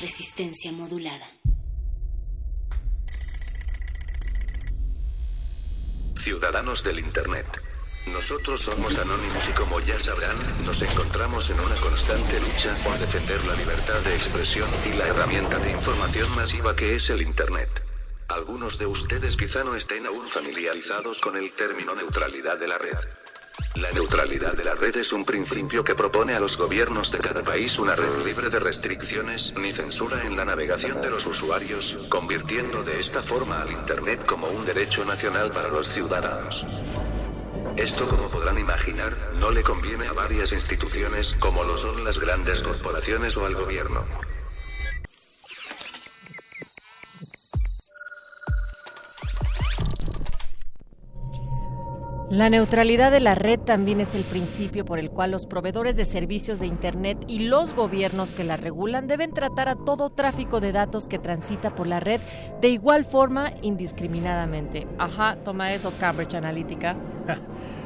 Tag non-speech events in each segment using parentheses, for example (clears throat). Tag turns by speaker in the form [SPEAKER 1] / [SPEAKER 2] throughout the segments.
[SPEAKER 1] Resistencia modulada.
[SPEAKER 2] Ciudadanos del Internet. Nosotros somos anónimos y como ya sabrán, nos encontramos en una constante lucha por defender la libertad de expresión y la herramienta de información masiva que es el Internet. Algunos de ustedes quizá no estén aún familiarizados con el término neutralidad de la red. La neutralidad de la red es un principio que propone a los gobiernos de cada país una red libre de restricciones ni censura en la navegación de los usuarios, convirtiendo de esta forma al Internet como un derecho nacional para los ciudadanos. Esto, como podrán imaginar, no le conviene a varias instituciones, como lo son las grandes corporaciones o al gobierno.
[SPEAKER 3] La neutralidad de la red también es el principio por el cual los proveedores de servicios de Internet y los gobiernos que la regulan deben tratar a todo tráfico de datos que transita por la red de igual forma indiscriminadamente. Ajá, toma eso Cambridge Analytica. (laughs)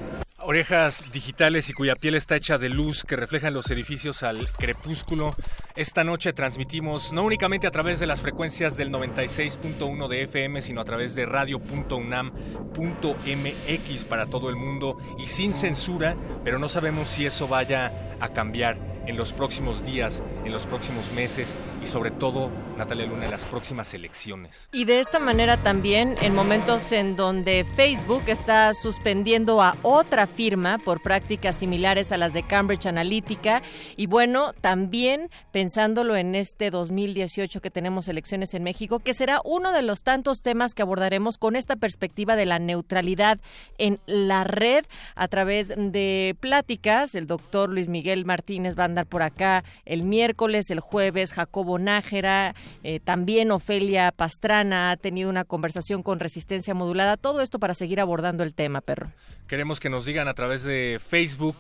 [SPEAKER 4] Orejas digitales y cuya piel está hecha de luz que reflejan los edificios al crepúsculo. Esta noche transmitimos no únicamente a través de las frecuencias del 96.1 de FM, sino a través de radio.unam.mx para todo el mundo y sin censura, pero no sabemos si eso vaya a cambiar en los próximos días, en los próximos meses y sobre todo, Natalia Luna, en las próximas elecciones.
[SPEAKER 3] Y de esta manera también, en momentos en donde Facebook está suspendiendo a otra firma por prácticas similares a las de Cambridge Analytica, y bueno, también pensándolo en este 2018 que tenemos elecciones en México, que será uno de los tantos temas que abordaremos con esta perspectiva de la neutralidad en la red a través de pláticas. El doctor Luis Miguel Martínez va a andar por acá el miércoles, el jueves, Jacobo Nájera, eh, también Ofelia Pastrana ha tenido una conversación con Resistencia Modulada. Todo esto para seguir abordando el tema, perro.
[SPEAKER 4] Queremos que nos digan a través de Facebook,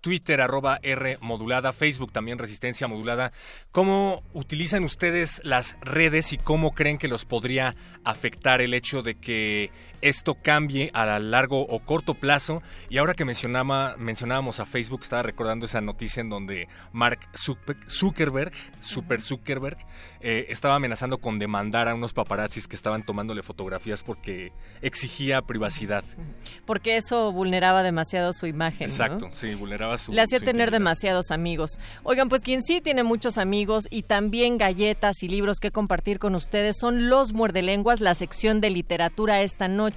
[SPEAKER 4] Twitter arroba R modulada, Facebook también Resistencia Modulada. ¿Cómo utilizan ustedes las redes y cómo creen que los podría afectar el hecho de que esto cambie a largo o corto plazo? Y ahora que mencionaba, mencionábamos a Facebook, estaba recordando esa noticia en donde Mark Zuckerberg, Super Zuckerberg, eh, estaba amenazando con demandar a unos paparazzis que estaban tomándole fotografías porque exigía privacidad.
[SPEAKER 3] Porque eso vulneraba demasiado su imagen.
[SPEAKER 4] Exacto, sí, vulneraba
[SPEAKER 3] le hacía tener demasiados amigos. Oigan, pues quien sí tiene muchos amigos y también galletas y libros que compartir con ustedes son los muerdelenguas, la sección de literatura esta noche,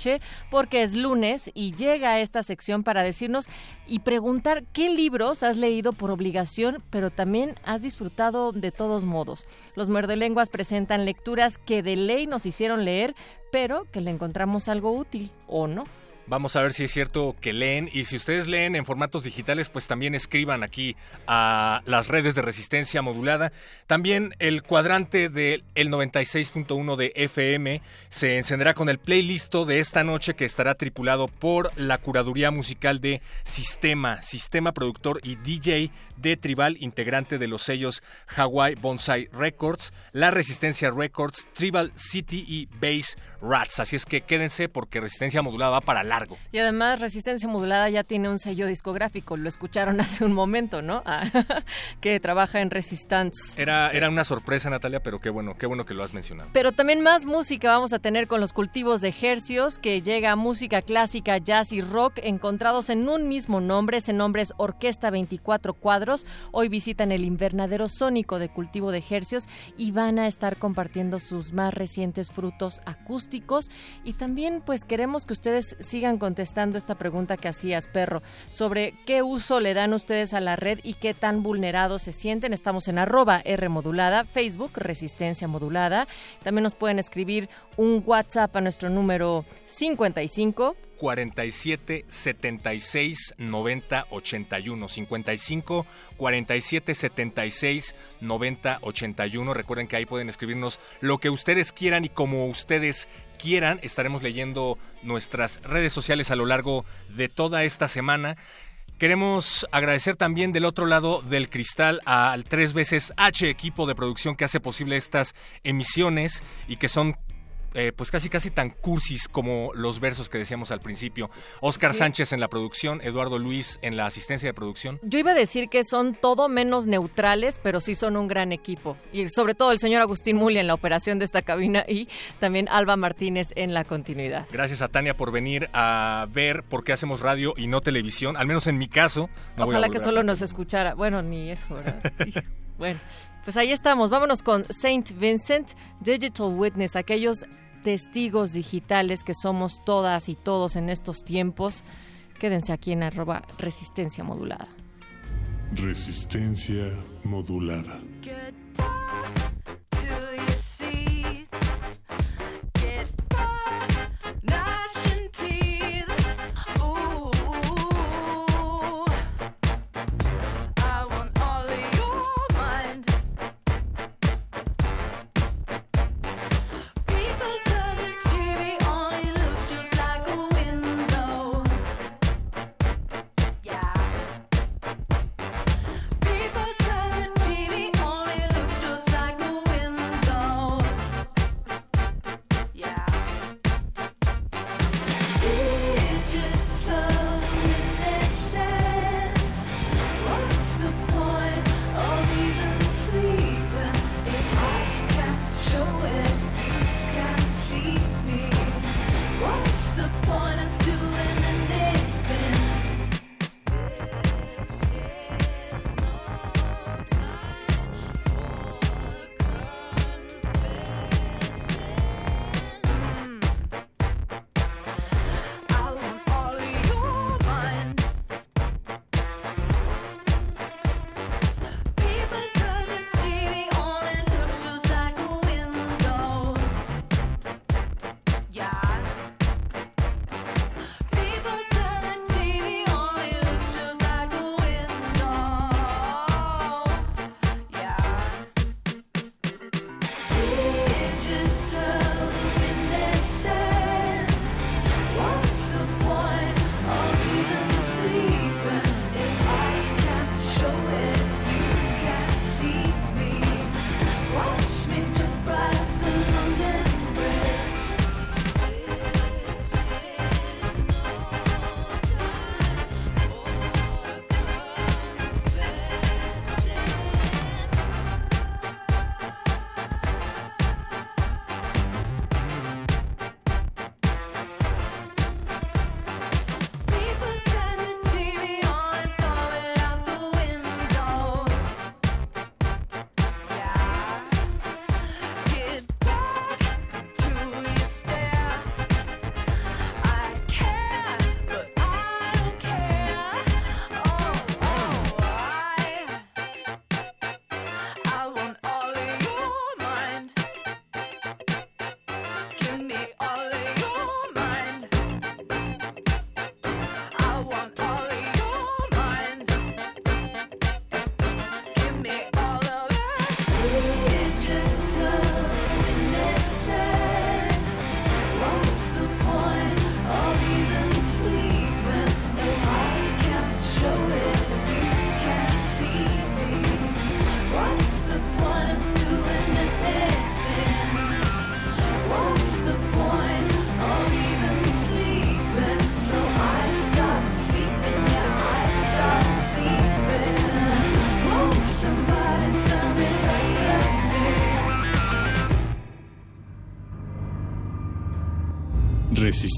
[SPEAKER 3] porque es lunes y llega a esta sección para decirnos y preguntar qué libros has leído por obligación, pero también has disfrutado de todos modos. Los muerdelenguas presentan lecturas que de ley nos hicieron leer, pero que le encontramos algo útil o no.
[SPEAKER 4] Vamos a ver si es cierto que leen y si ustedes leen en formatos digitales, pues también escriban aquí a las redes de resistencia modulada. También el cuadrante del 96.1 de FM se encenderá con el playlist de esta noche que estará tripulado por la curaduría musical de Sistema, Sistema productor y DJ de Tribal, integrante de los sellos Hawaii Bonsai Records, La Resistencia Records, Tribal City y Base Rats. Así es que quédense porque Resistencia Modulada va para largo.
[SPEAKER 3] Y además Resistencia Modulada ya tiene un sello discográfico, lo escucharon (laughs) hace un momento, ¿no? Ah, (laughs) que trabaja en Resistance.
[SPEAKER 4] Era, era una sorpresa, Natalia, pero qué bueno, qué bueno que lo has mencionado.
[SPEAKER 3] Pero también más música vamos a tener con los cultivos de hercios, que llega música clásica, jazz y rock encontrados en un mismo nombre. Ese nombre es Orquesta 24 Cuadros. Hoy visitan el invernadero sónico de cultivo de hercios y van a estar compartiendo sus más recientes frutos acústicos. Y también pues queremos que ustedes sigan contestando esta pregunta que hacías, perro, sobre qué uso le dan ustedes a la red y qué tan vulnerados se sienten. Estamos en arroba R modulada, Facebook, Resistencia Modulada. También nos pueden escribir un WhatsApp a nuestro número 55
[SPEAKER 4] 47 76 90 81 55 47 76 90 81 recuerden que ahí pueden escribirnos lo que ustedes quieran y como ustedes quieran estaremos leyendo nuestras redes sociales a lo largo de toda esta semana. Queremos agradecer también del otro lado del cristal al tres veces H equipo de producción que hace posible estas emisiones y que son eh, pues casi casi tan cursis como los versos que decíamos al principio. Oscar Sánchez en la producción, Eduardo Luis en la asistencia de producción.
[SPEAKER 3] Yo iba a decir que son todo menos neutrales, pero sí son un gran equipo. Y sobre todo el señor Agustín Mulia en la operación de esta cabina y también Alba Martínez en la continuidad.
[SPEAKER 4] Gracias a Tania por venir a ver por qué hacemos radio y no televisión, al menos en mi caso.
[SPEAKER 3] No Ojalá que solo nos escuchara. Bueno, ni eso, ¿verdad? (laughs) bueno. Pues ahí estamos, vámonos con Saint Vincent, Digital Witness, aquellos testigos digitales que somos todas y todos en estos tiempos. Quédense aquí en arroba resistencia modulada.
[SPEAKER 5] Resistencia modulada.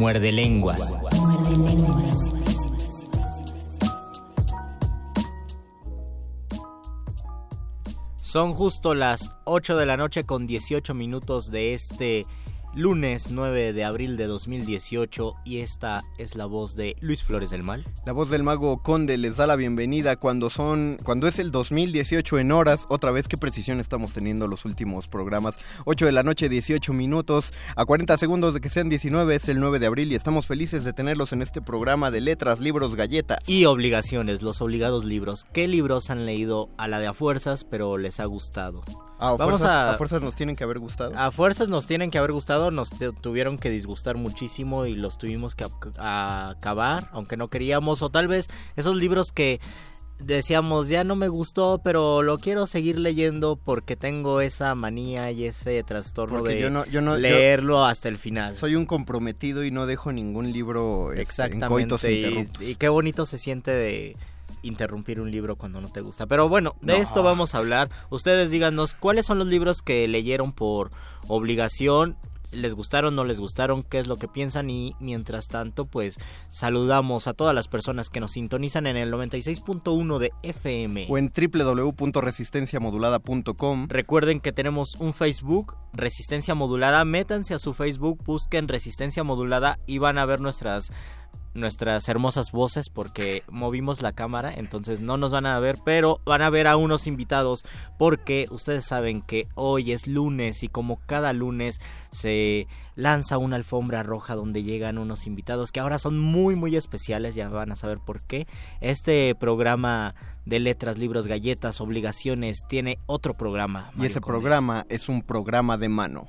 [SPEAKER 6] Muerde lenguas. Muerde lenguas. Son justo las 8 de la noche con 18 minutos de este lunes 9 de abril de 2018 y esta es la voz de Luis Flores del Mal.
[SPEAKER 7] La voz del mago Conde les da la bienvenida cuando son cuando es el 2018 en horas, otra vez qué precisión estamos teniendo los últimos programas. 8 de la noche 18 minutos, a 40 segundos de que sean 19 es el 9 de abril y estamos felices de tenerlos en este programa de letras, libros, galletas
[SPEAKER 6] y obligaciones, los obligados libros. ¿Qué libros han leído a la de a fuerzas pero les ha gustado?
[SPEAKER 7] Ah, a, Vamos fuerzas, a, fuerzas nos tienen que haber gustado.
[SPEAKER 6] A fuerzas nos tienen que haber gustado, nos tuvieron que disgustar muchísimo y los tuvimos que acabar, aunque no queríamos, o tal vez esos libros que decíamos ya no me gustó, pero lo quiero seguir leyendo porque tengo esa manía y ese trastorno de leerlo hasta el final.
[SPEAKER 7] Soy un comprometido y no dejo ningún libro
[SPEAKER 6] este, Exactamente, y, qué bonito se siente de interrumpir un libro cuando no te gusta. Pero bueno, de esto vamos a hablar. Ustedes díganos cuáles son los libros que leyeron por obligación les gustaron, no les gustaron, qué es lo que piensan y mientras tanto pues saludamos a todas las personas que nos sintonizan en el 96.1 de FM
[SPEAKER 7] o en www.resistenciamodulada.com.
[SPEAKER 6] Recuerden que tenemos un Facebook, Resistencia Modulada, métanse a su Facebook, busquen Resistencia Modulada y van a ver nuestras nuestras hermosas voces porque movimos la cámara, entonces no nos van a ver, pero van a ver a unos invitados porque ustedes saben que hoy es lunes y como cada lunes se lanza una alfombra roja donde llegan unos invitados que ahora son muy muy especiales, ya van a saber por qué. Este programa de letras, libros, galletas, obligaciones tiene otro programa.
[SPEAKER 7] y ese programa es un programa de mano.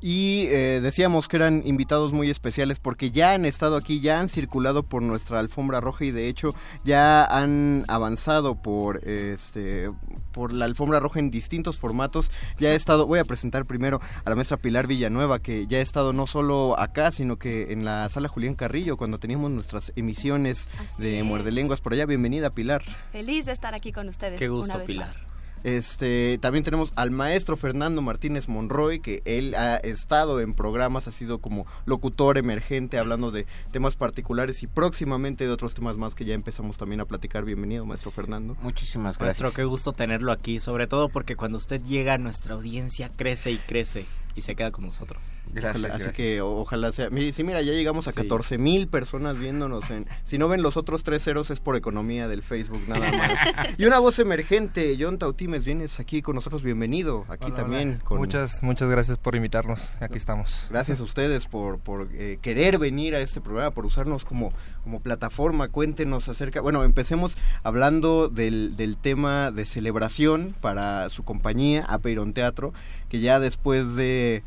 [SPEAKER 7] Y eh, decíamos que eran invitados muy especiales porque ya han estado aquí, ya han circulado por nuestra alfombra roja y de hecho ya han avanzado por este por la alfombra roja en distintos formatos. Ya he estado, voy a presentar primero a la maestra Pilar Villanueva, que ya ha estado no solo acá, sino que en la sala Julián Carrillo, cuando teníamos nuestras emisiones de Muerde Lenguas por allá. Bienvenida, Pilar.
[SPEAKER 8] Feliz de estar aquí con ustedes.
[SPEAKER 6] Qué gusto, Pilar.
[SPEAKER 7] Este, también tenemos al maestro Fernando Martínez Monroy, que él ha estado en programas, ha sido como locutor emergente hablando de temas particulares y próximamente de otros temas más que ya empezamos también a platicar. Bienvenido, maestro Fernando.
[SPEAKER 6] Muchísimas gracias. Maestro, qué gusto tenerlo aquí, sobre todo porque cuando usted llega, nuestra audiencia crece y crece y se queda con nosotros.
[SPEAKER 7] Gracias. así que ojalá sea. Sí, mira, ya llegamos a 14 mil personas viéndonos. En, si no ven los otros tres ceros, es por economía del Facebook, nada (laughs) más. y una voz emergente, John Tautimes, vienes aquí con nosotros. Bienvenido aquí también.
[SPEAKER 9] Muchas, muchas gracias por invitarnos. Aquí estamos.
[SPEAKER 7] Gracias a ustedes por, por eh, querer venir a este programa, por usarnos como, como plataforma. Cuéntenos acerca. Bueno, empecemos hablando del, del tema de celebración para su compañía, Apeiron Teatro, que ya después de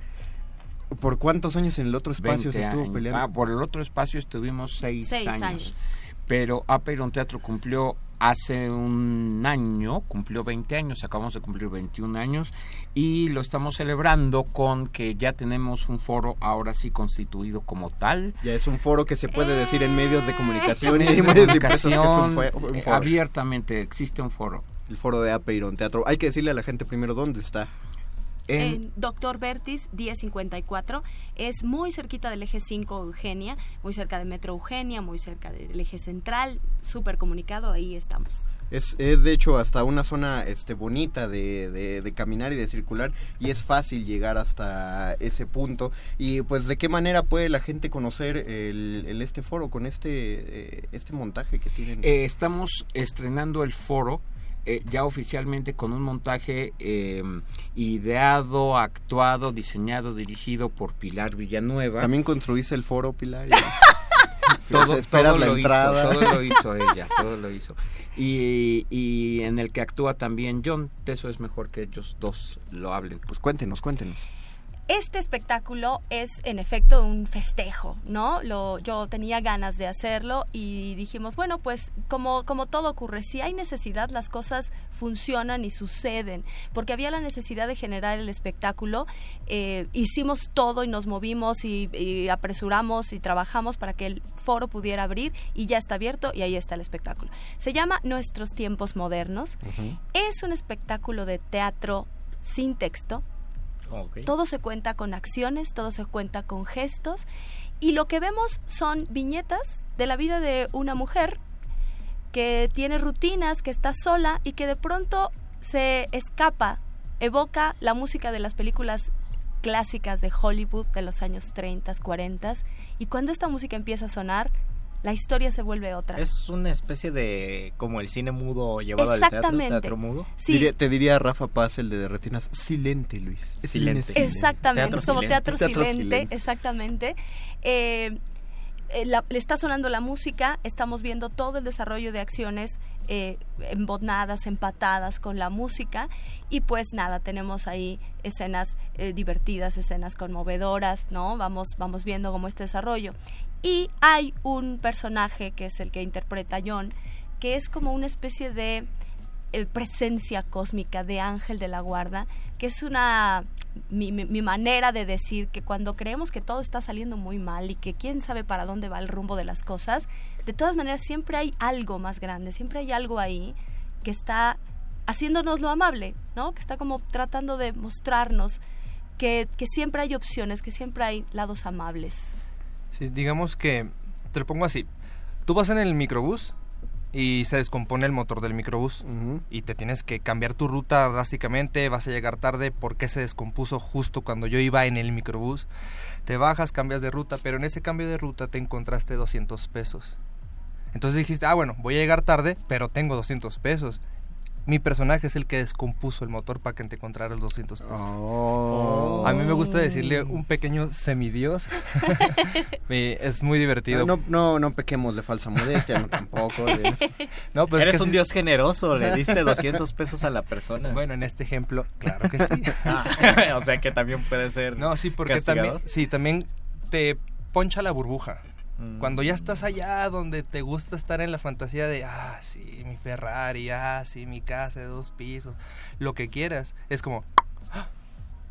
[SPEAKER 7] ¿Por cuántos años en el otro espacio se estuvo peleando? Ah,
[SPEAKER 10] por el otro espacio estuvimos seis, años. Pero Apeiron Teatro cumplió hace un año, cumplió 20 años, acabamos de cumplir 21 años y lo estamos celebrando con que ya tenemos un foro ahora sí constituido como tal.
[SPEAKER 7] Ya es un foro que se puede decir en medios de comunicación y
[SPEAKER 10] medios de comunicación abiertamente existe un foro.
[SPEAKER 7] El foro de Apeiron Teatro. Hay que decirle a la gente primero dónde está
[SPEAKER 8] en, Doctor Vertis 1054. Es muy cerquita del eje 5 Eugenia, muy cerca de Metro Eugenia, muy cerca del eje central, súper comunicado, ahí estamos.
[SPEAKER 7] Es, es, de hecho hasta una zona este, bonita de, de, caminar y de circular y es fácil llegar hasta ese punto. Y pues de qué manera puede la gente conocer el, este foro con este, eh, este montaje que tienen.
[SPEAKER 10] Eh, estamos estrenando el foro eh, ya oficialmente con un montaje eh, ideado, actuado, diseñado, dirigido por Pilar Villanueva.
[SPEAKER 7] También construiste el foro, Pilar. (laughs)
[SPEAKER 10] todo, todo
[SPEAKER 7] la
[SPEAKER 10] lo
[SPEAKER 7] entrada.
[SPEAKER 10] Hizo, todo lo (laughs) hizo ella, todo lo hizo. Y, y en el que actúa también John, de eso es mejor que ellos dos lo hablen.
[SPEAKER 7] Pues cuéntenos, cuéntenos.
[SPEAKER 8] Este espectáculo es en efecto un festejo, ¿no? Lo, yo tenía ganas de hacerlo y dijimos, bueno, pues como, como todo ocurre, si hay necesidad, las cosas funcionan y suceden, porque había la necesidad de generar el espectáculo, eh, hicimos todo y nos movimos y, y apresuramos y trabajamos para que el foro pudiera abrir y ya está abierto y ahí está el espectáculo. Se llama Nuestros tiempos modernos. Es un espectáculo de teatro sin texto, todo se cuenta con acciones, todo se cuenta con gestos y lo que vemos son viñetas de la vida de una mujer que tiene rutinas, que está sola y que de pronto se escapa, evoca la música de las películas clásicas de Hollywood de los años 30, 40 y cuando esta música empieza a sonar, la historia se vuelve otra.
[SPEAKER 6] Es una especie de como el cine mudo llevado al teatro,
[SPEAKER 8] Exactamente.
[SPEAKER 6] teatro mudo.
[SPEAKER 8] Sí.
[SPEAKER 7] Diría- te diría Rafa Paz, el de Retinas, silente, Luis.
[SPEAKER 6] Silente.
[SPEAKER 8] Exactamente,
[SPEAKER 6] Teatro
[SPEAKER 8] como
[SPEAKER 6] silente.
[SPEAKER 8] teatro,
[SPEAKER 7] Teatro
[SPEAKER 8] silente,
[SPEAKER 7] silente.
[SPEAKER 8] exactamente. Eh, eh, la- le está sonando la música, estamos viendo todo el desarrollo de acciones eh, embotnadas, empatadas con la música y pues nada, tenemos ahí escenas eh, divertidas, escenas conmovedoras, ¿no? Vamos, vamos viendo cómo este desarrollo. Y hay un personaje que es el que interpreta John, que es como una especie de eh, presencia cósmica de ángel de la guarda, que es una mi, mi- mi manera de decir que cuando creemos que todo está saliendo muy mal y que quién sabe para dónde va el rumbo de las cosas, de todas maneras siempre hay algo más grande, siempre hay algo ahí que está haciéndonos lo amable, ¿no? Que está como tratando de mostrarnos que, que siempre hay opciones, que siempre hay lados amables.
[SPEAKER 9] Sí, digamos que, te lo pongo así, tú vas en el microbús y se descompone el motor del microbús y te tienes que cambiar tu ruta drásticamente, vas a llegar tarde porque se descompuso justo cuando yo iba en el microbús. Te bajas, cambias de ruta, pero en ese cambio de ruta te encontraste 200 pesos. Entonces dijiste, ah, bueno, voy a llegar tarde, pero tengo 200 pesos. Mi personaje es el que descompuso el motor para que te encontrara los 200 pesos.
[SPEAKER 7] Oh.
[SPEAKER 9] A mí me gusta decirle un pequeño semidios. (laughs) Es muy divertido.
[SPEAKER 7] No, no, no pequemos de falsa modestia, no tampoco. de- (laughs)
[SPEAKER 9] No, pues es
[SPEAKER 6] Eres
[SPEAKER 9] que
[SPEAKER 6] un dios generoso, le (laughs) diste 200 pesos a la persona.
[SPEAKER 9] Bueno, en este ejemplo, claro que sí.
[SPEAKER 6] Ah, o sea que también puede ser
[SPEAKER 9] No, sí, porque también, sí, también te poncha la burbuja.
[SPEAKER 6] Mm.
[SPEAKER 9] Cuando ya estás allá donde te gusta estar en la fantasía de, ah, sí, mi Ferrari, ah, sí, mi casa de dos pisos, lo que quieras, es como,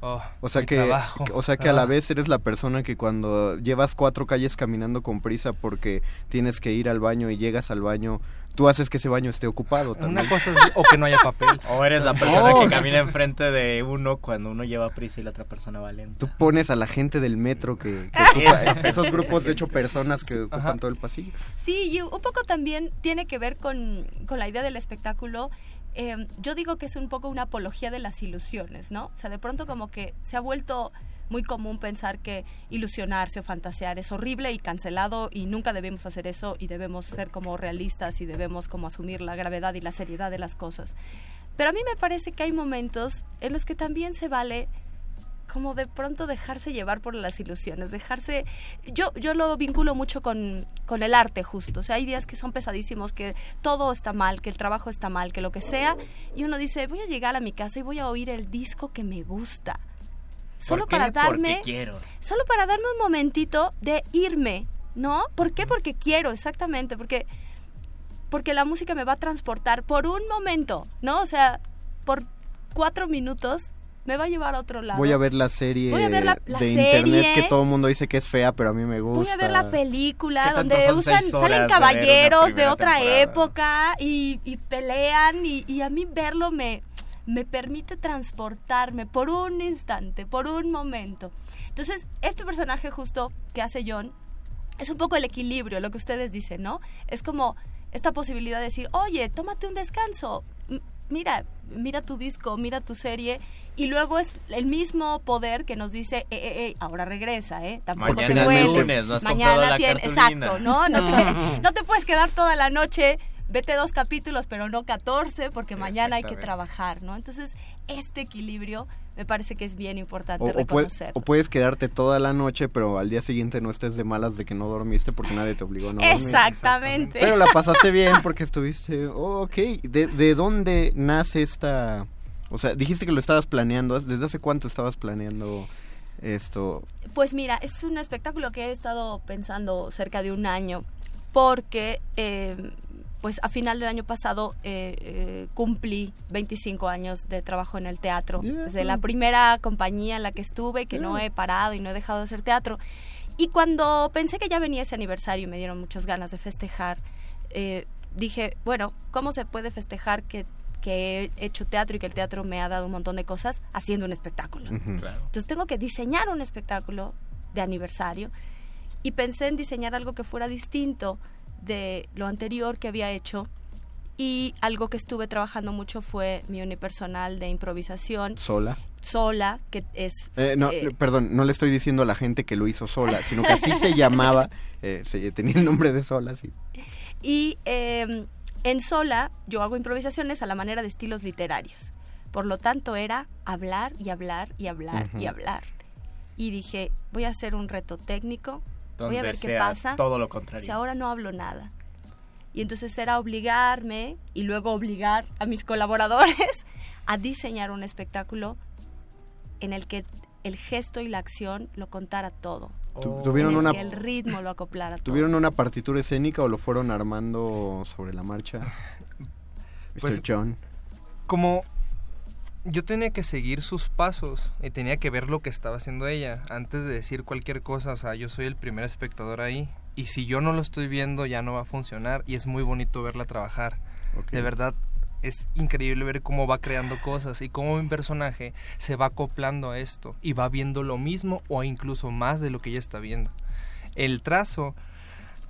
[SPEAKER 9] oh,
[SPEAKER 7] O sea que,
[SPEAKER 9] trabajo.
[SPEAKER 7] o sea que a la
[SPEAKER 9] Ah.
[SPEAKER 7] vez eres la persona que cuando llevas cuatro calles caminando con prisa porque tienes que ir al baño y llegas al baño, tú haces que ese baño esté ocupado también.
[SPEAKER 9] Una cosa es, o que no haya papel. (laughs)
[SPEAKER 6] O eres la persona que camina enfrente de uno cuando uno lleva prisa y la otra persona va lenta.
[SPEAKER 7] Tú pones a la gente del metro que, que
[SPEAKER 6] Eso.
[SPEAKER 7] ocupa, (laughs) esos grupos de hecho personas que ocupan
[SPEAKER 9] Ajá.
[SPEAKER 7] todo el pasillo.
[SPEAKER 8] Sí, y un poco también tiene que ver con, con la idea del espectáculo. Eh, yo digo que es un poco una apología de las ilusiones, ¿no? O sea, de pronto como que se ha vuelto muy común pensar que ilusionarse o fantasear es horrible y cancelado y nunca debemos hacer eso y debemos ser como realistas y debemos como asumir la gravedad y la seriedad de las cosas. Pero a mí me parece que hay momentos en los que también se vale como de pronto dejarse llevar por las ilusiones, dejarse... Yo, yo lo vinculo mucho con, con el arte justo, o sea, hay días que son pesadísimos, que todo está mal, que el trabajo está mal, que lo que sea, y uno dice, voy a llegar a mi casa y voy a oír el disco que me gusta. Solo para darme...
[SPEAKER 6] Quiero.
[SPEAKER 8] Solo para darme un momentito de irme, ¿no? ¿Por qué? Porque quiero, exactamente, porque porque la música me va a transportar por un momento, ¿no? O sea, por cuatro minutos me va a llevar a otro lado.
[SPEAKER 7] Voy a ver la serie
[SPEAKER 8] Voy a ver la- la
[SPEAKER 7] de internet
[SPEAKER 8] serie.
[SPEAKER 7] que todo el mundo dice que es fea, pero a mí me gusta.
[SPEAKER 8] Voy a ver la película
[SPEAKER 6] ¿Qué tanto
[SPEAKER 8] donde usan, salen caballeros de otra
[SPEAKER 6] temporada?
[SPEAKER 8] época y, y pelean y, y a mí verlo me, me permite transportarme por un instante, por un momento. Entonces, este personaje justo que hace John es un poco el equilibrio, lo que ustedes dicen, ¿no? Es como esta posibilidad de decir, oye, tómate un descanso, mira, mira tu disco, mira tu serie, y luego es el mismo poder que nos dice, eh, eh, eh, ahora regresa, ¿eh? Tampoco
[SPEAKER 6] Mañana
[SPEAKER 8] te
[SPEAKER 6] es
[SPEAKER 8] vuelves.
[SPEAKER 6] lunes, no has
[SPEAKER 8] Mañana
[SPEAKER 6] la
[SPEAKER 8] tiene-
[SPEAKER 6] cartulina.
[SPEAKER 8] exacto, ¿no? No te, (laughs) no te puedes quedar toda la noche vete dos capítulos, pero no 14, porque mañana hay que trabajar, ¿no? Entonces, este equilibrio me parece que es bien importante
[SPEAKER 7] o,
[SPEAKER 8] reconocer.
[SPEAKER 7] O, puedes quedarte toda la noche, pero al día siguiente no estés de malas de que no dormiste porque nadie te obligó a no
[SPEAKER 8] dormir. Exactamente.
[SPEAKER 7] Pero la pasaste bien porque estuviste, oh, ok, ¿De, ¿de dónde nace esta...? O sea, dijiste que lo estabas planeando, ¿desde hace cuánto estabas planeando esto?
[SPEAKER 8] Pues mira, es un espectáculo que he estado pensando cerca de un año porque eh, pues a final del año pasado eh, eh, cumplí 25 años de trabajo en el teatro. Desde la primera compañía en la que estuve, que no he parado y no he dejado de hacer teatro. Y cuando pensé que ya venía ese aniversario y me dieron muchas ganas de festejar, eh, dije, bueno, ¿cómo se puede festejar que, que, he hecho teatro y que el teatro me ha dado un montón de cosas haciendo un espectáculo? Entonces tengo que diseñar un espectáculo de aniversario y pensé en diseñar algo que fuera distinto de lo anterior que había hecho y algo que estuve trabajando mucho fue mi unipersonal de improvisación.
[SPEAKER 7] ¿Sola?
[SPEAKER 8] Sola, que es...
[SPEAKER 7] Eh, no,
[SPEAKER 8] eh,
[SPEAKER 7] perdón, no le estoy diciendo a la gente que lo hizo sola, (laughs) sino que así se llamaba, eh, se, tenía el nombre de Sola, sí.
[SPEAKER 8] Y em, en Sola yo hago improvisaciones a la manera de estilos literarios. Por lo tanto era hablar y hablar y hablar y hablar. Y dije, voy a hacer un reto técnico voy a ver qué pasa.
[SPEAKER 6] Todo lo contrario.
[SPEAKER 8] Si ahora no hablo nada. Y entonces era obligarme y luego obligar a mis colaboradores (laughs) a diseñar un espectáculo en el que el gesto y la acción lo contara todo.
[SPEAKER 7] ¿Tuvieron una,
[SPEAKER 8] que el ritmo lo acoplara
[SPEAKER 7] ¿Tuvieron una partitura escénica o lo fueron armando sobre la marcha? (laughs)
[SPEAKER 9] Pues,
[SPEAKER 7] Mr. John.
[SPEAKER 9] Como yo tenía que seguir sus pasos y tenía que ver lo que estaba haciendo ella antes de decir cualquier cosa. O sea, yo soy el primer espectador ahí. Y si yo no lo estoy viendo, ya no va a funcionar. Y es muy bonito verla trabajar. De verdad, es increíble ver cómo va creando cosas y cómo un personaje se va acoplando a esto y va viendo lo mismo o incluso más de lo que ella está viendo. El trazo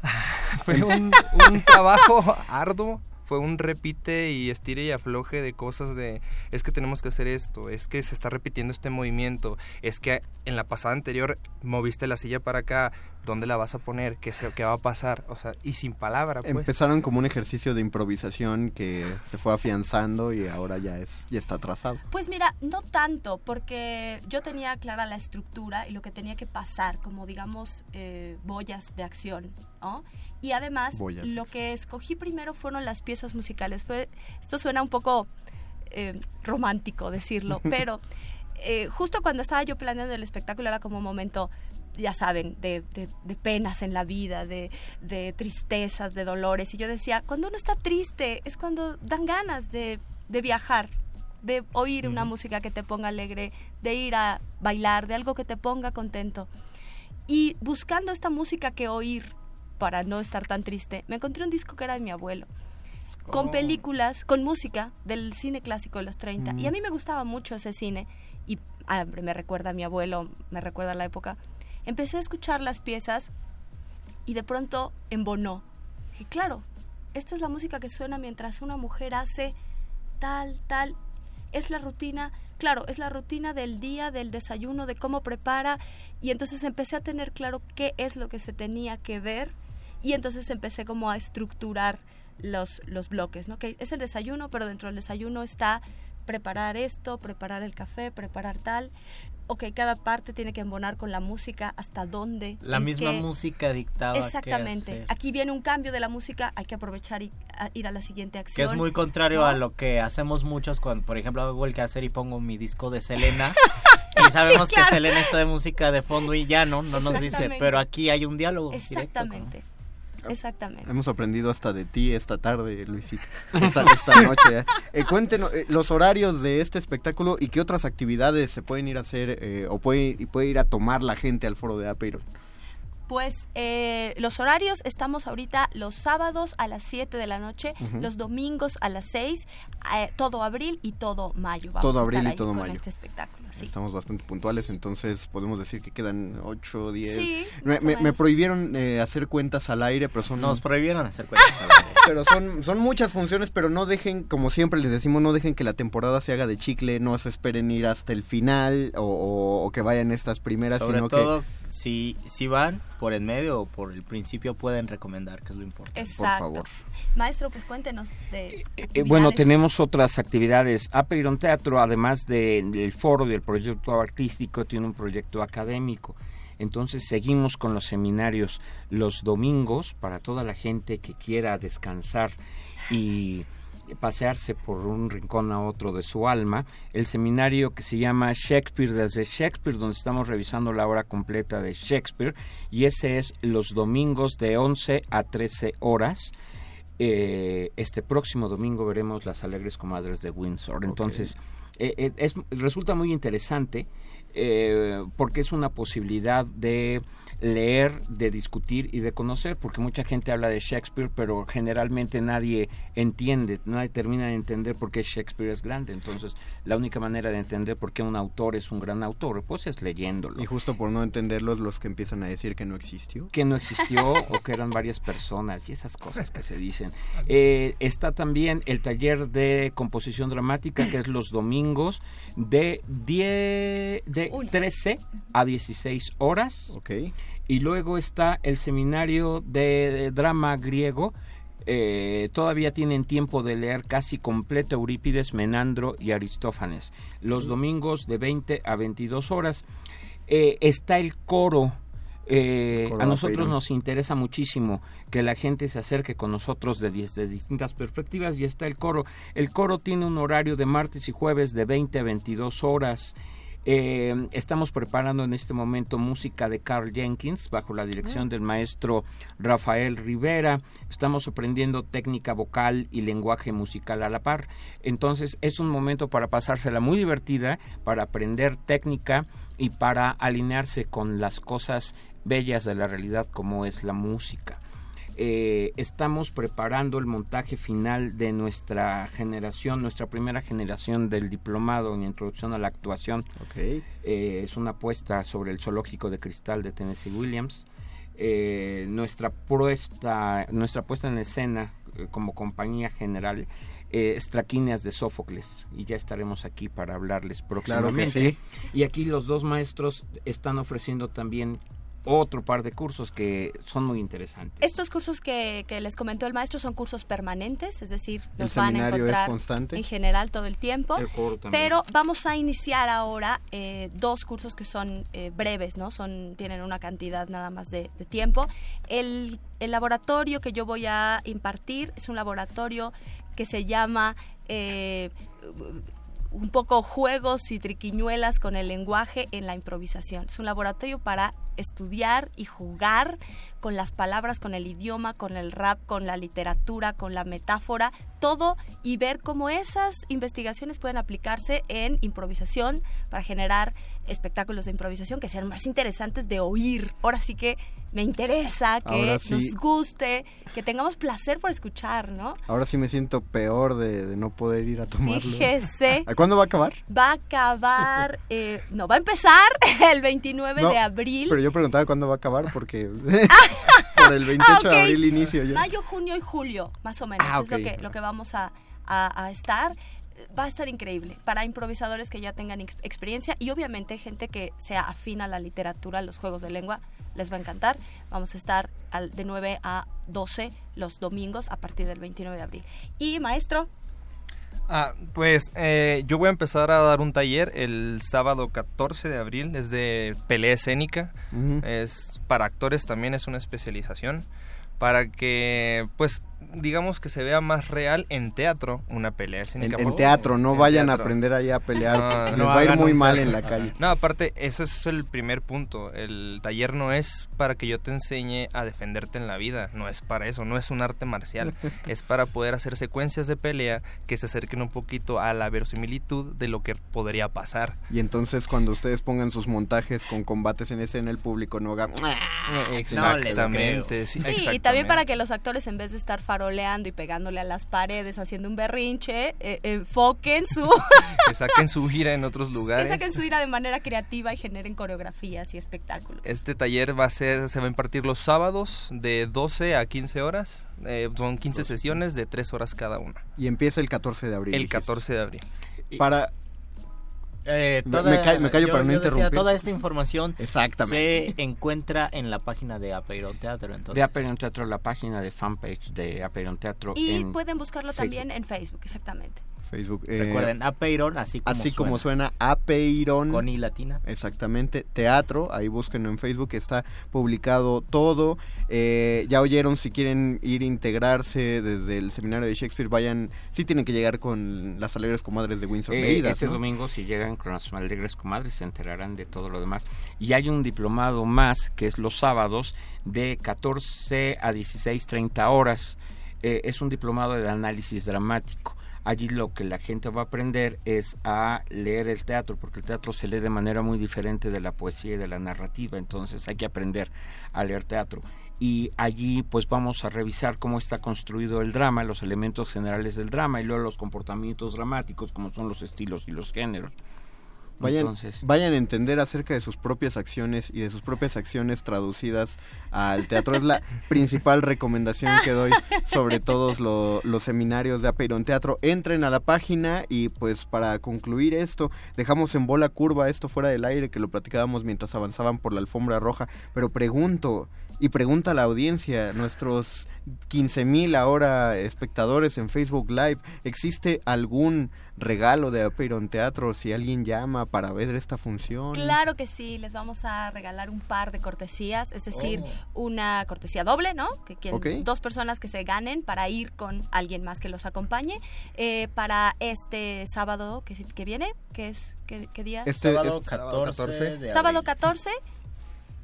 [SPEAKER 9] (laughs) fue un, un trabajo arduo fue un repite y estire y afloje de cosas de es que tenemos que hacer esto, es que se está repitiendo este movimiento, es que en la pasada anterior moviste la silla para acá, ¿dónde la vas a poner? ¿Qué, se, qué va a pasar? O sea, y sin palabra. Pues.
[SPEAKER 7] Empezaron como un ejercicio de improvisación que se fue afianzando y ahora ya es ya está trazado.
[SPEAKER 8] Pues mira, no tanto, porque yo tenía clara la estructura y lo que tenía que pasar, como digamos eh, boyas de acción, ¿no? Y además, lo que escogí primero fueron las piezas musicales. Fue, esto suena un poco eh, romántico decirlo, (laughs) pero eh, justo cuando estaba yo planeando el espectáculo era como un momento ya saben, de, penas en la vida, de, tristezas, de dolores. Y yo decía, cuando uno está triste es cuando dan ganas de, viajar, de oír una música que te ponga alegre, de ir a bailar, de algo que te ponga contento. Y buscando esta música que oír para no estar tan triste, me encontré un disco que era de mi abuelo con oh. películas, con música del cine clásico de los 30. Y a mí me gustaba mucho ese cine. Y ah, me recuerda a mi abuelo, me recuerda a la época. Empecé a escuchar las piezas y de pronto embonó. Dije, claro, esta es la música que suena mientras una mujer hace tal, tal. Es la rutina, claro, es la rutina del día, del desayuno, de cómo prepara. Y entonces empecé a tener claro qué es lo que se tenía que ver y entonces empecé como a estructurar los, los bloques, ¿no? Que es el desayuno, pero dentro del desayuno está preparar esto, preparar el café, preparar tal. Ok, cada parte tiene que embonar con la música, hasta dónde.
[SPEAKER 6] La misma música dictaba.
[SPEAKER 8] Exactamente. Aquí viene un cambio de la música, hay que aprovechar y ir a la siguiente acción.
[SPEAKER 6] Que es muy contrario a lo que hacemos muchos cuando, por ejemplo, hago el hacer y pongo mi disco de Selena. (laughs) y sabemos que Selena está de música de fondo y ya no, no nos dice, pero aquí hay un diálogo.
[SPEAKER 8] Exactamente. Exactamente.
[SPEAKER 7] Hemos aprendido hasta de ti esta tarde, Luisita. (laughs) Esta, esta noche. ¿eh? eh cuéntenos eh, los horarios de este espectáculo y qué otras actividades se pueden ir a hacer eh, o puede, puede ir a tomar la gente al foro de Apeiron.
[SPEAKER 8] Pues eh, los horarios estamos ahorita los sábados a las 7 de la noche, los domingos a las 6, eh, todo abril y todo mayo.
[SPEAKER 7] Vamos todo abril y todo mayo.
[SPEAKER 8] este espectáculo.
[SPEAKER 7] Estamos bastante puntuales, entonces podemos decir que quedan 8, 10. Sí, me, prohibieron eh, hacer cuentas al aire, pero son...
[SPEAKER 6] Nos prohibieron hacer cuentas al aire. (laughs)
[SPEAKER 7] pero son, son muchas funciones, pero no dejen, como siempre les decimos, no dejen que la temporada se haga de chicle, no se esperen ir hasta el final o, que vayan estas primeras,
[SPEAKER 6] Sobre
[SPEAKER 7] sino
[SPEAKER 6] todo,
[SPEAKER 7] que
[SPEAKER 6] si, si van por el medio o por el principio pueden recomendar, que es lo importante.
[SPEAKER 8] Exacto.
[SPEAKER 6] Por favor.
[SPEAKER 8] Maestro, pues cuéntenos de...
[SPEAKER 10] Eh, bueno, tenemos otras actividades. Apeiron Teatro, además del foro del proyecto artístico, tiene un proyecto académico. Entonces seguimos con los seminarios los domingos para toda la gente que quiera descansar y pasearse por un rincón a otro de su alma, el seminario que se llama Shakespeare desde Shakespeare, donde estamos revisando la obra completa de Shakespeare, y ese es los domingos de 11 a 13 horas. Eh, este próximo domingo veremos Las Alegres Comadres de Windsor. Entonces, eh, eh, es, resulta muy interesante porque es una posibilidad de leer, de discutir y de conocer, porque mucha gente habla de Shakespeare, pero generalmente nadie entiende, nadie termina de entender por qué Shakespeare es grande. Entonces, la única manera de entender por qué un autor es un gran autor, pues es leyéndolo.
[SPEAKER 7] Y justo por no entenderlos, los que empiezan a decir que no existió.
[SPEAKER 10] Que no existió o que eran varias personas y esas cosas que se dicen. (laughs) Eh, está también el taller de composición dramática, que es los domingos de, 10, de 13 a 16 horas.
[SPEAKER 7] Okay.
[SPEAKER 10] Y luego está el seminario de, drama griego. Eh, todavía tienen tiempo de leer casi completo Eurípides, Menandro y Aristófanes. Los domingos de 20 a 22 horas. Eh, está el coro. Eh, a nosotros nos interesa muchísimo que la gente se acerque con nosotros de, de, distintas perspectivas y está el coro. El coro tiene un horario de martes y jueves de 20 a 22 horas. Eh, estamos preparando en este momento música de Carl Jenkins bajo la dirección del maestro Rafael Rivera. Estamos aprendiendo técnica vocal y lenguaje musical a la par. Entonces es un momento para pasársela muy divertida, para aprender técnica y para alinearse con las cosas bellas de la realidad como es la música. Eh, estamos preparando el montaje final de nuestra generación, nuestra primera generación del diplomado en introducción a la actuación.
[SPEAKER 7] Okay.
[SPEAKER 10] Eh, es una apuesta sobre el zoológico de cristal de Tennessee Williams. Eh, nuestra puesta, nuestra puesta en escena como compañía general eh, de Sófocles y ya estaremos aquí para hablarles próximamente. Y aquí los dos maestros están ofreciendo también otro par de cursos que son muy interesantes.
[SPEAKER 8] Estos cursos que, les comentó el maestro son cursos permanentes, es decir, los van a encontrar en general todo el tiempo. pero vamos a iniciar ahora eh, dos cursos que son eh, breves, ¿no? Son tienen una cantidad nada más de, tiempo. El, el, laboratorio que yo voy a impartir es un laboratorio que se llama eh, un poco juegos y triquiñuelas con el lenguaje en la improvisación. Es un laboratorio para estudiar y jugar con las palabras, con el idioma, con el rap, con la literatura, con la metáfora, todo y ver cómo esas investigaciones pueden aplicarse en improvisación para generar espectáculos de improvisación que sean más interesantes de oír. Ahora sí que me interesa que nos guste, que tengamos placer por escuchar, ¿no?
[SPEAKER 7] Ahora sí me siento peor de, no poder ir a tomarlo.
[SPEAKER 8] Fíjese. (laughs)
[SPEAKER 7] ¿A cuándo va a acabar?
[SPEAKER 8] Va a acabar, (laughs) eh, no, va a empezar (laughs) el 29 de abril.
[SPEAKER 7] Pero yo preguntaba cuándo va a acabar porque por el 28 de abril inicio yo.
[SPEAKER 8] Mayo, junio y julio, más o menos, ah, es lo que, lo que vamos a, a estar va a estar increíble para improvisadores que ya tengan experiencia y obviamente gente que sea afina a la literatura, a los juegos de lengua, les va a encantar. Vamos a estar al, de 9 a 12 los domingos a partir del 29 de abril. Y maestro.
[SPEAKER 9] Ah, pues eh, yo voy a empezar a dar un taller el sábado 14 de abril, es de pelea escénica, es para actores también, es una especialización, para que pues digamos que se vea más real en teatro una pelea
[SPEAKER 7] En, en teatro, no vayan a aprender ahí a pelear, no, va a ir muy mal en la calle.
[SPEAKER 9] No, aparte, ese es el primer punto. El taller no es para que yo te enseñe a defenderte en la vida, no es para eso, no es un arte marcial, (laughs) es para poder hacer secuencias de pelea que se acerquen un poquito a la verosimilitud de lo que podría pasar.
[SPEAKER 7] Y entonces cuando ustedes pongan sus montajes con combates en escena, el público no haga...
[SPEAKER 9] Exactamente, sí,
[SPEAKER 8] sí y también para que los actores en vez de estar faroleando y pegándole a las paredes, haciendo un berrinche, eh, enfoquen su... (laughs)
[SPEAKER 9] que saquen su gira en otros lugares.
[SPEAKER 8] Que saquen su gira de manera creativa y generen coreografías y espectáculos.
[SPEAKER 9] Este taller va a ser, se va a impartir los sábados de 12 a 15 horas. Eh, son 15 sesiones de 3 horas cada una.
[SPEAKER 7] Y empieza el 14 de abril.
[SPEAKER 9] El 14 de abril.
[SPEAKER 7] Para
[SPEAKER 6] Eh,
[SPEAKER 7] Me-
[SPEAKER 6] toda-
[SPEAKER 7] me, ca- me callo
[SPEAKER 6] yo-
[SPEAKER 7] para no
[SPEAKER 6] decía,
[SPEAKER 7] interrumpir.
[SPEAKER 6] toda esta información
[SPEAKER 7] Exactamente.
[SPEAKER 6] se encuentra en la página de Apeiron Teatro. Entonces.
[SPEAKER 10] De Aperion Teatro, la página de fanpage de Aperion Teatro.
[SPEAKER 8] Y
[SPEAKER 10] en
[SPEAKER 8] pueden buscarlo
[SPEAKER 10] Facebook.
[SPEAKER 8] también en Facebook, exactamente.
[SPEAKER 7] Facebook. eh,
[SPEAKER 6] Recuerden, Apeiron, así como
[SPEAKER 7] así como
[SPEAKER 6] suena.
[SPEAKER 7] Apeiron.
[SPEAKER 6] Con I latina.
[SPEAKER 7] Exactamente, teatro, ahí búsquenlo en Facebook, está publicado todo. Eh, ya oyeron, si quieren ir a integrarse desde el seminario de Shakespeare, vayan, sí tienen que llegar con las alegres comadres de Windsor
[SPEAKER 10] Eh,
[SPEAKER 7] Leídas,
[SPEAKER 10] este
[SPEAKER 7] ¿no?
[SPEAKER 10] domingo, si llegan con las alegres comadres, se enterarán de todo lo demás. Y hay un diplomado más, que es los sábados, de 14 a 16, 30 horas. Eh, es un diplomado de análisis dramático. Allí lo que la gente va a aprender es a leer el teatro, porque el teatro se lee de manera muy diferente de la poesía y de la narrativa, entonces hay que aprender a leer teatro. Y allí pues vamos a revisar cómo está construido el drama, los elementos generales del drama y luego los comportamientos dramáticos, como son los estilos y los géneros.
[SPEAKER 7] Vayan,
[SPEAKER 10] Entonces,
[SPEAKER 7] vayan a entender acerca de sus propias acciones y de sus propias acciones traducidas al teatro. Es la (laughs) principal recomendación que doy sobre todos lo- los seminarios de Apeiron Teatro. Entren a la página y pues para concluir esto, dejamos en bola curva esto fuera del aire que lo platicábamos mientras avanzaban por la alfombra roja. Pero pregunto, y pregunta a la audiencia, nuestros 15 mil ahora espectadores en Facebook Live, ¿existe algún regalo de Apeiron Teatro si alguien llama para ver esta función?
[SPEAKER 8] Claro que sí, les vamos a regalar un par de cortesías, es decir,
[SPEAKER 7] Oh.
[SPEAKER 8] una cortesía doble, ¿no? Que quien-. Dos personas que se ganen para ir con alguien más que los acompañe eh, para este sábado que, que viene, que es, ¿qué, qué día?
[SPEAKER 7] Este
[SPEAKER 6] Sábado
[SPEAKER 7] es-
[SPEAKER 6] 14 de
[SPEAKER 8] Sábado
[SPEAKER 6] abril.
[SPEAKER 8] 14,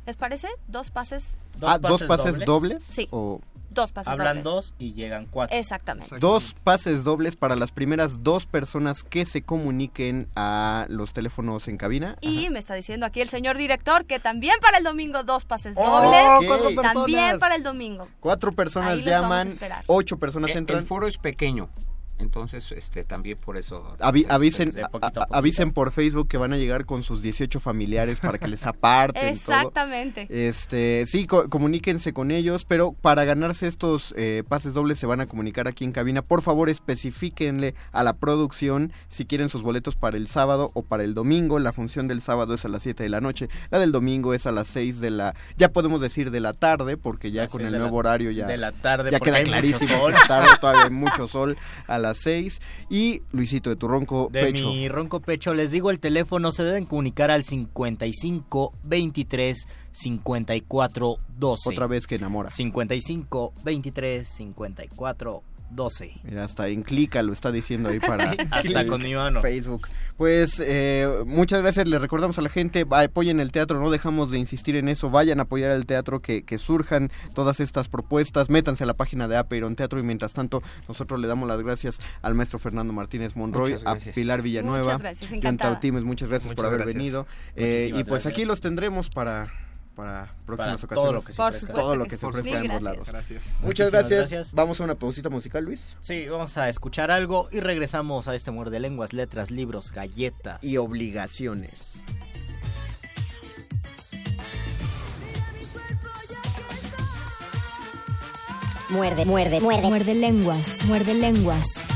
[SPEAKER 8] ¿les parece? Dos pases,
[SPEAKER 7] ah, ¿dos pases dobles?
[SPEAKER 8] Sí.
[SPEAKER 7] O
[SPEAKER 8] dos pases
[SPEAKER 6] Hablan
[SPEAKER 8] dobles.
[SPEAKER 6] dos y llegan cuatro.
[SPEAKER 8] Exactamente.
[SPEAKER 7] dos pases dobles para las primeras dos personas que se comuniquen a los teléfonos en cabina.
[SPEAKER 8] Y me está diciendo aquí el señor director que también para el domingo dos pases
[SPEAKER 7] Oh,
[SPEAKER 8] dobles.
[SPEAKER 7] ok. cuatro
[SPEAKER 8] También
[SPEAKER 7] personas.
[SPEAKER 8] para el domingo.
[SPEAKER 7] Cuatro personas
[SPEAKER 8] Ahí los vamos a
[SPEAKER 7] llaman,
[SPEAKER 8] esperar.
[SPEAKER 7] ocho personas
[SPEAKER 10] el,
[SPEAKER 7] entran.
[SPEAKER 10] el foro es pequeño, entonces este también por eso...
[SPEAKER 7] Avi- avisen,
[SPEAKER 10] de poquito poquito.
[SPEAKER 7] avisen por Facebook que van a llegar con sus 18 familiares para que les aparten todo.
[SPEAKER 8] Exactamente.
[SPEAKER 7] Este, sí, co- comuníquense con ellos, pero para ganarse estos eh, pases dobles se van a comunicar aquí en cabina. Por favor, especifíquenle a la producción si quieren sus boletos para el sábado o para el domingo. La función del sábado es a las 7 de la noche, la del domingo es a las 6 de la, ya podemos decir de la tarde, porque ya
[SPEAKER 6] Las
[SPEAKER 7] con el
[SPEAKER 6] la-
[SPEAKER 7] nuevo horario ya,
[SPEAKER 6] de la tarde,
[SPEAKER 7] ya
[SPEAKER 6] porque
[SPEAKER 7] queda
[SPEAKER 6] hay mucho
[SPEAKER 7] clarísimo.
[SPEAKER 6] sol.
[SPEAKER 7] tarde, todavía hay mucho sol a las 6. Y Luisito de tu ronco
[SPEAKER 6] De
[SPEAKER 7] pecho.
[SPEAKER 6] mi ronco pecho, les digo el teléfono, se deben comunicar al 55 23 54 12.
[SPEAKER 7] Otra vez que enamora.
[SPEAKER 6] 55 23 54 12.
[SPEAKER 7] Mira, hasta en clica lo está diciendo ahí para (laughs)
[SPEAKER 6] Hasta con mi mano.
[SPEAKER 7] Facebook. Pues eh, muchas gracias, le recordamos a la gente, apoyen el teatro, no dejamos de insistir en eso, vayan a apoyar al teatro, que, que surjan todas estas propuestas, métanse a la página de Apeiron Teatro y mientras tanto nosotros le damos las gracias al maestro Fernando Martínez Monroy, a. Pilar Villanueva,
[SPEAKER 8] Muchas gracias.
[SPEAKER 7] Tautimes, muchas gracias por haber
[SPEAKER 9] gracias.
[SPEAKER 7] venido. Eh, y pues
[SPEAKER 6] gracias.
[SPEAKER 7] aquí los tendremos para, para próximas
[SPEAKER 6] Para todo
[SPEAKER 7] ocasiones.
[SPEAKER 6] lo que se ofrezca.
[SPEAKER 7] Todo lo
[SPEAKER 8] que
[SPEAKER 7] se ofrezca en ambos
[SPEAKER 8] gracias.
[SPEAKER 7] lados.
[SPEAKER 9] Gracias.
[SPEAKER 7] Muchas gracias.
[SPEAKER 6] gracias.
[SPEAKER 7] Vamos a una pausita musical, Luis.
[SPEAKER 6] Sí, vamos a escuchar algo y regresamos a este muerde lenguas, letras, libros, galletas.
[SPEAKER 7] Y obligaciones.
[SPEAKER 5] Muerde, muerde, muerde. Muerde lenguas. Muerde lenguas.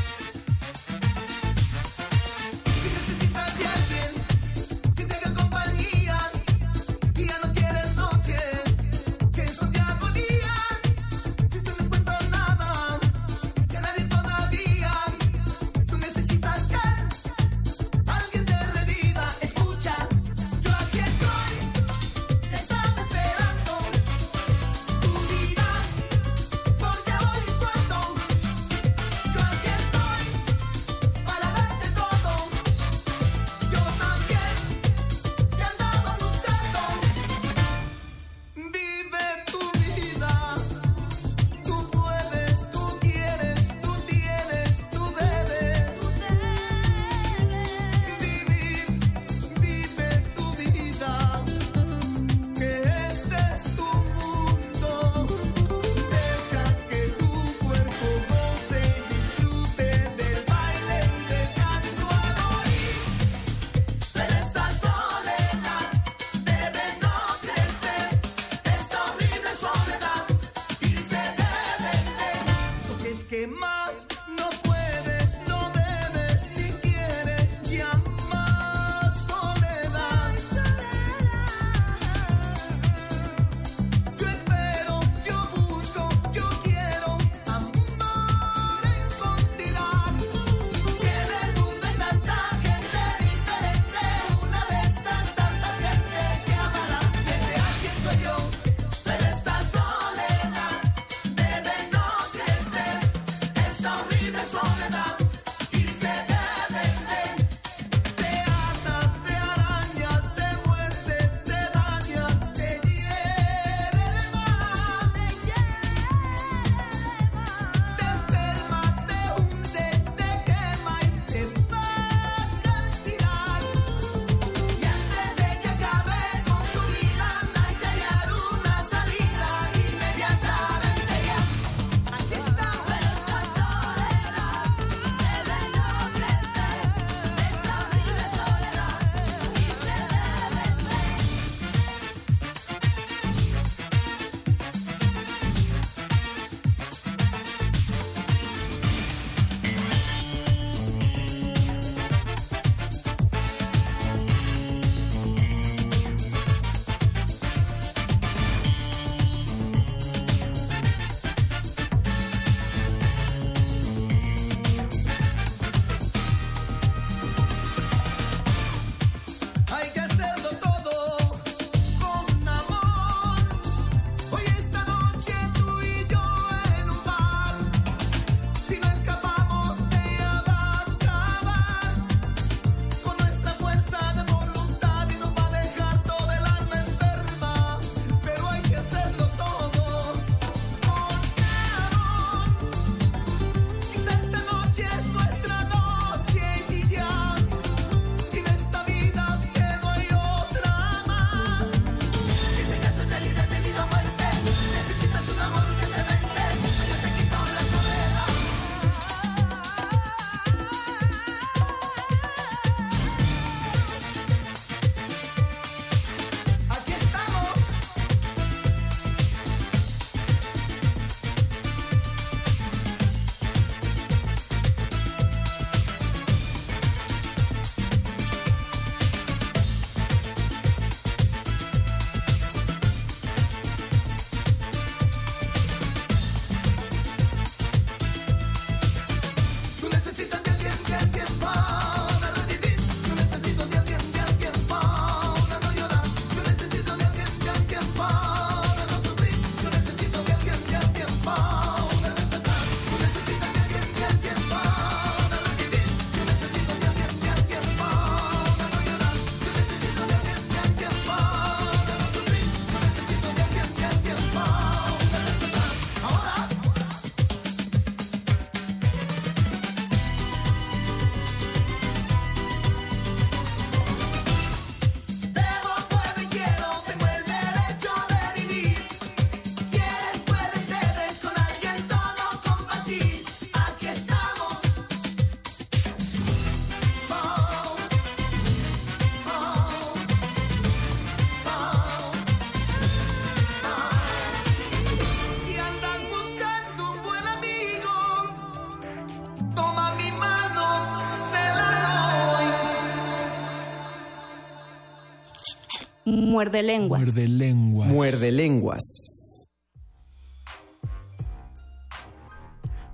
[SPEAKER 11] Muerde lenguas.
[SPEAKER 12] Muerde lenguas.
[SPEAKER 7] Muerde lenguas.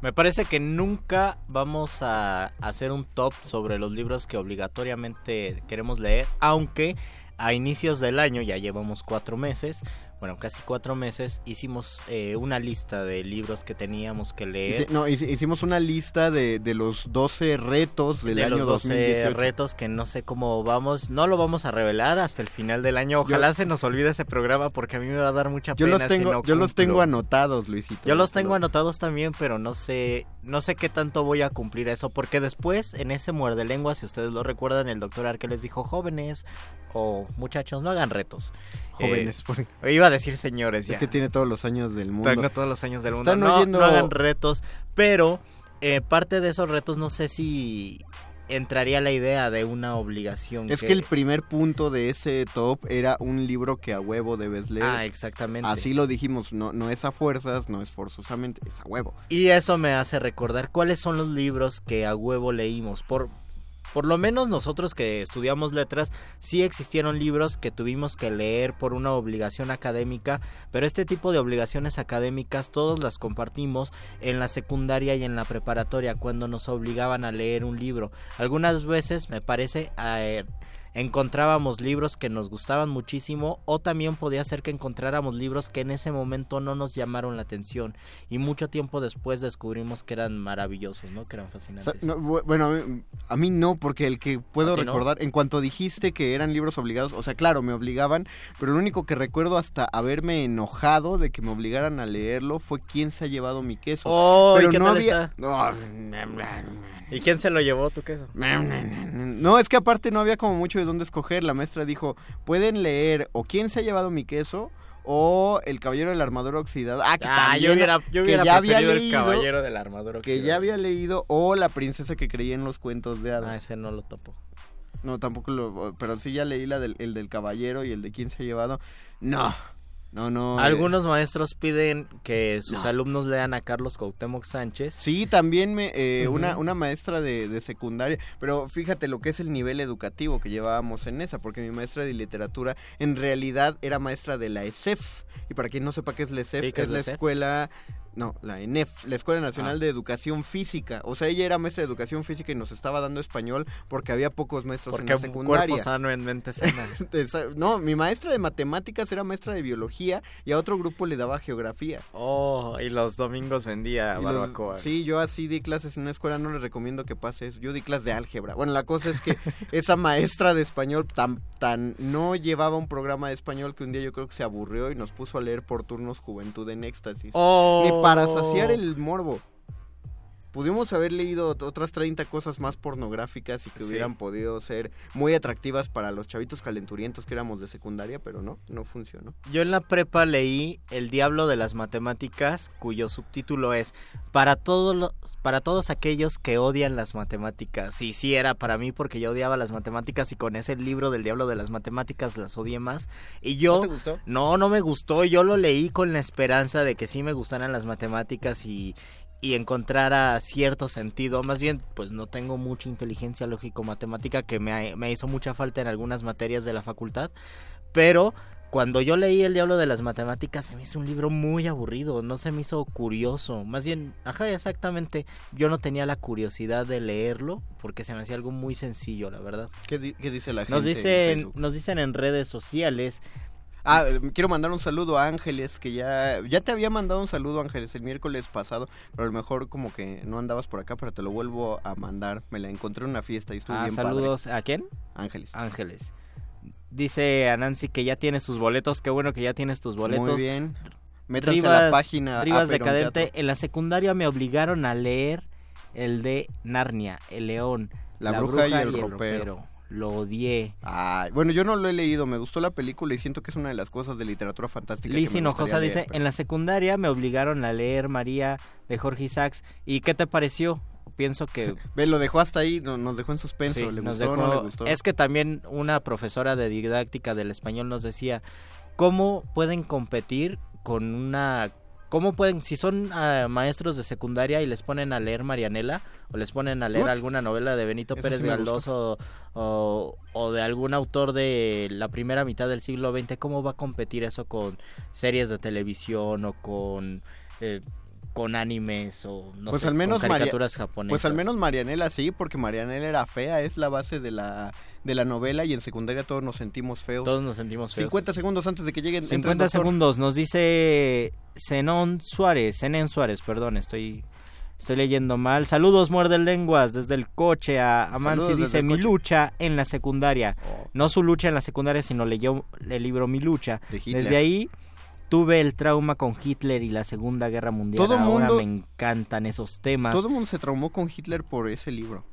[SPEAKER 6] Me parece que nunca vamos a hacer un top sobre los libros que obligatoriamente queremos leer, aunque a inicios del año, ya llevamos cuatro meses, bueno, casi cuatro meses, hicimos eh, una lista de libros que teníamos que leer.
[SPEAKER 7] Hici- no, hici- hicimos una lista de, de los 12 retos del
[SPEAKER 6] de
[SPEAKER 7] año
[SPEAKER 6] los 12
[SPEAKER 7] 2018.
[SPEAKER 6] retos que no sé cómo vamos, no lo vamos a revelar hasta el final del año. Ojalá se nos olvide ese programa porque a mí me va a dar mucha
[SPEAKER 7] Yo
[SPEAKER 6] pena
[SPEAKER 7] los
[SPEAKER 6] si
[SPEAKER 7] tengo,
[SPEAKER 6] no
[SPEAKER 7] yo los tengo anotados, Luisito.
[SPEAKER 6] Yo los tengo anotados también, pero no sé, no sé qué tanto voy a cumplir eso, porque después en ese muerde lengua, si ustedes lo recuerdan, el doctor Arque les dijo jóvenes o muchachos, no hagan retos.
[SPEAKER 7] Jóvenes,
[SPEAKER 6] Eh, Iba a decir señores ya.
[SPEAKER 7] Es que tiene todos los años del mundo.
[SPEAKER 6] Tengo todos los años del mundo.
[SPEAKER 7] Están
[SPEAKER 6] No,
[SPEAKER 7] oyendo-
[SPEAKER 6] no hagan retos, pero eh, parte de esos retos no sé si entraría la idea de una obligación.
[SPEAKER 7] Es que el primer punto de ese top era un libro que a huevo debes leer.
[SPEAKER 6] Ah, exactamente.
[SPEAKER 7] Así lo dijimos, no, no es a fuerzas, no es forzosamente, es a huevo.
[SPEAKER 6] Y eso me hace recordar cuáles son los libros que a huevo leímos. Por, por lo menos nosotros que estudiamos letras, sí existieron libros que tuvimos que leer por una obligación académica, pero este tipo de obligaciones académicas todos las compartimos en la secundaria y en la preparatoria cuando nos obligaban a leer un libro. Algunas veces, me parece, eh, encontrábamos libros que nos gustaban muchísimo o también podía ser que encontráramos libros que en ese momento no nos llamaron la atención y mucho tiempo después descubrimos que eran maravillosos, ¿no? Que eran fascinantes.
[SPEAKER 7] no, bu- bueno, a mí, no, porque el que puedo recordar, en cuanto dijiste que eran libros obligados, o sea, claro, me obligaban, pero lo único que recuerdo hasta haberme enojado de que me obligaran a leerlo fue quién se ha llevado mi queso.
[SPEAKER 6] Oh, ¿y
[SPEAKER 7] pero
[SPEAKER 6] qué
[SPEAKER 7] no
[SPEAKER 6] tal
[SPEAKER 7] había...
[SPEAKER 6] está?
[SPEAKER 7] No,
[SPEAKER 6] ¿Y quién se lo llevó tu queso?
[SPEAKER 7] No, es que aparte no había como mucho de dónde escoger. La maestra dijo, pueden leer o quién se ha llevado mi queso o el caballero de la armadura oxidada. Ah, que
[SPEAKER 6] Ah,
[SPEAKER 7] también,
[SPEAKER 6] yo hubiera, yo
[SPEAKER 7] que
[SPEAKER 6] hubiera
[SPEAKER 7] ya había
[SPEAKER 6] preferido el
[SPEAKER 7] leído,
[SPEAKER 6] caballero de la armadura.
[SPEAKER 7] Que ya había leído o la princesa que creía en los cuentos de hadas.
[SPEAKER 6] Ah, ese no lo topo.
[SPEAKER 7] No, tampoco lo... Pero sí ya leí la del, el del caballero y el de quién se ha llevado. No, no, no. eh.
[SPEAKER 6] Algunos maestros piden que sus
[SPEAKER 7] No.
[SPEAKER 6] alumnos lean a Carlos Cuauhtémoc Sánchez.
[SPEAKER 7] Sí, también me, eh, una, una maestra de, de secundaria, pero fíjate lo que es el nivel educativo que llevábamos en esa, porque mi maestra de literatura en realidad era maestra de la ESEF. Y para quien no sepa qué es la ESEF,
[SPEAKER 6] Sí, ¿qué
[SPEAKER 7] es
[SPEAKER 6] es
[SPEAKER 7] la
[SPEAKER 6] la ESEF?
[SPEAKER 7] escuela, no, la ENEF, la Escuela Nacional
[SPEAKER 6] Ah.
[SPEAKER 7] de Educación Física. O sea, ella era maestra de educación física y nos estaba dando español porque había pocos maestros
[SPEAKER 6] Porque
[SPEAKER 7] en la
[SPEAKER 6] un
[SPEAKER 7] secundaria.
[SPEAKER 6] cuerpo sano en mente (laughs) sana.
[SPEAKER 7] No, mi maestra de matemáticas era maestra de biología y a otro grupo le daba geografía.
[SPEAKER 6] Oh, y los domingos vendía
[SPEAKER 7] los-
[SPEAKER 6] barbacoa.
[SPEAKER 7] sí, yo así di clases en una escuela, no les recomiendo que pase eso. Yo di clases de álgebra. Bueno, la cosa es que (laughs) esa maestra de español tan, tan no llevaba un programa de español que un día yo creo que se aburrió y nos puso a leer por turnos Juventud en Éxtasis.
[SPEAKER 6] Oh.
[SPEAKER 7] Ni para saciar el morbo. Pudimos haber leído ot- otras 30 cosas más pornográficas y que
[SPEAKER 6] Sí.
[SPEAKER 7] hubieran podido ser muy atractivas para los chavitos calenturientos que éramos de secundaria, pero no, no funcionó.
[SPEAKER 6] Yo en la prepa leí El Diablo de las Matemáticas, cuyo subtítulo es para todos los, para todos aquellos que odian las matemáticas. Y sí era para mí porque yo odiaba las matemáticas y con ese libro del Diablo de las Matemáticas las odié más. Y yo
[SPEAKER 7] ¿No te gustó?
[SPEAKER 6] No, no me gustó. Yo lo leí con la esperanza de que sí me gustaran las matemáticas y y encontrara cierto sentido. Más bien, pues no tengo mucha inteligencia lógico-matemática que me, me hizo mucha falta en algunas materias de la facultad. Pero cuando yo leí El Diablo de las Matemáticas se me hizo un libro muy aburrido, no se me hizo curioso. Más bien, ajá, exactamente, yo no tenía la curiosidad de leerlo porque se me hacía algo muy sencillo, la verdad.
[SPEAKER 7] ¿Qué, di- qué dice la gente?
[SPEAKER 6] Nos
[SPEAKER 7] en
[SPEAKER 6] dicen, nos dicen en redes sociales
[SPEAKER 7] Ah, eh, quiero mandar un saludo a Ángeles, que ya, ya te había mandado un saludo Ángeles el miércoles pasado, pero a lo mejor como que no andabas por acá, pero te lo vuelvo a mandar. Me la encontré en una fiesta y estuvo
[SPEAKER 6] Ah,
[SPEAKER 7] bien
[SPEAKER 6] saludos.
[SPEAKER 7] padre.
[SPEAKER 6] ¿A quién?
[SPEAKER 7] Ángeles.
[SPEAKER 6] Ángeles. Dice a Nancy que ya tiene sus boletos. Qué bueno que ya tienes tus boletos.
[SPEAKER 7] Muy bien. Métanse a la página
[SPEAKER 6] Rivas Decadente.
[SPEAKER 7] Teatro.
[SPEAKER 6] En la secundaria me obligaron a leer el de Narnia, el león.
[SPEAKER 7] La bruja y el ropero.
[SPEAKER 6] Lo odié.
[SPEAKER 7] Ay, bueno, yo no lo he leído, me gustó la película y siento que es una de las cosas de literatura fantástica.
[SPEAKER 6] Liz Hinojosa dice, en la secundaria me obligaron a leer María de Jorge Isaacs. ¿Y qué te pareció? Pienso que... (laughs)
[SPEAKER 7] Ve, lo dejó hasta ahí, no- nos dejó en suspenso.
[SPEAKER 6] Sí,
[SPEAKER 7] ¿Le
[SPEAKER 6] nos
[SPEAKER 7] gustó o
[SPEAKER 6] dejó-
[SPEAKER 7] no le gustó?
[SPEAKER 6] Es que también una profesora de didáctica del español nos decía, ¿cómo pueden competir con una ¿Cómo pueden, si son ah, maestros de secundaria y les ponen a leer Marianela o les ponen a leer alguna novela de Benito
[SPEAKER 7] Eso
[SPEAKER 6] Pérez
[SPEAKER 7] sí me
[SPEAKER 6] Galdós o, o, o de algún autor de la primera mitad del siglo XX, ¿cómo va a competir eso con series de televisión o con eh, con animes o no
[SPEAKER 7] pues
[SPEAKER 6] sé,
[SPEAKER 7] al menos
[SPEAKER 6] con
[SPEAKER 7] Maria-
[SPEAKER 6] caricaturas japonesas?
[SPEAKER 7] Pues al menos Marianela sí, porque Marianela era fea, es la base de la de la novela y en secundaria todos nos sentimos feos.
[SPEAKER 6] Todos nos sentimos feos.
[SPEAKER 7] 50 segundos antes de que lleguen. entre el
[SPEAKER 6] 50
[SPEAKER 7] doctor.
[SPEAKER 6] segundos, nos dice Zenón Suárez, Zenén Suárez, perdón, estoy estoy leyendo mal. Saludos, muerde lenguas, desde el coche a Amansi dice mi
[SPEAKER 7] coche". Oh.
[SPEAKER 6] lucha en la secundaria. No su lucha en la secundaria, sino leyó el libro Mi lucha.
[SPEAKER 7] De.
[SPEAKER 6] Desde ahí tuve el trauma con Hitler y la Segunda Guerra Mundial.
[SPEAKER 7] Todo
[SPEAKER 6] Ahora
[SPEAKER 7] mundo-
[SPEAKER 6] me encantan esos temas.
[SPEAKER 7] Todo el mundo se traumó con Hitler por ese libro.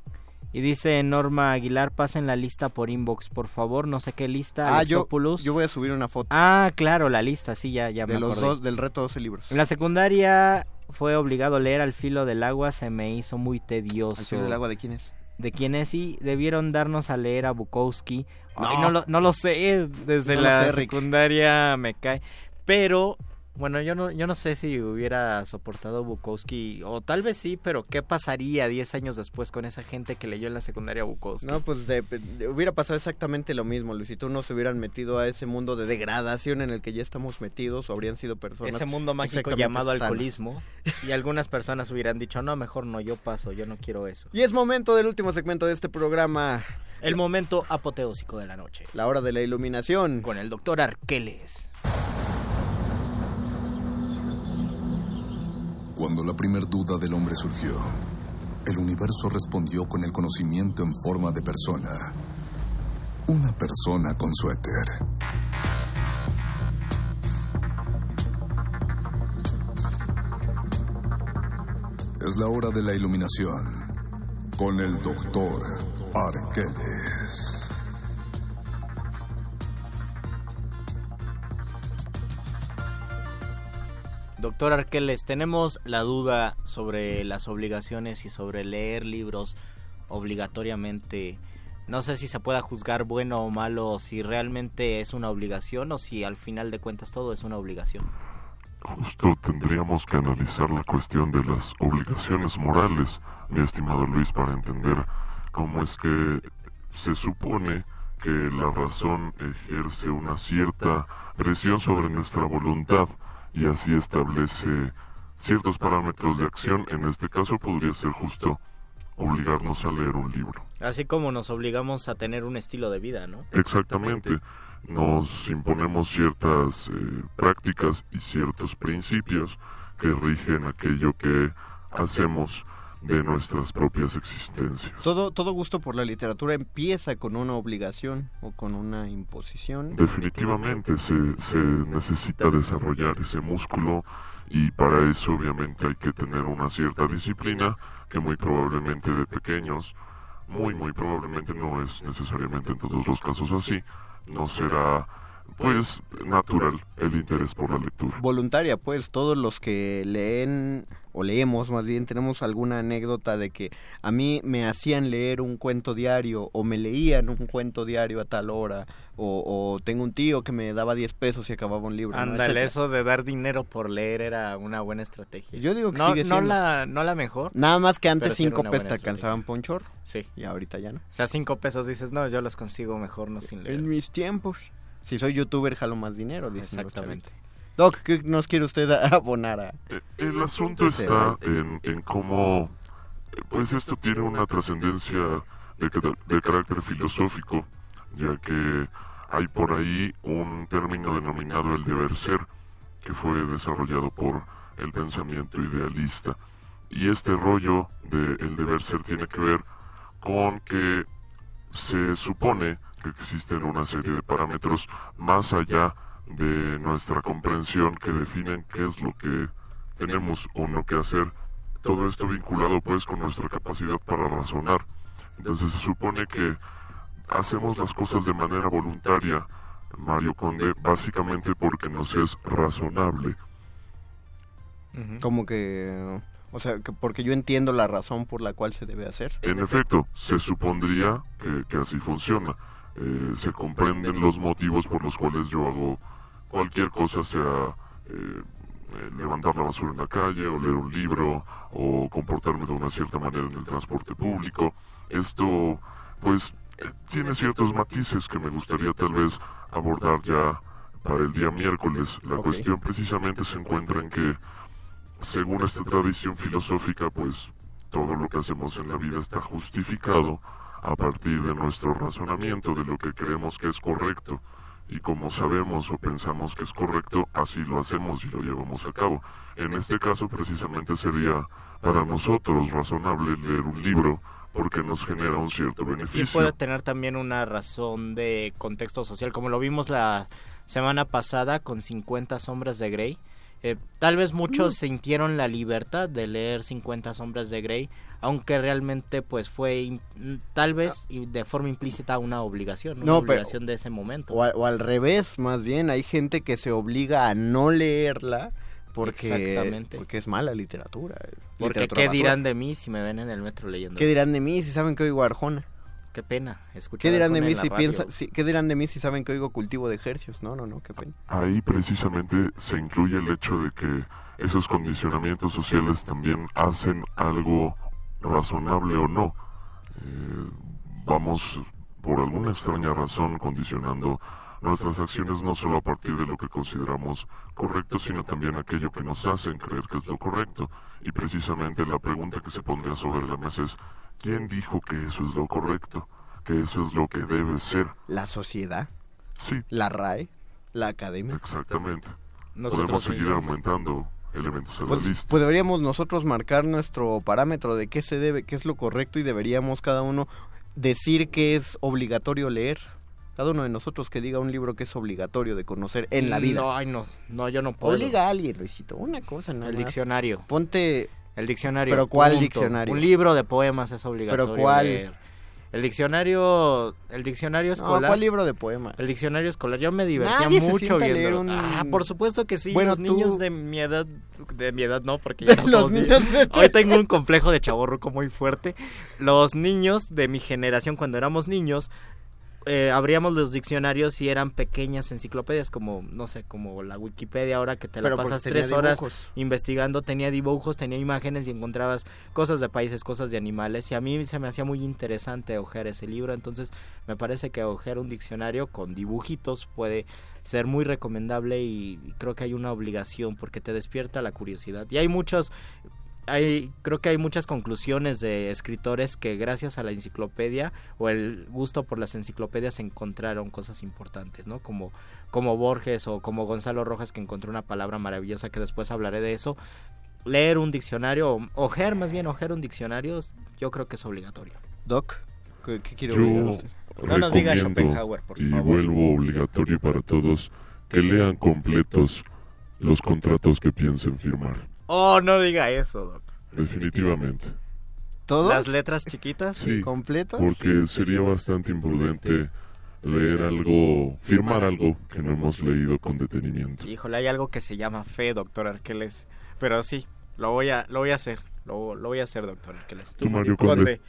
[SPEAKER 6] Y dice Norma Aguilar, pasen la lista por inbox, por favor. No sé qué lista.
[SPEAKER 7] Ah, yo, yo voy a subir una foto
[SPEAKER 6] Ah, claro, la lista, sí, ya, ya
[SPEAKER 7] de
[SPEAKER 6] me
[SPEAKER 7] los
[SPEAKER 6] acordé.
[SPEAKER 7] dos del reto 12 libros.
[SPEAKER 6] En la secundaria fue obligado a leer Al filo del agua, se me hizo muy
[SPEAKER 7] ¿Al
[SPEAKER 6] tedioso.
[SPEAKER 7] filo del agua de quién es?
[SPEAKER 6] ¿De quién es? Y debieron darnos a leer a Bukowski. Ay,
[SPEAKER 7] No.
[SPEAKER 6] no, lo, no lo sé, desde
[SPEAKER 7] No
[SPEAKER 6] la
[SPEAKER 7] sé,
[SPEAKER 6] secundaria me cae. Pero, bueno, yo no, yo no sé si hubiera soportado Bukowski, o tal vez sí, pero ¿qué pasaría 10 años después con esa gente que leyó en la secundaria Bukowski?
[SPEAKER 7] No, pues de- de- hubiera pasado exactamente lo mismo, Luis. Si tú no se hubieran metido a ese mundo de degradación en el que ya estamos metidos, o habrían sido personas.
[SPEAKER 6] Ese mundo mágico llamado
[SPEAKER 7] sanas.
[SPEAKER 6] alcoholismo. (laughs) Y algunas personas hubieran dicho, no, mejor no, yo paso, yo no quiero eso.
[SPEAKER 7] Y es momento del último segmento de este programa,
[SPEAKER 6] El momento apoteósico de la noche.
[SPEAKER 7] la hora de la iluminación.
[SPEAKER 6] Con el doctor Arqueles.
[SPEAKER 13] Cuando la primer duda del hombre surgió, el universo respondió con el conocimiento en forma de persona. Una persona con suéter. Es la hora de la iluminación con el doctor Arqueles.
[SPEAKER 6] Doctor Arqueles, tenemos la duda sobre las obligaciones y sobre leer libros obligatoriamente. No sé si se pueda juzgar bueno o malo, si realmente es una obligación o si al final de cuentas todo es una obligación.
[SPEAKER 11] Justo tendríamos que analizar la cuestión de las obligaciones morales, mi estimado Luis, para entender cómo es que se supone que la razón ejerce una cierta presión sobre nuestra voluntad y así establece ciertos parámetros de acción. En este caso podría ser justo obligarnos a leer un libro.
[SPEAKER 6] Así como nos obligamos a tener un estilo de vida, ¿no?
[SPEAKER 11] Exactamente. Nos imponemos ciertas eh, prácticas y ciertos principios que rigen aquello que hacemos de nuestras propias existencias.
[SPEAKER 7] Todo, todo gusto por la literatura empieza con una obligación o con una imposición.
[SPEAKER 11] Definitivamente se, se necesita desarrollar ese músculo y para eso obviamente hay que tener una cierta disciplina que muy probablemente de pequeños, muy muy probablemente no es necesariamente en todos los casos así, no será pues natural el interés por la lectura.
[SPEAKER 7] Voluntaria, pues todos los que leen o leemos más bien tenemos alguna anécdota de que a mí me hacían leer un cuento diario o me leían un cuento diario a tal hora o, o tengo un tío que me daba 10 pesos y acababa un libro. ¿no?
[SPEAKER 6] Ándale,
[SPEAKER 7] Etcétera.
[SPEAKER 6] eso de dar dinero por leer era una buena estrategia.
[SPEAKER 7] Yo digo que
[SPEAKER 6] no,
[SPEAKER 7] sigue
[SPEAKER 6] no
[SPEAKER 7] siendo.
[SPEAKER 6] la no la mejor.
[SPEAKER 7] Nada más que antes
[SPEAKER 6] pero sí era
[SPEAKER 7] 5
[SPEAKER 6] una
[SPEAKER 7] pesos te alcanzaban ponchor
[SPEAKER 6] Sí.
[SPEAKER 7] y ahorita ya no.
[SPEAKER 6] O sea, cinco pesos dices, no, yo los consigo mejor no sin leer.
[SPEAKER 7] En mis tiempos. Si soy youtuber jalo más dinero, dicen
[SPEAKER 6] Exactamente.
[SPEAKER 7] Doc, ¿qué nos quiere usted abonar a...?
[SPEAKER 11] Eh, El asunto está en, en cómo, pues esto tiene una trascendencia de, ca- de carácter filosófico, ya que hay por ahí un término denominado el deber ser, que fue desarrollado por el pensamiento idealista. Y este rollo de el deber ser tiene que ver con que se supone que existen una serie de parámetros más allá de nuestra comprensión que definen qué es lo que tenemos o no que hacer. Todo esto vinculado pues con nuestra capacidad para razonar. Entonces se supone que hacemos las cosas de manera voluntaria, Mario Conde, básicamente porque nos es razonable.
[SPEAKER 7] Como que... O sea, que porque yo entiendo la razón por la cual se debe hacer.
[SPEAKER 11] En efecto, se supondría que, que así funciona. Eh, se comprenden los motivos por los cuales yo hago cualquier cosa, sea eh, eh, levantar la basura en la calle o leer un libro o comportarme de una cierta manera en el transporte público. Esto, pues, tiene ciertos matices que me gustaría tal vez abordar ya para el día miércoles. La cuestión precisamente se encuentra en que, según esta tradición filosófica, pues todo lo que hacemos en la vida está justificado a partir de nuestro razonamiento, de lo que creemos que es correcto. Y como sabemos o pensamos que es correcto, así lo hacemos y lo llevamos a cabo. En este caso, precisamente sería para nosotros razonable leer un libro porque nos genera un cierto
[SPEAKER 6] Y
[SPEAKER 11] beneficio.
[SPEAKER 6] puede tener también una razón de contexto social, como lo vimos la semana pasada con 50 sombras de Grey. Eh, tal vez muchos
[SPEAKER 7] Mm.
[SPEAKER 6] sintieron la libertad de leer 50 sombras de Grey, aunque realmente pues fue in- tal vez y de forma implícita una obligación, una
[SPEAKER 7] No, pero-
[SPEAKER 6] obligación de ese momento.
[SPEAKER 7] O, a- o al revés, más bien, hay gente que se obliga a no leerla porque, porque es mala literatura.
[SPEAKER 6] Porque
[SPEAKER 7] literatura
[SPEAKER 6] qué
[SPEAKER 7] basura.
[SPEAKER 6] dirán de mí si me ven en el metro leyendo.
[SPEAKER 7] ¿Qué dirán de mí si saben que oigo Arjona?
[SPEAKER 6] Qué pena escuchar
[SPEAKER 7] ¿Qué dirán de mí si
[SPEAKER 6] radio.
[SPEAKER 7] piensan, si- qué dirán de mí si saben que oigo cultivo de ejercios? No, no, no, qué pena.
[SPEAKER 11] Ahí precisamente se incluye el hecho de que esos condicionamientos sociales también hacen algo razonable o no. Eh, vamos por alguna extraña razón condicionando nuestras acciones no solo a partir de lo que consideramos correcto, sino también aquello que nos hacen creer que es lo correcto. Y precisamente la pregunta que se pondría sobre la mesa es, ¿quién dijo que eso es lo correcto? Que eso es lo que debe ser.
[SPEAKER 7] La sociedad,
[SPEAKER 11] Sí,
[SPEAKER 7] la RAE, la academia.
[SPEAKER 11] exactamente.
[SPEAKER 6] Nosotros
[SPEAKER 11] Podemos seguir
[SPEAKER 6] mismos.
[SPEAKER 11] aumentando elementos la
[SPEAKER 7] Pues,
[SPEAKER 11] lista.
[SPEAKER 7] pues deberíamos nosotros marcar nuestro parámetro de qué se debe, qué es lo correcto y deberíamos cada uno decir que es obligatorio leer. Cada uno de nosotros que diga un libro que es obligatorio de conocer en la vida.
[SPEAKER 6] No, ay, no, no, yo no puedo.
[SPEAKER 7] Obliga a alguien, Luisito, una cosa nada
[SPEAKER 6] El
[SPEAKER 7] más.
[SPEAKER 6] diccionario.
[SPEAKER 7] Ponte
[SPEAKER 6] El diccionario.
[SPEAKER 7] ¿Pero cuál
[SPEAKER 6] punto.
[SPEAKER 7] diccionario?
[SPEAKER 6] Un libro de poemas es obligatorio.
[SPEAKER 7] ¿Pero cuál?
[SPEAKER 6] leer. El diccionario, el diccionario
[SPEAKER 7] No,
[SPEAKER 6] escolar.
[SPEAKER 7] ¿cuál libro de poemas?
[SPEAKER 6] El diccionario escolar. Yo me divertía
[SPEAKER 7] Nadie
[SPEAKER 6] mucho viendo.
[SPEAKER 7] un-
[SPEAKER 6] Ah, por supuesto que sí.
[SPEAKER 7] Bueno,
[SPEAKER 6] los
[SPEAKER 7] tú-
[SPEAKER 6] niños de mi edad, de mi edad no, porque ya (laughs) no
[SPEAKER 7] Los niños de
[SPEAKER 6] Hoy tengo un complejo de chaborruco muy fuerte. Los niños de mi generación, cuando éramos niños, eh, abríamos los diccionarios y eran pequeñas enciclopedias como, no sé, como la Wikipedia ahora que te la
[SPEAKER 7] Pero porque
[SPEAKER 6] pasas tres horas
[SPEAKER 7] dibujos.
[SPEAKER 6] investigando, tenía dibujos, tenía imágenes y encontrabas cosas de países, cosas de animales y a mí se me hacía muy interesante ojear ese libro, entonces me parece que ojear un diccionario con dibujitos puede ser muy recomendable y creo que hay una obligación porque te despierta la curiosidad y hay muchos hay, creo que hay muchas conclusiones de escritores que gracias a la enciclopedia o el gusto por las enciclopedias encontraron cosas importantes, ¿no? Como, como Borges o como Gonzalo Rojas que encontró una palabra maravillosa que después hablaré de eso. Leer un diccionario, o ojear más bien, ojear un diccionario, yo creo que es obligatorio.
[SPEAKER 7] Doc, ¿qué, qué quiere
[SPEAKER 11] Yo?
[SPEAKER 6] No nos diga
[SPEAKER 11] recomiendo
[SPEAKER 6] Schopenhauer, por
[SPEAKER 11] y
[SPEAKER 6] favor.
[SPEAKER 11] vuelvo obligatorio para todos que lean completos los contratos que piensen firmar.
[SPEAKER 6] Oh, no diga eso, Doc.
[SPEAKER 11] Definitivamente.
[SPEAKER 7] ¿Todos?
[SPEAKER 6] Las letras chiquitas,
[SPEAKER 11] Sí,
[SPEAKER 7] completos.
[SPEAKER 11] porque sería bastante imprudente leer algo, firmar algo que no hemos leído con detenimiento.
[SPEAKER 6] Híjole, hay algo que se llama fe, doctor Arqueles. Pero sí, lo voy a, lo voy a hacer. Lo, lo voy a hacer, doctor Arqueles.
[SPEAKER 11] Tú, Mario Conde.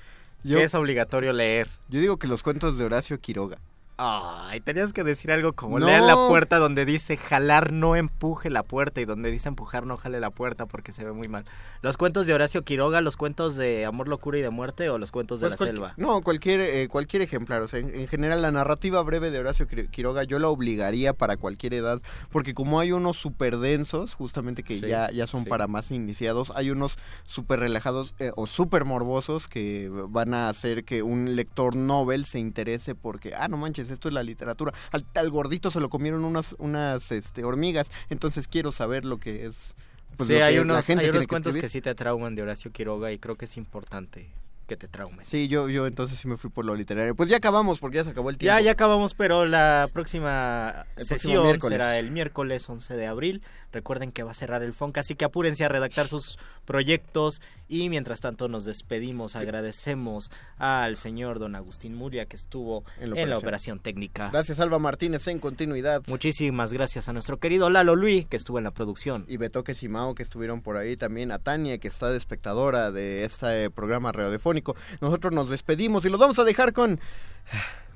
[SPEAKER 7] Yo-
[SPEAKER 6] ¿Qué es obligatorio leer?
[SPEAKER 7] Yo digo que los cuentos de Horacio Quiroga.
[SPEAKER 6] Ay, tenías que decir algo como
[SPEAKER 7] No.
[SPEAKER 6] lean la puerta donde dice jalar no empuje la puerta y donde dice empujar no jale la puerta porque se ve muy mal. Los cuentos de Horacio Quiroga, los cuentos de amor, locura y de muerte o los cuentos de
[SPEAKER 7] Pues
[SPEAKER 6] la selva.
[SPEAKER 7] No, cualquier, eh, cualquier ejemplar. O sea, en, en general, la narrativa breve de Horacio Quir- Quiroga yo la obligaría para cualquier edad. Porque como hay unos súper densos, justamente que
[SPEAKER 6] Sí,
[SPEAKER 7] ya, ya son
[SPEAKER 6] sí.
[SPEAKER 7] para más iniciados, hay unos súper relajados eh, o súper morbosos que van a hacer que un lector novel se interese porque, ah, no manches, esto es la literatura. Al, al gordito se lo comieron unas, unas este, hormigas, entonces quiero saber lo que es. pues,
[SPEAKER 6] sí,
[SPEAKER 7] lo
[SPEAKER 6] hay unos,
[SPEAKER 7] la gente
[SPEAKER 6] hay unos
[SPEAKER 7] que
[SPEAKER 6] cuentos
[SPEAKER 7] escribir.
[SPEAKER 6] que sí te trauman de Horacio Quiroga y creo que es importante que te traumes.
[SPEAKER 7] Sí, yo, yo entonces sí me fui por lo literario. Pues ya acabamos porque ya se acabó el tiempo.
[SPEAKER 6] Ya, ya acabamos, pero la próxima
[SPEAKER 7] El
[SPEAKER 6] sesión será el miércoles 11 de abril. Recuerden que va a cerrar el FONCA, así que apúrense a redactar sus proyectos. Y mientras tanto nos despedimos, agradecemos al señor don Agustín Muria que estuvo en, la
[SPEAKER 7] operación.
[SPEAKER 6] operación técnica.
[SPEAKER 7] Gracias Alba Martínez en continuidad.
[SPEAKER 6] Muchísimas gracias a nuestro querido Lalo Luis que estuvo en la producción.
[SPEAKER 7] Y Betoque Simao que estuvieron por ahí también, a Tania que está de espectadora de este programa radiofónico. Nosotros nos despedimos y los vamos a dejar con...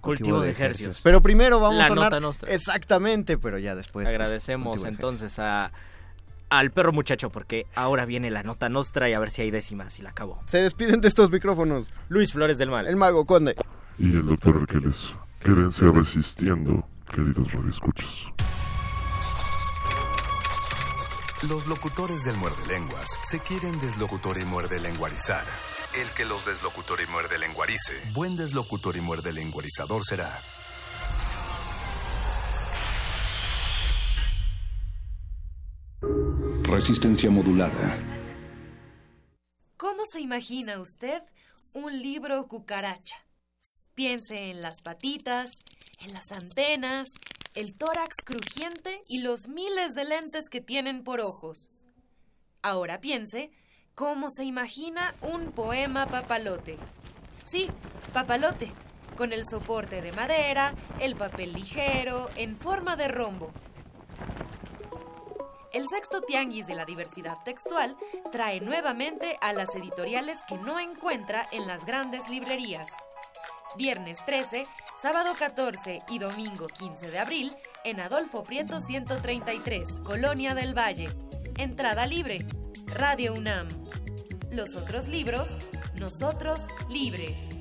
[SPEAKER 6] Cultivo de ejercicios.
[SPEAKER 7] Pero primero vamos
[SPEAKER 6] La
[SPEAKER 7] a sonar...
[SPEAKER 6] nota nostra.
[SPEAKER 7] Exactamente, pero ya después. pues,
[SPEAKER 6] Agradecemos entonces a al perro muchacho porque ahora viene la nota nostra y a ver si hay décimas y la acabo.
[SPEAKER 7] Se despiden de estos micrófonos.
[SPEAKER 6] Luis Flores del Mal.
[SPEAKER 7] El mago conde.
[SPEAKER 11] Y el doctor Arqueles. Quédense resistiendo, queridos radioescuchas.
[SPEAKER 13] Los locutores del muerde lenguas se quieren deslocutor y muerde lenguarizar. El que los deslocutor y muerde lenguarice, buen deslocutor y muerde lenguarizador será.
[SPEAKER 14] Resistencia modulada.
[SPEAKER 12] ¿Cómo se imagina usted un libro cucaracha? Piense en las patitas, en las antenas, el tórax crujiente y los miles de lentes que tienen por ojos. Ahora piense cómo se imagina un poema papalote. Sí, papalote, con el soporte de madera, el papel ligero, en forma de rombo. El sexto tianguis de la diversidad textual trae nuevamente a las editoriales que no encuentra en las grandes librerías. Viernes 13, sábado 14 y domingo 15 de abril en Adolfo Prieto 133, Colonia del Valle. Entrada libre. Radio UNAM. Los otros libros, nosotros libres.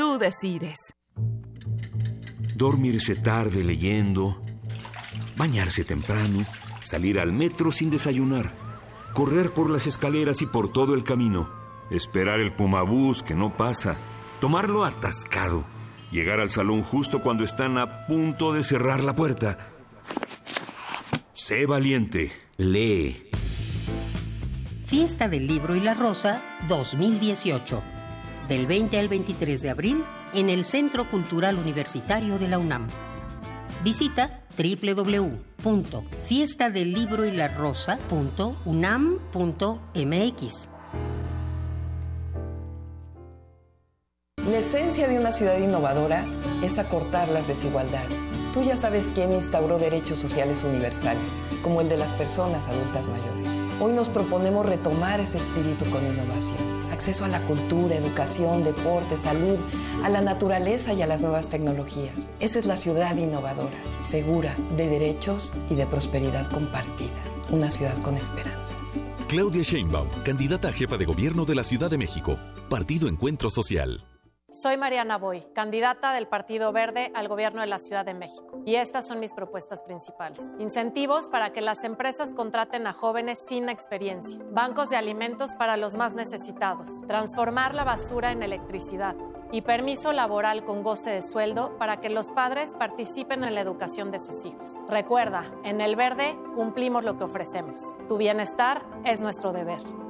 [SPEAKER 15] Tú decides.
[SPEAKER 16] Dormirse tarde leyendo, bañarse temprano, salir al metro sin desayunar, correr por las escaleras y por todo el camino, esperar el pumabús que no pasa, tomarlo atascado, llegar al salón justo cuando están a punto de cerrar la puerta. Sé valiente, lee.
[SPEAKER 17] Fiesta del Libro y la Rosa 2018. Del 20 al 23 de abril en el Centro Cultural Universitario de la UNAM. Visita www.fiestadelibroylarosa.unam.mx.
[SPEAKER 18] La esencia de una ciudad innovadora es acortar las desigualdades. Tú ya sabes quién instauró derechos sociales universales, como el de las personas adultas mayores. Hoy nos proponemos retomar ese espíritu con innovación. Acceso a la cultura, educación, deporte, salud, a la naturaleza y a las nuevas tecnologías. Esa es la ciudad innovadora, segura, de derechos y de prosperidad compartida. Una ciudad con esperanza.
[SPEAKER 19] Claudia Sheinbaum, candidata a jefa de gobierno de la Ciudad de México. Partido Encuentro Social.
[SPEAKER 20] Soy Mariana Boy, candidata del Partido Verde al gobierno de la Ciudad de México. Y estas son mis propuestas principales. Incentivos para que las empresas contraten a jóvenes sin experiencia. Bancos de alimentos para los más necesitados. Transformar la basura en electricidad. Y permiso laboral con goce de sueldo para que los padres participen en la educación de sus hijos. Recuerda, en el Verde cumplimos lo que ofrecemos. Tu bienestar es nuestro deber.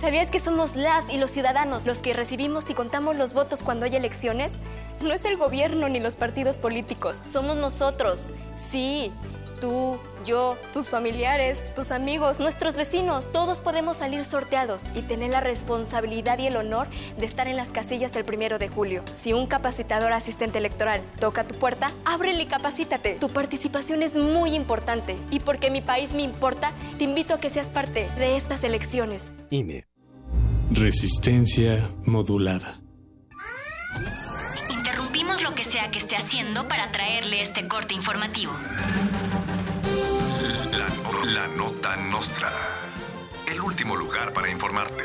[SPEAKER 21] ¿Sabías que somos las y los ciudadanos los que recibimos y contamos los votos cuando hay elecciones? No es el gobierno ni los partidos políticos, somos nosotros. Sí, tú, yo, tus familiares, tus amigos, nuestros vecinos, todos podemos salir sorteados y tener la responsabilidad y el honor de estar en las casillas el primero de julio. Si un capacitador asistente electoral toca tu puerta, ábrele y capacítate. Tu participación es muy importante y porque mi país me importa, te invito a que seas parte de estas elecciones.
[SPEAKER 22] INE. Resistencia modulada.
[SPEAKER 23] Interrumpimos lo que sea que esté haciendo para traerle este corte informativo.
[SPEAKER 13] La, nota nostra. El último lugar para informarte.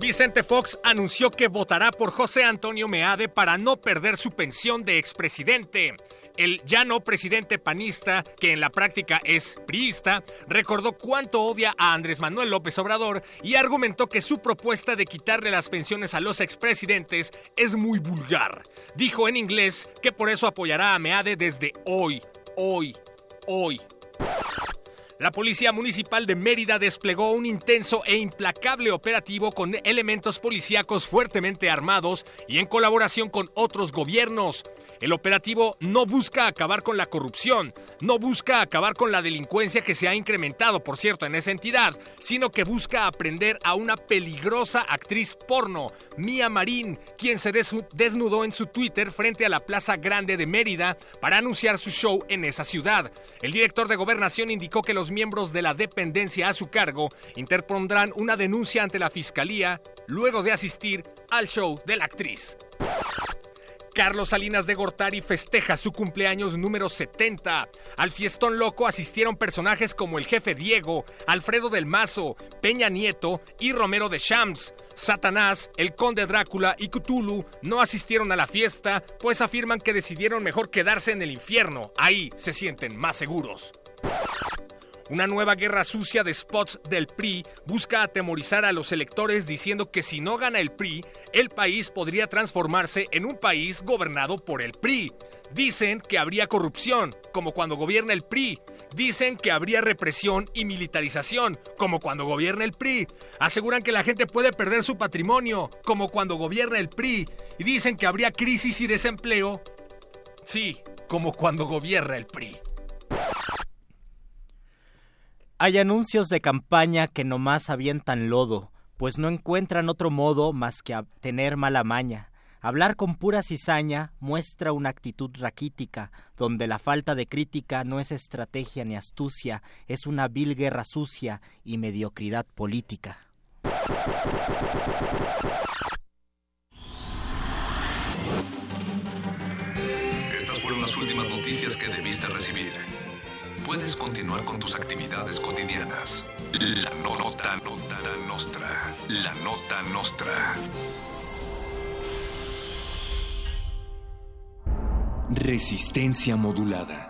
[SPEAKER 4] Vicente Fox anunció que votará por José Antonio Meade para no perder su pensión de expresidente. El ya no presidente panista, que en la práctica es priista, recordó cuánto odia a Andrés Manuel López Obrador y argumentó que su propuesta de quitarle las pensiones a los expresidentes es muy vulgar. Dijo en inglés que por eso apoyará a Meade desde hoy, hoy, hoy. La Policía Municipal de Mérida desplegó un intenso e implacable operativo con elementos policíacos fuertemente armados y en colaboración con otros gobiernos. El operativo no busca acabar con la corrupción, no busca acabar con la delincuencia que se ha incrementado, por cierto, en esa entidad, sino que busca aprender a una peligrosa actriz porno, Mía Marín, quien se desnudó en su Twitter frente a la Plaza Grande de Mérida para anunciar su show en esa ciudad. El director de gobernación indicó que los miembros de la dependencia a su cargo interpondrán una denuncia ante la fiscalía luego de asistir al show de la actriz. Carlos Salinas de Gortari festeja su cumpleaños número 70. Al fiestón loco asistieron personajes como el jefe Diego, Alfredo del Mazo, Peña Nieto y Romero de Shams. Satanás, el conde Drácula y Cthulhu no asistieron a la fiesta, pues afirman que decidieron mejor quedarse en el infierno. Ahí se sienten más seguros. Una nueva guerra sucia de spots del PRI busca atemorizar a los electores diciendo que si no gana el PRI, el país podría transformarse en un país gobernado por el PRI. Dicen que habría corrupción, como cuando gobierna el PRI. Dicen que habría represión y militarización, como cuando gobierna el PRI. Aseguran que la gente puede perder su patrimonio, como cuando gobierna el PRI. Y dicen que habría crisis y desempleo. Sí, como cuando gobierna el PRI.
[SPEAKER 6] Hay anuncios de campaña que nomás avientan lodo, pues no encuentran otro modo más que tener mala maña. Hablar con pura cizaña muestra una actitud raquítica, donde la falta de crítica no es estrategia ni astucia, es una vil guerra sucia y mediocridad política.
[SPEAKER 13] Estas fueron las últimas noticias que debiste recibir puedes continuar con tus actividades cotidianas. La nota, nota, nostra. La nota nostra.
[SPEAKER 24] Resistencia modulada.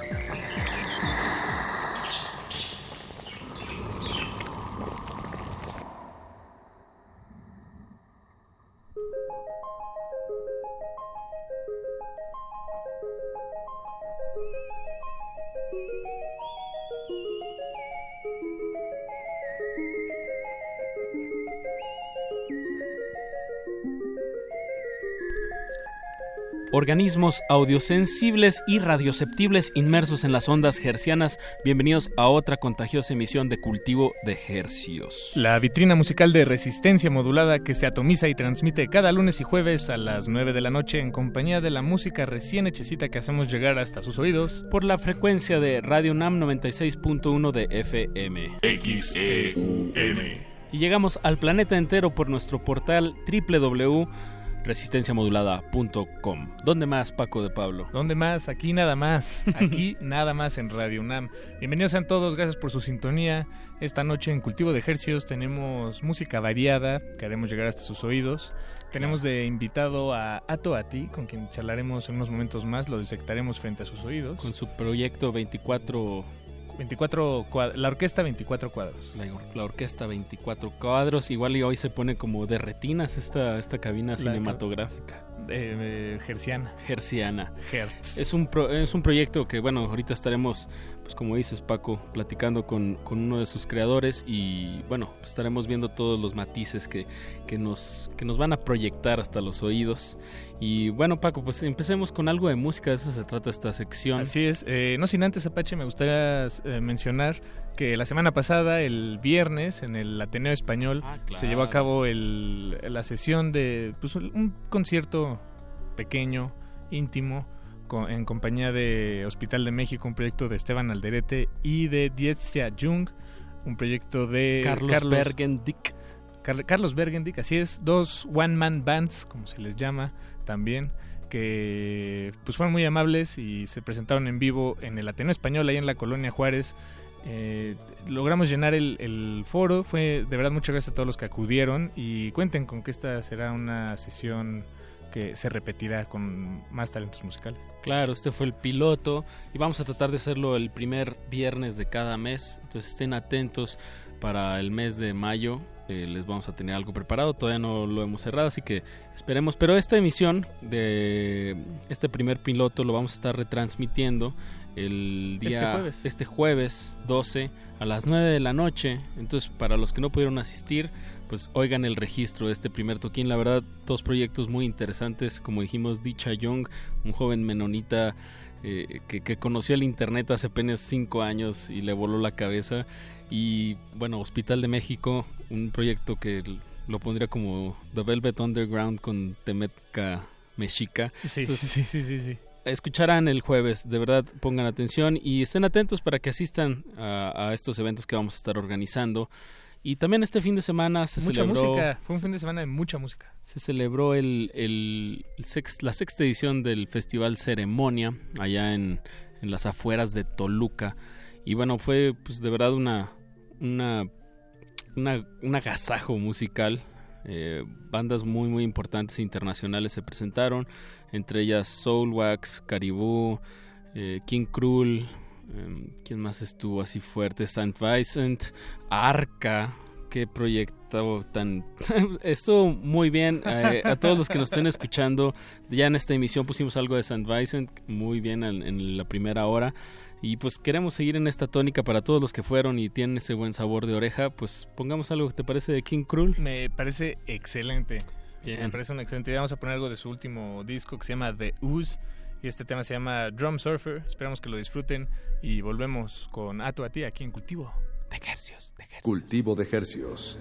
[SPEAKER 25] Organismos audiosensibles y radioceptibles inmersos en las ondas hercianas, bienvenidos a otra contagiosa emisión de Cultivo de Hercios.
[SPEAKER 26] La vitrina musical de resistencia modulada que se atomiza y transmite cada lunes y jueves a las 9 de la noche en compañía de la música recién hechecita que hacemos llegar hasta sus oídos.
[SPEAKER 25] Por la frecuencia de Radio NAM 96.1 de FM.
[SPEAKER 27] XEUM.
[SPEAKER 25] Y llegamos al planeta entero por nuestro portal www resistenciamodulada.com. ¿Dónde más, Paco de Pablo?
[SPEAKER 26] ¿Dónde más? Aquí nada más. Aquí (laughs) nada más en Radio UNAM. Bienvenidos sean todos, gracias por su sintonía. Esta noche en Cultivo de Ejercios tenemos música variada que haremos llegar hasta sus oídos. Tenemos de invitado a Ato Ati, con quien charlaremos en unos momentos más, lo disectaremos frente a sus oídos.
[SPEAKER 25] Con su proyecto 24
[SPEAKER 26] 24 cuad- la orquesta 24 cuadros.
[SPEAKER 25] La, la orquesta 24 cuadros, igual y hoy se pone como de retinas esta, esta cabina
[SPEAKER 26] La-
[SPEAKER 25] cinematográfica.
[SPEAKER 26] Eh, herciana.
[SPEAKER 25] Herciana.
[SPEAKER 26] Hertz.
[SPEAKER 25] Es un, pro- es un proyecto que, bueno, ahorita estaremos, pues como dices Paco, platicando con, con uno de sus creadores y, bueno, estaremos viendo todos los matices que, que, nos, que nos van a proyectar hasta los oídos. Y bueno, Paco, pues empecemos con algo de música, de eso se trata esta sección.
[SPEAKER 26] Así es. Eh, no sin antes, Apache, me gustaría eh, mencionar que la semana pasada, el viernes, en el Ateneo Español,
[SPEAKER 25] Ah,
[SPEAKER 26] se llevó a cabo el- la sesión de pues, un concierto pequeño, íntimo, co- en compañía de Hospital de México, un proyecto de Esteban Alderete y de Dietzia Jung, un proyecto de
[SPEAKER 25] Carlos Bergendick.
[SPEAKER 26] Car- Carlos Bergendick, así es, dos one man bands, como se les llama también, que pues fueron muy amables y se presentaron en vivo en el Ateneo Español, ahí en la colonia Juárez. Eh, logramos llenar el, foro, fue de verdad muchas gracias a todos los que acudieron y cuenten con que esta será una sesión que se repetirá con más talentos musicales.
[SPEAKER 25] Claro, este fue el piloto y vamos a tratar de hacerlo el primer viernes de cada mes. Entonces estén atentos para el mes de mayo. eh, les vamos a tener algo preparado. Todavía no lo hemos cerrado, así que esperemos. Pero esta emisión de este primer piloto lo vamos a estar retransmitiendo el día
[SPEAKER 26] Este jueves.
[SPEAKER 25] este jueves 12 a las 9 de la noche. Entonces, para los que no pudieron asistir, pues oigan el registro de este primer toquín. La verdad, dos proyectos muy interesantes. Como dijimos, Dicha Young, un joven menonita eh, que, que conoció el internet hace apenas cinco años y le voló la cabeza. Y bueno, Hospital de México, un proyecto que lo pondría como The Velvet Underground con Temetka Mexica.
[SPEAKER 26] Sí,
[SPEAKER 25] Entonces, (laughs)
[SPEAKER 26] sí, sí, sí, sí.
[SPEAKER 25] Escucharán el jueves. De verdad, pongan atención y estén atentos para que asistan a, a estos eventos que vamos a estar organizando. Y también este fin de semana se
[SPEAKER 26] mucha
[SPEAKER 25] celebró...
[SPEAKER 26] música, fue un fin de semana de mucha música.
[SPEAKER 25] Se celebró el, el, la sexta edición del Festival Ceremonia allá en, en las afueras de Toluca. Y bueno, fue pues de verdad una, una, una, un agasajo musical. Eh, bandas muy muy importantes internacionales se presentaron, entre ellas Soulwax, Caribou, eh, King Krul, em, ¿quién más estuvo así fuerte? St. Vincent, Arca, qué proyecto tan... (laughs) Estuvo muy bien. eh, a todos los que nos estén escuchando, ya en esta emisión pusimos algo de St. Vincent, muy bien en, la primera hora. Y pues queremos seguir en esta tónica para todos los que fueron y tienen ese buen sabor de oreja, pues pongamos algo que te parece de King Krul.
[SPEAKER 26] Me parece excelente.
[SPEAKER 25] Bien.
[SPEAKER 26] Me parece una excelente idea. Vamos a poner algo de su último disco que se llama The Ooze. Y este tema se llama Drum Surfer. Esperamos que lo disfruten. Y volvemos con Ato a ti aquí en Cultivo de Hercios. De Hercios.
[SPEAKER 27] Cultivo de hercios.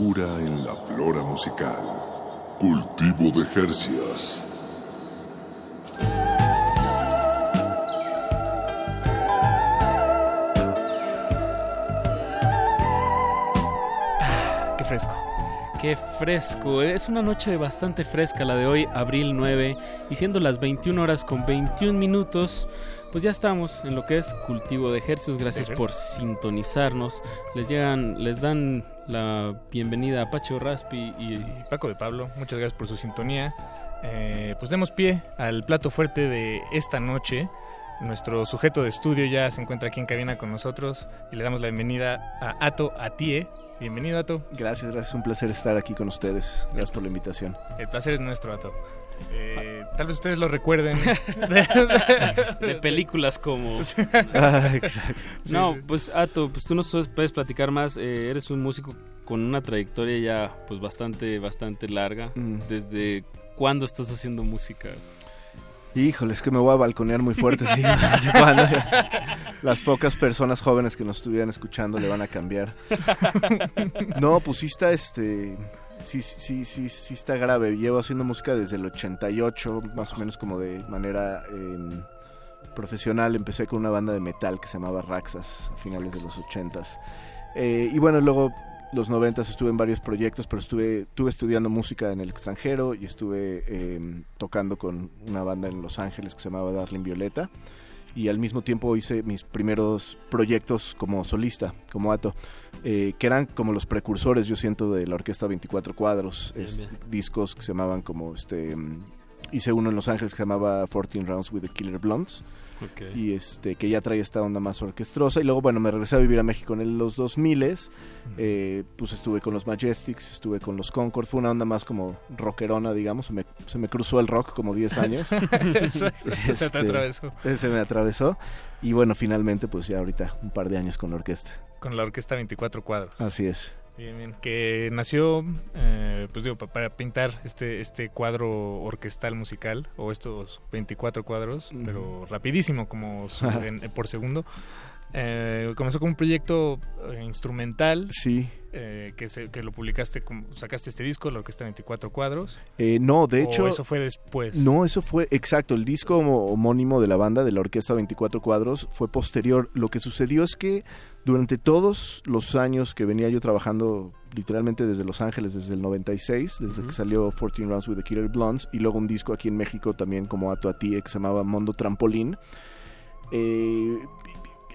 [SPEAKER 28] Frescura en la flora musical. Cultivo de Jercias.
[SPEAKER 26] Qué fresco.
[SPEAKER 25] Qué fresco, es una noche bastante fresca la de hoy, abril 9, y siendo las 21 horas con 21 minutos, pues ya estamos en lo que es cultivo de ejercicios. Gracias
[SPEAKER 26] De
[SPEAKER 25] por sintonizarnos. Les llegan, les dan la bienvenida a Pacho Raspi y
[SPEAKER 26] Paco de Pablo, muchas gracias por su sintonía. Eh, pues demos pie al plato fuerte de esta noche. Nuestro sujeto de estudio ya se encuentra aquí en cabina con nosotros y le damos la bienvenida a Ato Atie. Bienvenido, Ato.
[SPEAKER 29] Gracias, gracias. Un placer estar aquí con ustedes. Gracias por la invitación.
[SPEAKER 26] El placer es nuestro, Ato. Eh, tal vez ustedes lo recuerden (laughs)
[SPEAKER 25] de películas como (laughs)
[SPEAKER 29] Ah, exacto.
[SPEAKER 25] no
[SPEAKER 29] Sí, sí.
[SPEAKER 25] pues Ato pues tú nos puedes platicar más eh, eres un músico con una trayectoria ya pues bastante bastante larga
[SPEAKER 29] Mm.
[SPEAKER 25] desde cuándo estás haciendo música
[SPEAKER 29] Híjole, es que me voy a balconear muy fuerte. sí. (laughs) Las pocas personas jóvenes que nos estuvieran escuchando le van a cambiar. No, sí está este. Sí, sí, sí, sí está grave. Llevo haciendo música desde el 88, más o menos como de manera eh, profesional. Empecé con una banda de metal que se llamaba Raxas a finales de los 80s. Eh, y bueno, luego los 90 estuve en varios proyectos, pero estuve, estuve estudiando música en el extranjero y estuve eh, tocando con una banda en Los Ángeles que se llamaba Darling Violeta. Y al mismo tiempo hice mis primeros proyectos como solista, como Ato, eh, que eran como los precursores, yo siento, de la orquesta 24 cuadros,
[SPEAKER 25] Bien,
[SPEAKER 29] es-
[SPEAKER 25] bien.
[SPEAKER 29] discos que se llamaban como este. mm, Hice uno en Los Ángeles que se llamaba 14 Rounds with the Killer Blondes. Y este que ya traía esta onda más orquestrosa. Y luego bueno me regresé a vivir a México en los 2000 eh, pues estuve con los Majestics estuve con los Concord. Fue una onda más como rockerona digamos. Se me, se me cruzó el rock como 10 años. (laughs)
[SPEAKER 26] Se te
[SPEAKER 29] Este,
[SPEAKER 26] atravesó.
[SPEAKER 29] se me atravesó. Y bueno finalmente pues ya ahorita un par de años con la orquesta
[SPEAKER 26] Con la orquesta 24 cuadros.
[SPEAKER 29] así es
[SPEAKER 26] Bien, bien. Que nació, eh, pues digo, pa- para pintar este, este cuadro orquestal musical, o estos 24 cuadros, pero rapidísimo, como (laughs) en- por segundo. Eh, comenzó como un proyecto eh, instrumental.
[SPEAKER 29] Sí.
[SPEAKER 26] eh, que, se- que lo publicaste, sacaste este disco, la orquesta 24 cuadros.
[SPEAKER 29] Eh, no, de
[SPEAKER 26] ¿O
[SPEAKER 29] hecho...
[SPEAKER 26] eso fue después?
[SPEAKER 29] No, eso fue, exacto, el disco homónimo de la banda, de la Orquesta 24 Cuadros, fue posterior. Lo que sucedió es que durante todos los años que venía yo trabajando, literalmente desde Los Ángeles, desde el 96, desde que salió 14 Rounds with the Killer Blondes, y luego un disco aquí en México también como Ato a Ti, que se llamaba Mondo Trampolín, eh,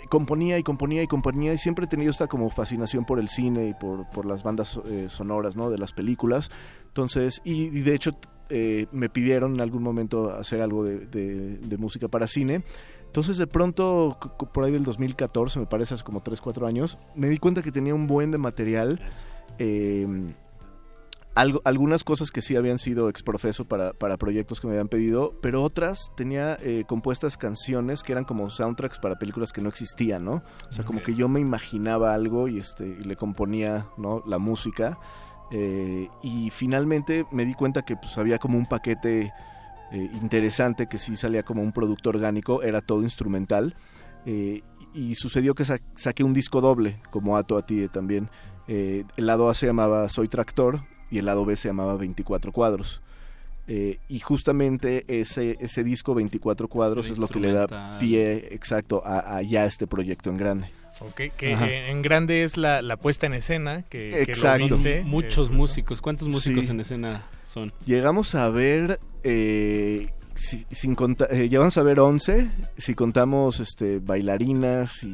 [SPEAKER 29] componía y componía y componía y siempre he tenido esta como fascinación por el cine y por, por las bandas eh, sonoras, ¿no? De las películas. Entonces, y, y de hecho eh, me pidieron en algún momento hacer algo de, de- de música para cine. Entonces de pronto, por ahí del 2014, me parece hace como 3, 4 años, me di cuenta que tenía un buen de material. eh, algo, algunas cosas que sí habían sido exprofeso para, para proyectos que me habían pedido, pero otras tenía eh, compuestas canciones que eran como soundtracks para películas que no existían, ¿no? O sea, como que yo me imaginaba algo y, este, y le componía ¿no? la música. eh, y finalmente me di cuenta que pues, había como un paquete eh, interesante que sí salía como un producto orgánico, era todo instrumental. eh, y sucedió que sa- saqué un disco doble, como Ato a ti también. Eh, el lado A se llamaba Soy Tractor y el lado B se llamaba 24 cuadros. Eh, y justamente ese, ese disco 24 cuadros es lo que le da pie exacto a, a ya este proyecto en grande.
[SPEAKER 26] Ok, que
[SPEAKER 29] Ajá.
[SPEAKER 26] en grande es la, la puesta en escena, que, que lo
[SPEAKER 29] Exacto.
[SPEAKER 26] viste.
[SPEAKER 25] muchos
[SPEAKER 26] Eso.
[SPEAKER 25] músicos cuántos músicos
[SPEAKER 29] Sí.
[SPEAKER 25] en escena son
[SPEAKER 29] Llegamos a ver, eh, si- sin conta- eh, llegamos a ver 11, si contamos este, bailarinas y,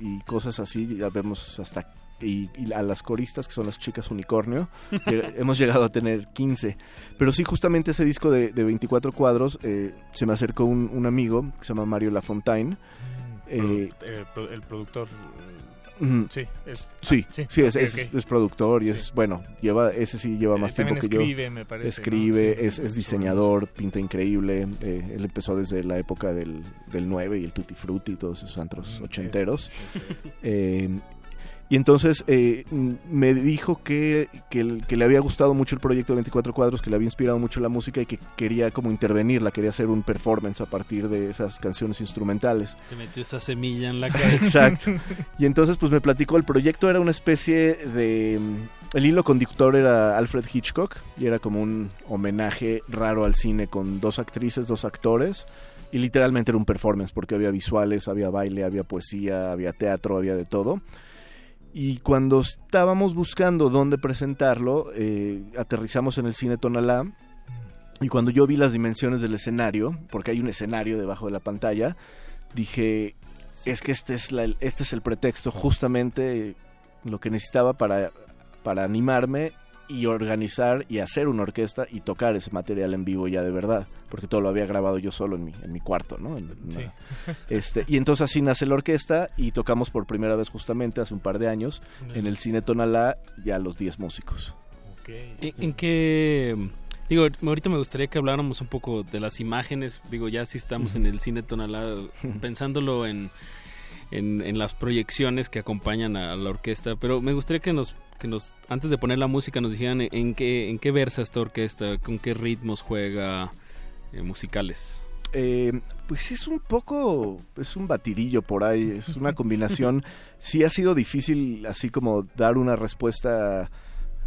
[SPEAKER 29] y cosas así, ya vemos hasta... Y, y a las coristas, que son las chicas unicornio, (laughs) eh, hemos llegado a tener 15. Pero sí, justamente ese disco de, de 24 cuadros, eh, se me acercó un, un amigo que se llama Mario Lafontaine. eh,
[SPEAKER 26] Produ- eh, pro- el productor. Sí, es,
[SPEAKER 29] sí,
[SPEAKER 26] ah,
[SPEAKER 29] sí, es, productor y es, bueno, lleva, ese sí lleva
[SPEAKER 26] Eh,
[SPEAKER 29] más tiempo que yo.
[SPEAKER 26] escribe, me parece, ¿no?
[SPEAKER 29] Escribe,
[SPEAKER 26] Sí,
[SPEAKER 29] es, es diseñador, pinta increíble. eh, él empezó desde la época del, del 9 y el Tutti Frutti y todos esos antros
[SPEAKER 26] Mm,
[SPEAKER 29] ochenteros. Eh, y entonces eh, mm, me dijo que, que, le había gustado mucho el proyecto de 24 cuadros, que le había inspirado mucho la música y que quería como intervenirla, quería hacer un performance a partir de esas canciones instrumentales.
[SPEAKER 25] te metió esa semilla en la (laughs) cabeza
[SPEAKER 29] Exacto. Y entonces pues me platicó, el proyecto era una especie de, el hilo conductor era Alfred Hitchcock y era como un homenaje raro al cine con dos actrices, dos actores y literalmente era un performance porque había visuales, había baile, había poesía, había teatro, había de todo. Y cuando estábamos buscando dónde presentarlo, eh, aterrizamos en el cine Tonalá. Y cuando yo vi las dimensiones del escenario, porque hay un escenario debajo de la pantalla, dije, es que este es, la- este es el pretexto, justamente lo que necesitaba para, para animarme y organizar y hacer una orquesta y tocar ese material en vivo ya de verdad, porque todo lo había grabado yo solo en mi, en mi cuarto, ¿no? En- en
[SPEAKER 26] Sí.
[SPEAKER 29] una- este, y entonces así nace la orquesta y tocamos por primera vez justamente hace un par de años en el Cine Tonalá ya los 10 músicos.
[SPEAKER 25] ¿En, en qué...? Digo, ahorita me gustaría que habláramos un poco de las imágenes. Digo, ya si estamos en el cine Tonalá, (laughs) pensándolo en, en, en las proyecciones que acompañan a la orquesta. Pero me gustaría que nos, que nos antes de poner la música, nos dijeran en, en qué, en qué versa esta orquesta, con qué ritmos juega, eh, musicales.
[SPEAKER 29] Eh, pues es un poco, es un batidillo por ahí, es una (laughs) combinación. sí ha sido difícil así como dar una respuesta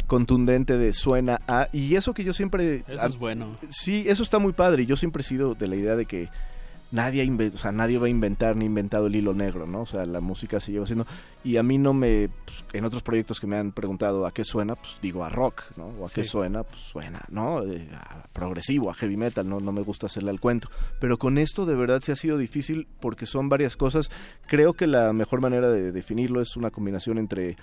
[SPEAKER 29] contundente de suena a y eso que yo siempre
[SPEAKER 25] Eso es bueno.
[SPEAKER 29] sí eso está muy padre y yo siempre he sido de la idea de que nadie o sea, nadie va a inventar ni inventado el hilo negro no o sea la música se lleva haciendo. Y a mí no me pues, en otros proyectos que me han preguntado a qué suena pues digo a rock no o a qué suena pues suena no Eh, a progresivo a heavy metal no no me gusta hacerle al cuento. Pero con esto de verdad sí ha sido difícil porque son varias cosas. Creo que la mejor manera de definirlo es una combinación entre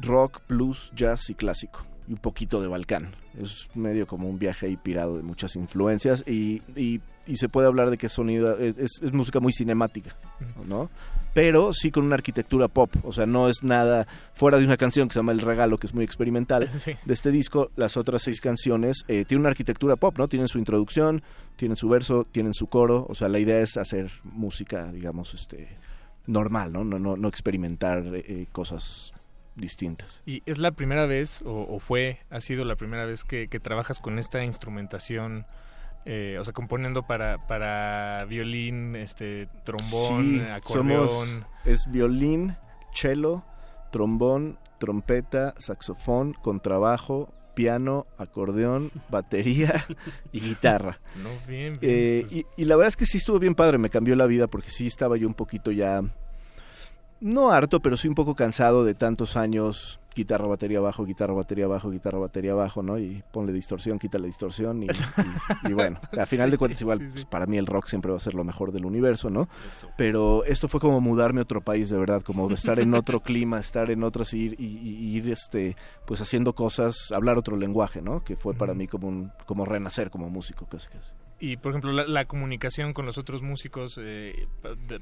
[SPEAKER 29] rock, blues, jazz y clásico. Y un poquito de Balcán. Es medio como un viaje ahí pirado de muchas influencias y, y- y se puede hablar de que sonido es, es- es música muy cinemática, ¿no? Pero sí con una arquitectura pop, o sea, no es nada fuera de una canción que se llama El Regalo, que es muy experimental. (laughs)
[SPEAKER 26] Sí.
[SPEAKER 29] De este disco, las otras seis canciones eh, tienen una arquitectura pop, ¿no? Tienen su introducción, tienen su verso, tienen su coro, o sea, la idea es hacer música, digamos, este normal, ¿no? No, no, no experimentar eh, cosas distintas.
[SPEAKER 26] ¿Y es la primera vez, o, o fue, ha sido la primera vez que, que trabajas con esta instrumentación, eh, o sea, componiendo para, para violín, este, trombón,
[SPEAKER 29] Sí,
[SPEAKER 26] acordeón?
[SPEAKER 29] somos- es violín, cello, trombón, trompeta, saxofón, contrabajo, piano, acordeón, (laughs) batería y guitarra.
[SPEAKER 26] No, bien, bien,
[SPEAKER 29] Eh,
[SPEAKER 26] pues-
[SPEAKER 29] y, y la verdad es que sí estuvo bien padre, me cambió la vida porque sí estaba yo un poquito ya, no harto, pero sí un poco cansado de tantos años, guitarra, batería, bajo, guitarra, batería, bajo, guitarra, batería, bajo, ¿no? Y ponle distorsión, quítale distorsión y, y- y bueno, (laughs) a final de cuentas igual,
[SPEAKER 26] sí, sí.
[SPEAKER 29] pues, para mí el rock siempre va a ser lo mejor del universo, ¿no?
[SPEAKER 25] Eso.
[SPEAKER 29] Pero esto fue como mudarme a otro país, de verdad, como estar en otro (laughs) clima, estar en otras, ir, y, y- ir, este, pues haciendo cosas, hablar otro lenguaje, ¿no? Que fue para mí como un, como renacer como músico, casi casi.
[SPEAKER 26] Y, por ejemplo, la, la comunicación con los otros músicos eh,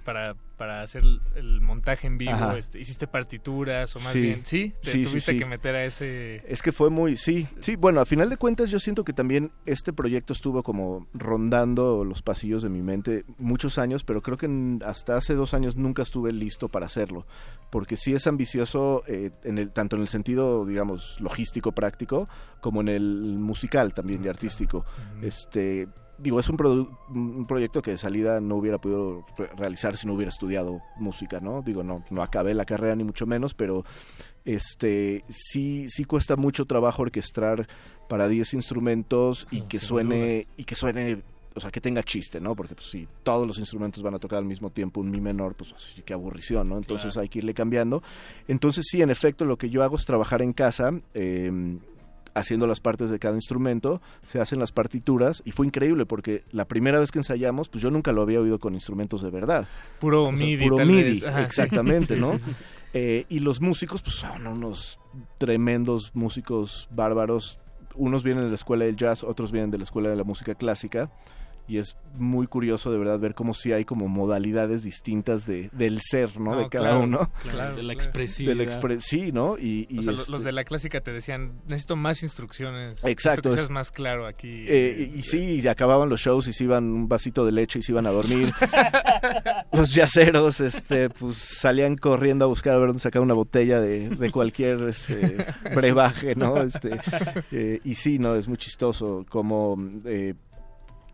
[SPEAKER 26] para, para hacer el, el montaje en vivo, este, ¿hiciste partituras o más
[SPEAKER 29] Sí.
[SPEAKER 26] bien? ¿Sí? ¿Te
[SPEAKER 29] Sí,
[SPEAKER 26] tuviste
[SPEAKER 29] sí.
[SPEAKER 26] que meter a ese...?
[SPEAKER 29] Es que fue muy, sí, sí, bueno, a final de cuentas yo siento que también este proyecto estuvo como rondando los pasillos de mi mente muchos años, pero creo que hasta hace dos años nunca estuve listo para hacerlo, porque sí es ambicioso eh, en el, tanto en el sentido, digamos, logístico, práctico, como en el musical también y artístico. Este, digo, es un, un proyecto que de salida no hubiera podido re- realizar si no hubiera estudiado música, ¿no? Digo, no, no acabé la carrera ni mucho menos, pero este sí sí cuesta mucho trabajo orquestar para 10 instrumentos y que
[SPEAKER 26] sin
[SPEAKER 29] suene y que suene o sea que tenga chiste no porque pues, si todos los instrumentos van a tocar al mismo tiempo un mi menor pues así, qué aburrición no entonces
[SPEAKER 25] Claro.
[SPEAKER 29] hay que irle cambiando entonces sí en efecto lo que yo hago es trabajar en casa eh, haciendo las partes de cada instrumento, se hacen las partituras y fue increíble porque la primera vez que ensayamos, pues yo nunca lo había oído con instrumentos de verdad.
[SPEAKER 26] Puro
[SPEAKER 29] O sea,
[SPEAKER 26] MIDI,
[SPEAKER 29] Puro
[SPEAKER 26] tal
[SPEAKER 29] MIDI,
[SPEAKER 26] vez. Ajá, sí.
[SPEAKER 29] exactamente, (laughs)
[SPEAKER 26] Sí,
[SPEAKER 29] ¿no? Eh, y los músicos, pues son unos tremendos músicos bárbaros. Unos vienen de la escuela del jazz, otros vienen de la escuela de la música clásica. Y es muy curioso de verdad ver cómo sí hay como modalidades distintas de, del ser, ¿no?
[SPEAKER 26] No,
[SPEAKER 29] de cada
[SPEAKER 26] claro,
[SPEAKER 29] uno.
[SPEAKER 26] claro,
[SPEAKER 25] de la expresividad.
[SPEAKER 29] Expre- sí, ¿no? Y, y
[SPEAKER 26] O sea, lo-
[SPEAKER 29] este-
[SPEAKER 26] los de la clásica te decían, necesito más instrucciones.
[SPEAKER 29] Exacto,
[SPEAKER 26] Necesito que seas más claro aquí.
[SPEAKER 29] Eh, y, y sí, y acababan los shows y se iban un vasito de leche y se iban a dormir. (laughs) los yaceros, este, pues salían corriendo a buscar a ver dónde sacar una botella de, de cualquier este, brebaje, ¿no? Este, eh, y sí, no, es muy chistoso como eh,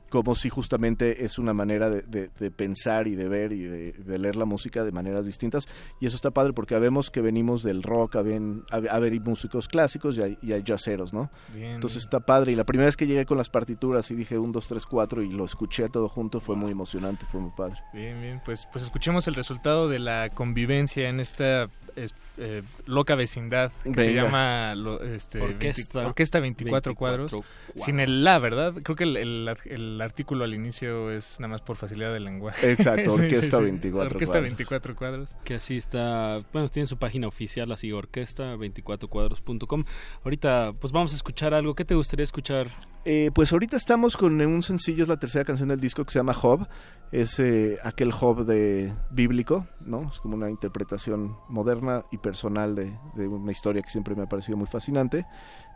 [SPEAKER 29] como si justamente es una manera de, de- de pensar y de ver y de, de leer la música de maneras distintas y eso está padre porque vemos que venimos del rock, a ver, a ver músicos clásicos y hay, y hay jazzeros, ¿no?
[SPEAKER 26] Bien,
[SPEAKER 29] Entonces está padre y la primera vez que llegué con las partituras y dije un, dos, tres, cuatro y lo escuché todo junto fue muy emocionante, fue muy padre.
[SPEAKER 26] Bien, bien, pues, pues escuchemos el resultado de la convivencia en esta es- eh, loca vecindad que se llama lo- este,
[SPEAKER 25] Orquesta
[SPEAKER 26] 20 Orquesta 24,
[SPEAKER 25] 24
[SPEAKER 26] cuadros,
[SPEAKER 25] cuadros.
[SPEAKER 26] sin el la, ¿verdad? Creo que el, el- el artículo al inicio es nada más por facilidad del lenguaje.
[SPEAKER 29] Exacto, (laughs)
[SPEAKER 26] Sí,
[SPEAKER 29] Orquesta
[SPEAKER 26] sí, sí.
[SPEAKER 29] 24
[SPEAKER 26] Orquesta
[SPEAKER 29] cuadros.
[SPEAKER 26] 24 cuadros.
[SPEAKER 25] Que así está, bueno, tiene su página oficial, así orquesta24cuadros.com. Ahorita, pues vamos a escuchar algo. ¿Qué te gustaría escuchar?
[SPEAKER 29] Eh, pues ahorita estamos con un sencillo, es la tercera canción del disco que se llama Job. Es eh, aquel Job de bíblico, ¿no? Es como una interpretación moderna y personal de, de una historia que siempre me ha parecido muy fascinante.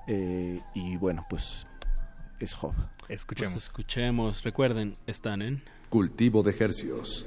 [SPEAKER 29] Eh, y bueno, pues es Job.
[SPEAKER 25] Pues escuchemos. Recuerden, están en...
[SPEAKER 28] Cultivo de ejercios.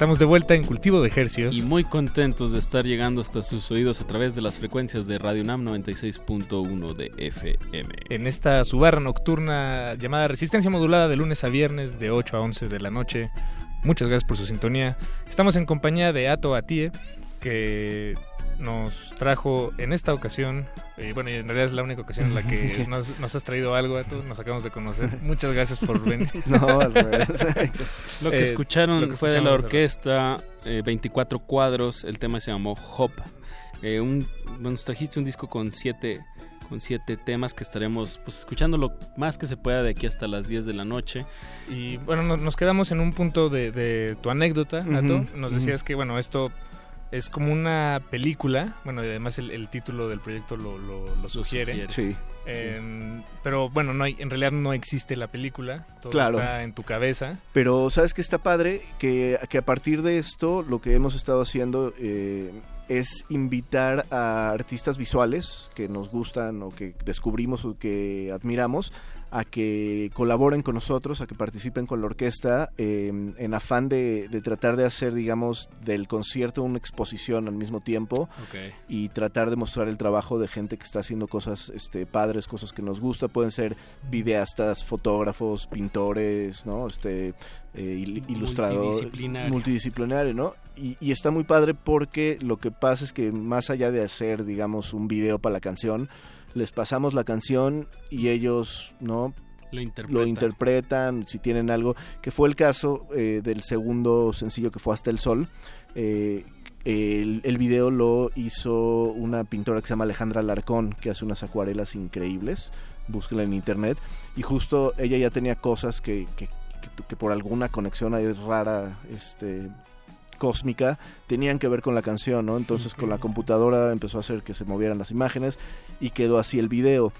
[SPEAKER 26] Estamos de vuelta en Cultivo de Hercios.
[SPEAKER 25] Y muy contentos de estar llegando hasta sus oídos a través de las frecuencias de Radio Nam 96.1 de FM.
[SPEAKER 26] En esta subarra nocturna llamada Resistencia Modulada de lunes a viernes de 8 a 11 de la noche. Muchas gracias por su sintonía. Estamos en compañía de Ato Atie, que nos trajo en esta ocasión, eh, bueno, y en realidad es la única ocasión en la que (laughs) nos, nos has traído algo, Ato, nos acabamos de conocer. Muchas gracias por venir. (laughs)
[SPEAKER 29] No, al revés.
[SPEAKER 25] Lo que
[SPEAKER 26] Eh,
[SPEAKER 25] escucharon
[SPEAKER 26] lo que
[SPEAKER 25] fue de la orquesta eh, 24 cuadros, el tema se llamó Hop. Eh, un, bueno, nos trajiste un disco con siete, con siete temas que estaremos pues, escuchando lo más que se pueda de aquí hasta las 10 de la noche.
[SPEAKER 26] Y bueno, no- nos quedamos en un punto de, de tu anécdota, Ato.
[SPEAKER 25] Ujú,
[SPEAKER 26] Nos decías que, bueno, esto es como una película. Bueno, y además el, el título del proyecto lo, lo- lo sugiere.
[SPEAKER 25] sugiere.
[SPEAKER 29] Sí.
[SPEAKER 26] Em, Pero bueno, no hay, en realidad no existe la película. Todo
[SPEAKER 29] Claro.
[SPEAKER 26] está en tu cabeza.
[SPEAKER 29] Pero sabes que está padre que, que a partir de esto lo que hemos estado haciendo eh, es invitar a artistas visuales que nos gustan o que descubrimos o que admiramos a que colaboren con nosotros, a que participen con la orquesta eh, en afán de, de tratar de hacer, digamos, del concierto una exposición al mismo tiempo y tratar de mostrar el trabajo de gente que está haciendo cosas este, padres, cosas que nos gusta. Pueden ser videastas, fotógrafos, pintores, ¿no? Este, eh, il- ilustrador,
[SPEAKER 25] Multidisciplinario.
[SPEAKER 29] multidisciplinario, ¿no? Y, y está muy padre porque lo que pasa es que más allá de hacer, digamos, un video para la canción, les pasamos la canción y ellos, ¿no?
[SPEAKER 25] Lo interpretan.
[SPEAKER 29] lo interpretan, si tienen algo, que fue el caso eh, del segundo sencillo que fue Hasta el Sol. Eh, el, el video lo hizo una pintora que se llama Alejandra Larcón, que hace unas acuarelas increíbles, búsquela en internet, y justo ella ya tenía cosas que, que, que- que por alguna conexión ahí rara, este cósmica tenían que ver con la canción, ¿no? Entonces con la computadora empezó a hacer que se movieran las imágenes y quedó así el video.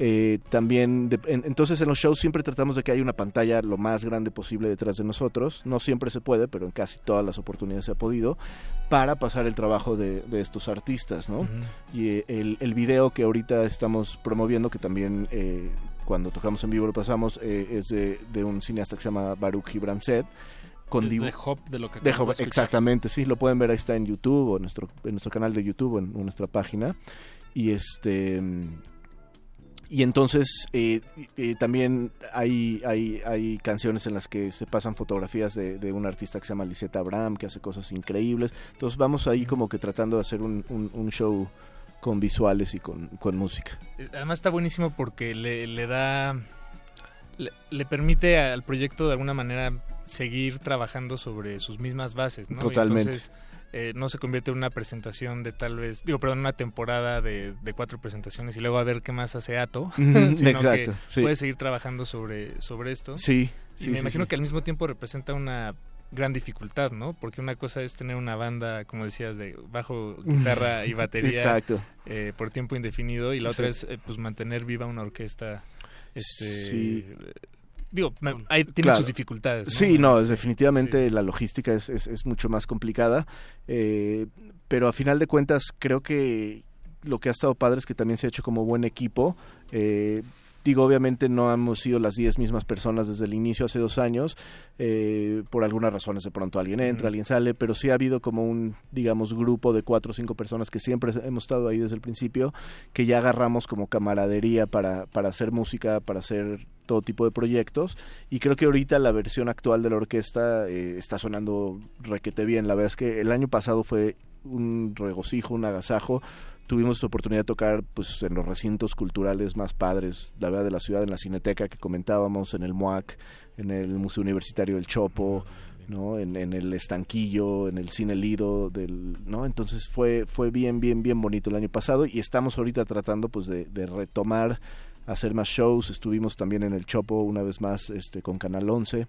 [SPEAKER 29] Eh, también, de- en- entonces en los shows siempre tratamos de que haya una pantalla lo más grande posible detrás de nosotros. No siempre se puede, pero en casi todas las oportunidades se ha podido para pasar el trabajo de, de estos artistas, ¿no? Y eh, el, el video que ahorita estamos promoviendo, que también eh, cuando tocamos en vivo lo pasamos, es de, de un cineasta que se llama Baruch Gibran Set. Con dibu-
[SPEAKER 25] de Hop, de lo que
[SPEAKER 29] de
[SPEAKER 25] acabamos
[SPEAKER 29] Hop,
[SPEAKER 25] de escuchar.
[SPEAKER 29] exactamente, sí, lo pueden ver ahí está en YouTube o en nuestro, en nuestro canal de YouTube o en, nuestra página. Y este y entonces eh, eh, también hay, hay, hay canciones en las que se pasan fotografías de, de un artista que se llama Lisette Abraham, que hace cosas increíbles. Entonces vamos ahí como que tratando de hacer un, un- un show con visuales y con, con música.
[SPEAKER 26] Eh, Además está buenísimo porque le, le da... Le, le permite al proyecto de alguna manera seguir trabajando sobre sus mismas bases, ¿no?
[SPEAKER 29] Totalmente.
[SPEAKER 26] entonces eh, no se convierte en una presentación de tal vez, digo, perdón, una temporada de, de cuatro presentaciones y luego a ver qué más hace Ato, (laughs) sino
[SPEAKER 29] exacto,
[SPEAKER 26] que
[SPEAKER 29] sí.
[SPEAKER 26] puede seguir trabajando sobre, sobre esto.
[SPEAKER 29] Sí,
[SPEAKER 26] Y me
[SPEAKER 29] sí,
[SPEAKER 26] imagino que al mismo tiempo representa una gran dificultad, ¿no? Porque una cosa es tener una banda, como decías, de bajo, guitarra y (laughs) batería
[SPEAKER 29] Exacto.
[SPEAKER 26] eh, por tiempo indefinido y la otra es eh, pues mantener viva una orquesta. Este,
[SPEAKER 29] Sí.
[SPEAKER 26] Digo, tiene
[SPEAKER 29] Claro.
[SPEAKER 26] sus dificultades. ¿no?
[SPEAKER 29] Sí, no, es, definitivamente la logística es, es- es mucho más complicada, eh, pero a final de cuentas creo que lo que ha estado padre es que también se ha hecho como buen equipo. eh, digo, obviamente no hemos sido las 10 mismas personas desde el inicio hace dos años, eh, por algunas razones de pronto alguien entra, alguien sale, pero sí ha habido como un, digamos, grupo de cuatro o cinco personas que siempre hemos estado ahí desde el principio, que ya agarramos como camaradería para, para hacer música, para hacer todo tipo de proyectos y creo que ahorita la versión actual de la orquesta eh, está sonando requete bien. La verdad es que el año pasado fue un regocijo, un agasajo. Tuvimos oportunidad de tocar pues en los recintos culturales más padres, la verdad de la ciudad, en la Cineteca que comentábamos, en el MUAC, en el Museo Universitario del Chopo, ¿no? En, en el Estanquillo, en el Cine Lido, del, ¿no? Entonces fue, fue bien, bien, bien bonito el año pasado y estamos ahorita tratando pues de, de retomar hacer más shows. Estuvimos también en el Chopo una vez más este, con Canal 11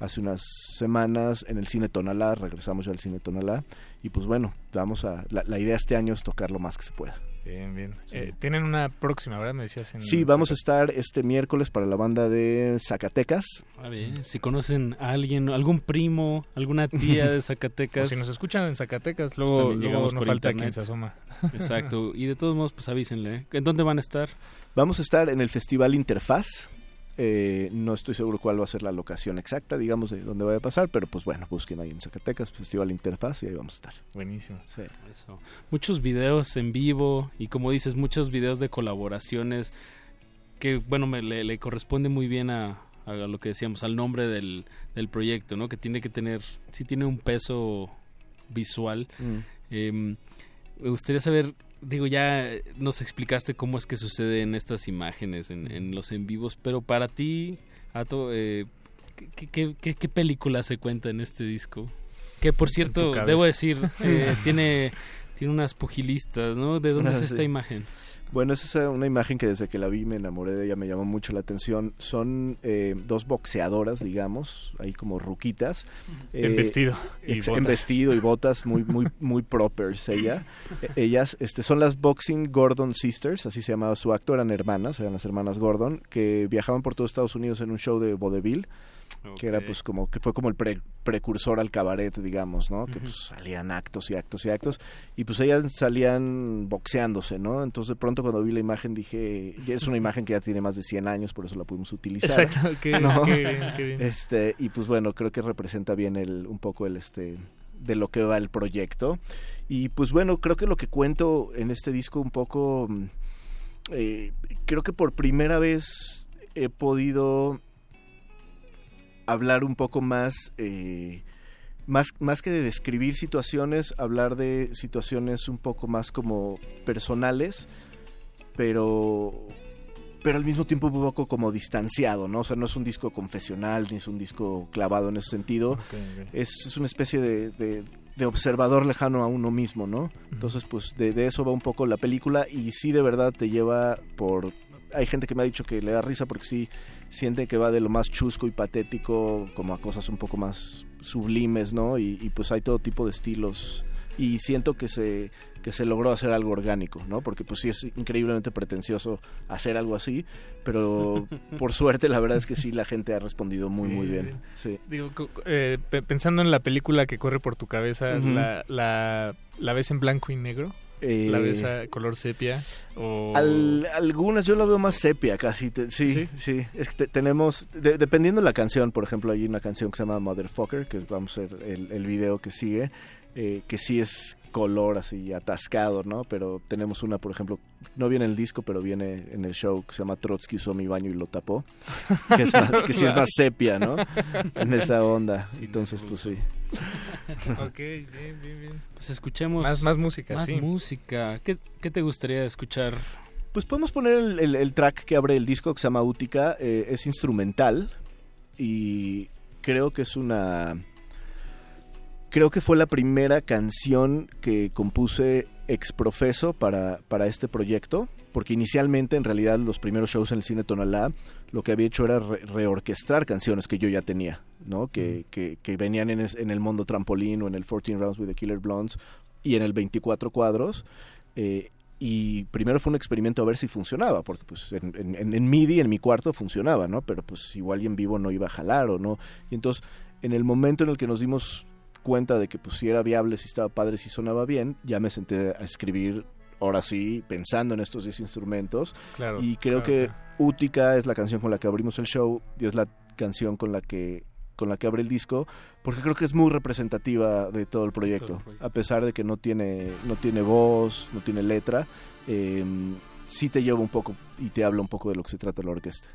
[SPEAKER 29] hace unas semanas en el Cine Tonalá. Regresamos ya al Cine Tonalá. Y pues bueno, vamos a. La, la idea este año es tocar lo más que se pueda.
[SPEAKER 26] Bien, bien. Eh, tienen una próxima, ¿verdad? Me decías. En
[SPEAKER 29] Sí, vamos a estar este miércoles para la banda de Zacatecas.
[SPEAKER 25] A ver, si conocen a alguien, algún primo, alguna tía de (laughs)
[SPEAKER 26] O
[SPEAKER 25] Zacatecas.
[SPEAKER 26] si nos escuchan en Zacatecas,
[SPEAKER 25] pues
[SPEAKER 26] luego,
[SPEAKER 25] también
[SPEAKER 26] luego
[SPEAKER 25] llegamos
[SPEAKER 26] no
[SPEAKER 25] por
[SPEAKER 26] falta
[SPEAKER 25] internet.
[SPEAKER 26] quien se asoma.
[SPEAKER 25] Exacto. (laughs) Y de todos modos, pues avísenle. ¿eh? ¿En dónde van a estar?
[SPEAKER 29] Vamos a estar en el Festival Interfaz. Eh, no estoy seguro cuál va a ser la locación exacta, digamos, de dónde vaya a pasar, pero pues bueno, busquen ahí en Zacatecas, Festival Interfaz y ahí vamos a estar.
[SPEAKER 26] Buenísimo.
[SPEAKER 29] Sí.
[SPEAKER 25] Eso. Muchos videos en vivo y como dices, muchos videos de colaboraciones que, bueno, me, le, le corresponde muy bien a, a lo que decíamos, al nombre del, del proyecto, ¿no? Que tiene que tener, sí tiene un peso visual.
[SPEAKER 29] Mm.
[SPEAKER 25] Eh, me gustaría saber, digo, ya nos explicaste cómo es que suceden estas imágenes en, en los en vivos, pero para ti, Ato, eh, ¿qué, qué, qué- qué película se cuenta en este disco? Que por cierto, debo decir, eh, (laughs) tiene, tiene unas pugilistas, ¿no? ¿De dónde
[SPEAKER 29] Ah,
[SPEAKER 25] es
[SPEAKER 29] sí.
[SPEAKER 25] esta imagen?
[SPEAKER 29] Bueno, esa es una imagen que desde que la vi me enamoré de ella, me llamó mucho la atención. Son eh, dos boxeadoras, digamos, ahí como ruquitas.
[SPEAKER 26] En
[SPEAKER 29] Eh,
[SPEAKER 26] vestido y
[SPEAKER 29] ex- En
[SPEAKER 26] botas.
[SPEAKER 29] vestido y botas, muy, muy, muy propers ella. (laughs) Eh, Ellas este, son las Boxing Gordon Sisters, así se llamaba su acto, eran hermanas, eran las hermanas Gordon, que viajaban por todo Estados Unidos en un show de que era pues como que fue como el pre- precursor al cabaret digamos no que pues salían actos y actos y actos. Y pues ellas salían boxeándose no entonces de pronto cuando vi la imagen dije ya es una imagen que ya tiene más de 100 años por eso la pudimos utilizar
[SPEAKER 26] Exacto, qué-
[SPEAKER 29] ¿no?
[SPEAKER 26] qué bien, qué bien.
[SPEAKER 29] este y pues bueno creo que representa bien el un poco el este de lo que va el proyecto. Y pues bueno creo que lo que cuento en este disco un poco mm, eh, creo que por primera vez he podido hablar un poco más, eh, más, más que de describir situaciones, hablar de situaciones un poco más como personales, pero pero al mismo tiempo un poco como distanciado, ¿no? O sea, no es un disco confesional, ni es un disco clavado en ese sentido. Es, es una especie de, de- de observador lejano a uno mismo, ¿no? Entonces, pues de, de eso va un poco la película y sí de verdad te lleva por... Hay gente que me ha dicho que le da risa porque sí siente que va de lo más chusco y patético como a cosas un poco más sublimes, ¿no? Y, y, pues hay todo tipo de estilos y siento que se que se logró hacer algo orgánico, ¿no? Porque pues sí es increíblemente pretencioso hacer algo así, pero (laughs) por suerte la verdad es que sí la gente ha respondido muy muy bien. Sí.
[SPEAKER 26] Digo, eh, pe- pensando en la película que corre por tu cabeza, la, la, ¿la ves en blanco y negro?
[SPEAKER 29] Eh,
[SPEAKER 26] ¿La ves a color sepia? O...
[SPEAKER 29] Al- algunas yo lo veo más sepia casi, te- sí, sí, es que te- tenemos, de- dependiendo de la canción, por ejemplo, hay una canción que se llama Motherfucker, que vamos a ver el, el video que sigue, eh, que sí es color así atascado, ¿no? Pero tenemos una, por ejemplo, no viene en el disco, pero viene en el show que se llama Trotsky usó mi baño y lo tapó, que, es más, que sí es (laughs) más sepia, ¿no? En esa onda, entonces pues sí.
[SPEAKER 26] Ok, bien, bien, bien.
[SPEAKER 25] Pues escuchemos
[SPEAKER 26] Más- más música,
[SPEAKER 25] Más
[SPEAKER 26] sí.
[SPEAKER 25] música. ¿Qué, qué te gustaría escuchar?
[SPEAKER 29] Pues podemos poner el, el- el track que abre el disco que se llama Útica. eh, es instrumental y creo que es una... Creo que fue la primera canción que compuse ex profeso para, para este proyecto, porque inicialmente en realidad los primeros shows en el cine Tonalá lo que había hecho era re- reorquestrar canciones que yo ya tenía, ¿no? Que, que, que venían en, es- en el Mundo Trampolín o en el 14 Rounds with the Killer Blondes y en el 24 cuadros. eh, y primero fue un experimento a ver si funcionaba, porque pues en, en- en- en MIDI en mi cuarto funcionaba, ¿no? Pero pues igual y en vivo no iba a jalar o no. Y entonces en el momento en el que nos dimos cuenta de que pues si era viable, si estaba padre, si sonaba bien, ya me senté a escribir, ahora sí, pensando en estos 10 instrumentos.
[SPEAKER 26] Claro,
[SPEAKER 29] y creo
[SPEAKER 26] claro,
[SPEAKER 29] que Útica es la canción con la que abrimos el show y es la canción con la que con la que abre el disco, porque creo que es muy representativa de todo el proyecto, a pesar de que no tiene no tiene voz, no tiene letra, eh, sí te lleva un poco y te habla un poco de lo que se trata la orquesta.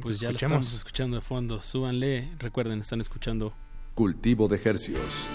[SPEAKER 25] Pues ya lo estamos escuchando de fondo. Súbanle. Recuerden, están escuchando
[SPEAKER 28] Cultivo de Hercios.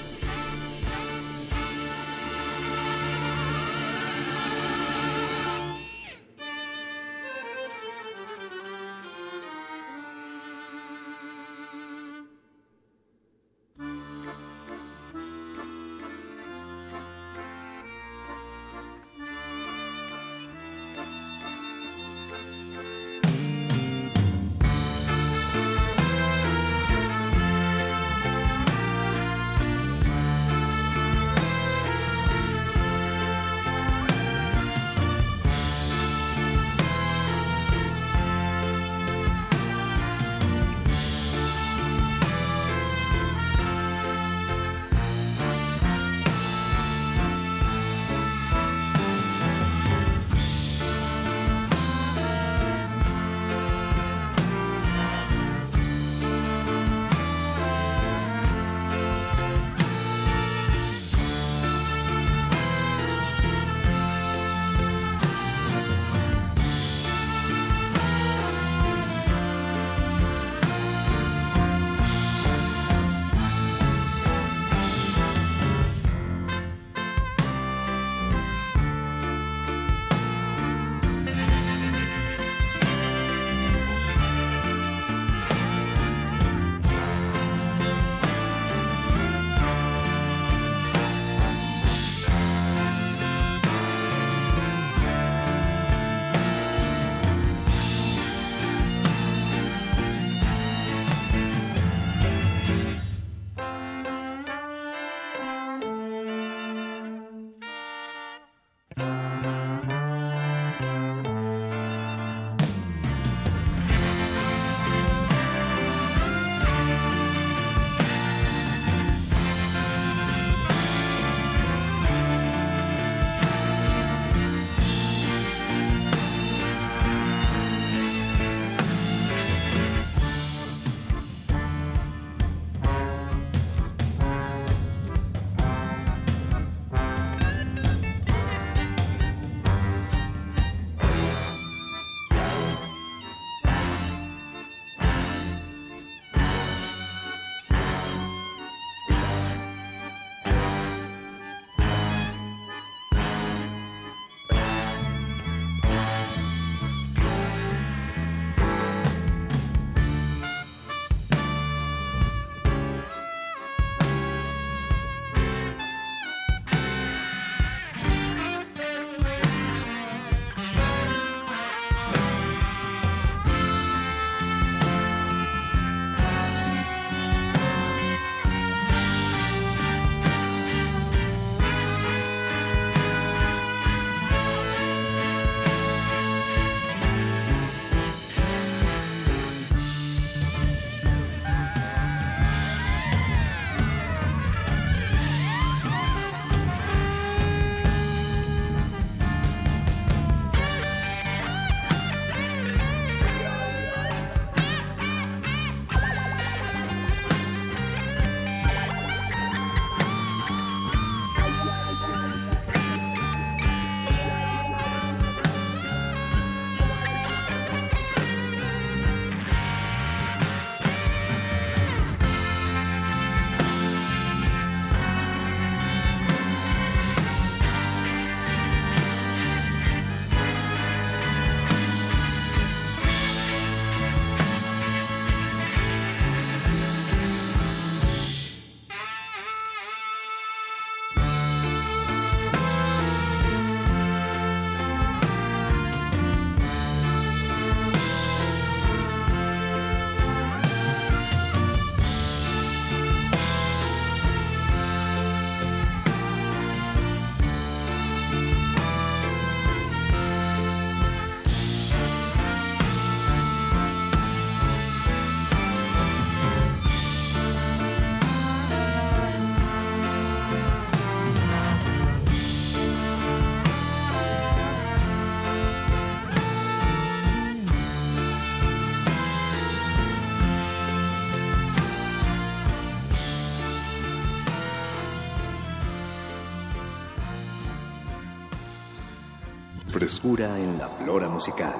[SPEAKER 28] Frescura en la flora musical.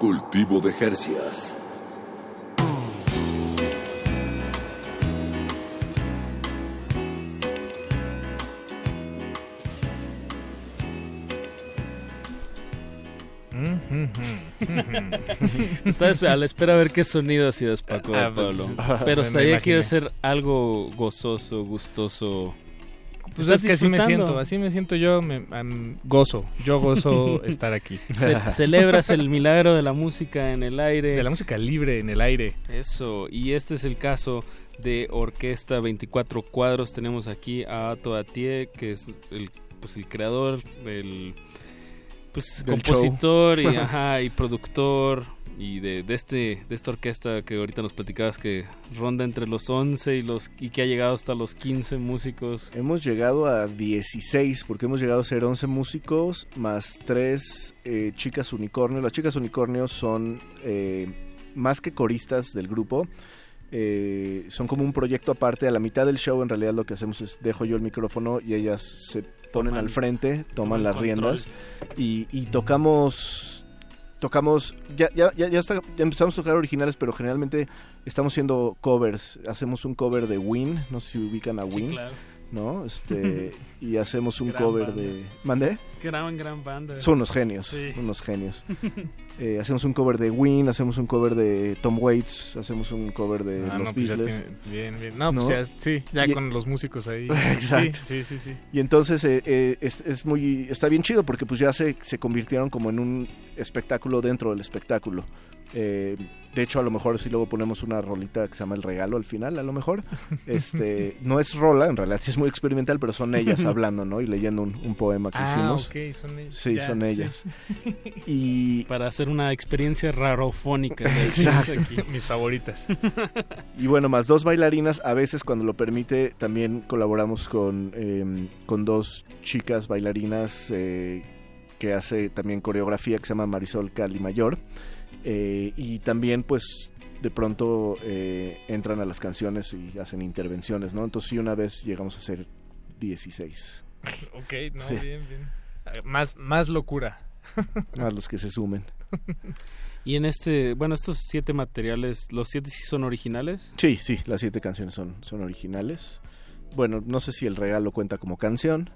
[SPEAKER 28] Cultivo de Jercias. (laughs)
[SPEAKER 25] Estaba a la espera a ver qué sonido hacías, Paco
[SPEAKER 26] Ah, pues,
[SPEAKER 25] Pablo.
[SPEAKER 26] ah,
[SPEAKER 25] Pero sabía que iba a ser algo gozoso, gustoso.
[SPEAKER 26] Pues
[SPEAKER 25] ¿Estás
[SPEAKER 26] es que así me siento, así me siento yo, me, gozo, yo gozo (laughs) estar aquí.
[SPEAKER 25] Ce- (laughs) celebras el milagro de la música en el aire.
[SPEAKER 26] De la música libre en el aire.
[SPEAKER 25] Eso, y este es el caso de Orquesta 24 Cuadros. Tenemos aquí a Ato Atié, que es el, pues, el creador, el pues,
[SPEAKER 29] Del
[SPEAKER 25] compositor y, (laughs) ajá, y productor y de, de este de esta orquesta que ahorita nos platicabas que ronda entre los 11 y los y que ha llegado hasta los 15 músicos.
[SPEAKER 29] Hemos llegado a 16, porque hemos llegado a ser 11 músicos más 3 chicas unicornio. Las chicas unicornio son eh, más que coristas del grupo. eh, son como un proyecto aparte. A la mitad del show, en realidad, lo que hacemos es dejo yo el micrófono y ellas se ponen
[SPEAKER 25] Toman-
[SPEAKER 29] al frente, toman,
[SPEAKER 25] toman
[SPEAKER 29] las
[SPEAKER 25] control.
[SPEAKER 29] riendas y, y tocamos. Tocamos, ya, ya, ya, ya, está- ya empezamos a tocar originales, pero generalmente estamos haciendo covers. Hacemos un cover de Win, no sé si ubican a
[SPEAKER 25] Sí,
[SPEAKER 29] Win.
[SPEAKER 25] claro.
[SPEAKER 29] ¿No? (laughs) Este, y hacemos un
[SPEAKER 25] Gran
[SPEAKER 29] cover
[SPEAKER 25] banda.
[SPEAKER 29] de... ¿Mandé?
[SPEAKER 25] Gran, gran banda.
[SPEAKER 29] Son unos genios,
[SPEAKER 25] Sí.
[SPEAKER 29] unos genios. (laughs) Eh, hacemos un cover de Win, hacemos un cover de Tom Waits, hacemos un cover de
[SPEAKER 26] Ah,
[SPEAKER 29] los
[SPEAKER 26] no, pues
[SPEAKER 29] Beatles.
[SPEAKER 26] tiene- bien, bien. No, pues ya- sí, ya con los músicos ahí. (laughs)
[SPEAKER 29] Exacto.
[SPEAKER 26] Sí, sí, sí, sí.
[SPEAKER 29] Y entonces eh, eh, es, es muy está bien chido porque pues ya se, se convirtieron como en un espectáculo dentro del espectáculo. Eh, de hecho, a lo mejor si luego ponemos una rolita que se llama El Regalo al final, a lo mejor. (laughs) Este, no es rola, en realidad sí es muy experimental, pero son ellas (laughs) hablando, ¿no? Y leyendo un, un poema que
[SPEAKER 26] Ah,
[SPEAKER 29] hicimos.
[SPEAKER 26] ok, son ellas.
[SPEAKER 29] Sí,
[SPEAKER 26] Ya,
[SPEAKER 29] son
[SPEAKER 26] sí.
[SPEAKER 29] ellas. Y (laughs)
[SPEAKER 25] para hacer una experiencia rarofónica.
[SPEAKER 29] Exacto.
[SPEAKER 26] Mis favoritas.
[SPEAKER 29] Y bueno, más dos bailarinas, a veces cuando lo permite, también colaboramos con, eh, con dos chicas bailarinas eh, que hace también coreografía, que se llama Marisol Cali Mayor. Eh, y también pues de pronto eh, entran a las canciones y hacen intervenciones, ¿no? Entonces sí, una vez llegamos a ser 16.
[SPEAKER 26] Ok, no,
[SPEAKER 29] Sí.
[SPEAKER 26] bien, bien. Más, más locura. (laughs)
[SPEAKER 29] Más los que se sumen.
[SPEAKER 25] Y en este, bueno, estos siete materiales, ¿los siete sí son originales?
[SPEAKER 29] Sí, sí, las siete canciones son, son originales. Bueno, no sé si el regalo cuenta como canción.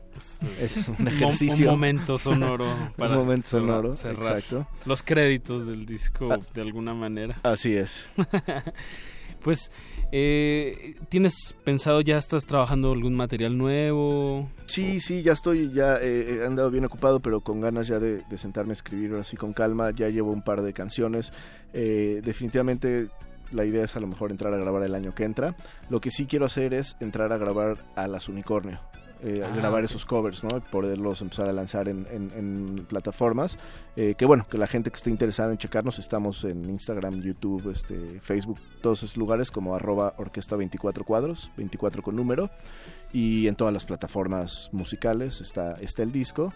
[SPEAKER 29] Es un ejercicio.
[SPEAKER 25] Un momento sonoro. (laughs)
[SPEAKER 29] un momento
[SPEAKER 25] cerrar-
[SPEAKER 29] sonoro,
[SPEAKER 25] cerrar
[SPEAKER 29] exacto.
[SPEAKER 25] Los créditos del disco,
[SPEAKER 29] Ah.
[SPEAKER 25] de alguna manera.
[SPEAKER 29] Así es. (laughs)
[SPEAKER 25] pues, eh, ¿tienes pensado, ya estás trabajando algún material nuevo?
[SPEAKER 29] Sí, sí, ya estoy, ya eh, he andado bien ocupado, pero con ganas ya de, de sentarme a escribir así con calma. Ya llevo un par de canciones. Eh, definitivamente la idea es a lo mejor entrar a grabar el año que entra. Lo que sí quiero hacer es entrar a grabar a las unicornio. eh,
[SPEAKER 25] Ah,
[SPEAKER 29] grabar esos covers, ¿no? Poderlos empezar a lanzar en, en- en plataformas. Eh, que bueno, que la gente que esté interesada en checarnos, estamos en Instagram, YouTube, este, Facebook, todos esos lugares como arroba orquesta 24 cuadros, 24 con número. Y en todas las plataformas musicales está, está el disco.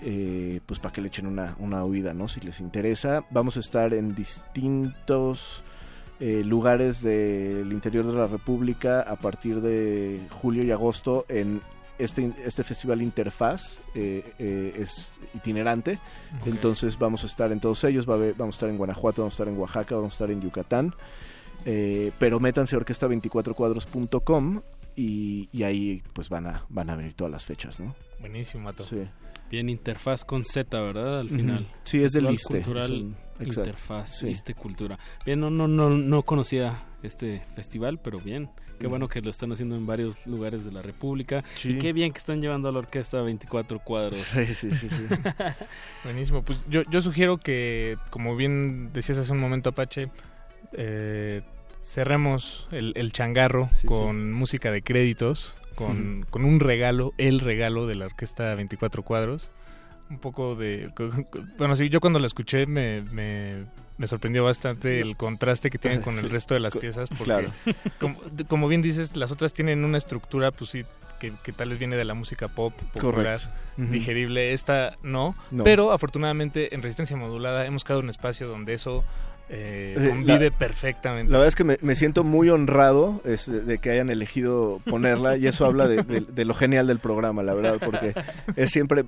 [SPEAKER 29] Eh, pues para que le echen una, una oída, ¿no? Si les interesa. Vamos a estar en distintos eh, lugares del interior de la República a partir de julio y agosto en este, este festival Interfaz eh, eh, es itinerante, entonces vamos a estar en todos ellos, va a haber- vamos a estar en Guanajuato, vamos a estar en Oaxaca, vamos a estar en Yucatán, eh, pero métanse a orquesta24cuadros.com y, y ahí pues van a, van a venir todas las fechas, ¿no?
[SPEAKER 26] Buenísimo, Mato.
[SPEAKER 29] Sí.
[SPEAKER 25] Bien, interfaz con Z, ¿verdad? Al final.
[SPEAKER 29] Sí, es del ISSSTE,
[SPEAKER 25] Cultural
[SPEAKER 29] es un- exacto.
[SPEAKER 25] Interfaz,
[SPEAKER 29] Sí.
[SPEAKER 25] ISSSTE Cultura. Bien, no, no, no, no conocía este festival, pero bien. Qué bueno que lo están haciendo en varios lugares de la República.
[SPEAKER 29] Sí.
[SPEAKER 25] Y qué bien que están llevando a la orquesta 24 cuadros.
[SPEAKER 29] Sí, sí, sí, sí. (laughs)
[SPEAKER 26] Buenísimo. Pues yo, yo sugiero que, como bien decías hace un momento, Apache, eh, cerremos el, el changarro
[SPEAKER 25] Sí,
[SPEAKER 26] con música de créditos, con, con un regalo, el regalo de la orquesta 24 cuadros. Un poco de... Bueno, sí, yo cuando la escuché me, me, me sorprendió bastante el contraste que tienen con el (laughs) resto de las piezas. Porque,
[SPEAKER 29] Claro.
[SPEAKER 26] como, como bien dices, las otras tienen una estructura, pues sí, que, que tal vez viene de la música pop popular, digerible. Esta no,
[SPEAKER 29] No.
[SPEAKER 26] pero afortunadamente en Resistencia Modulada hemos creado un espacio donde eso eh,
[SPEAKER 29] Eh,
[SPEAKER 26] convive
[SPEAKER 29] la-
[SPEAKER 26] perfectamente.
[SPEAKER 29] La verdad es que me, me siento muy honrado es, de- que hayan elegido ponerla y eso habla de, de- de lo genial del programa, la verdad, porque es siempre,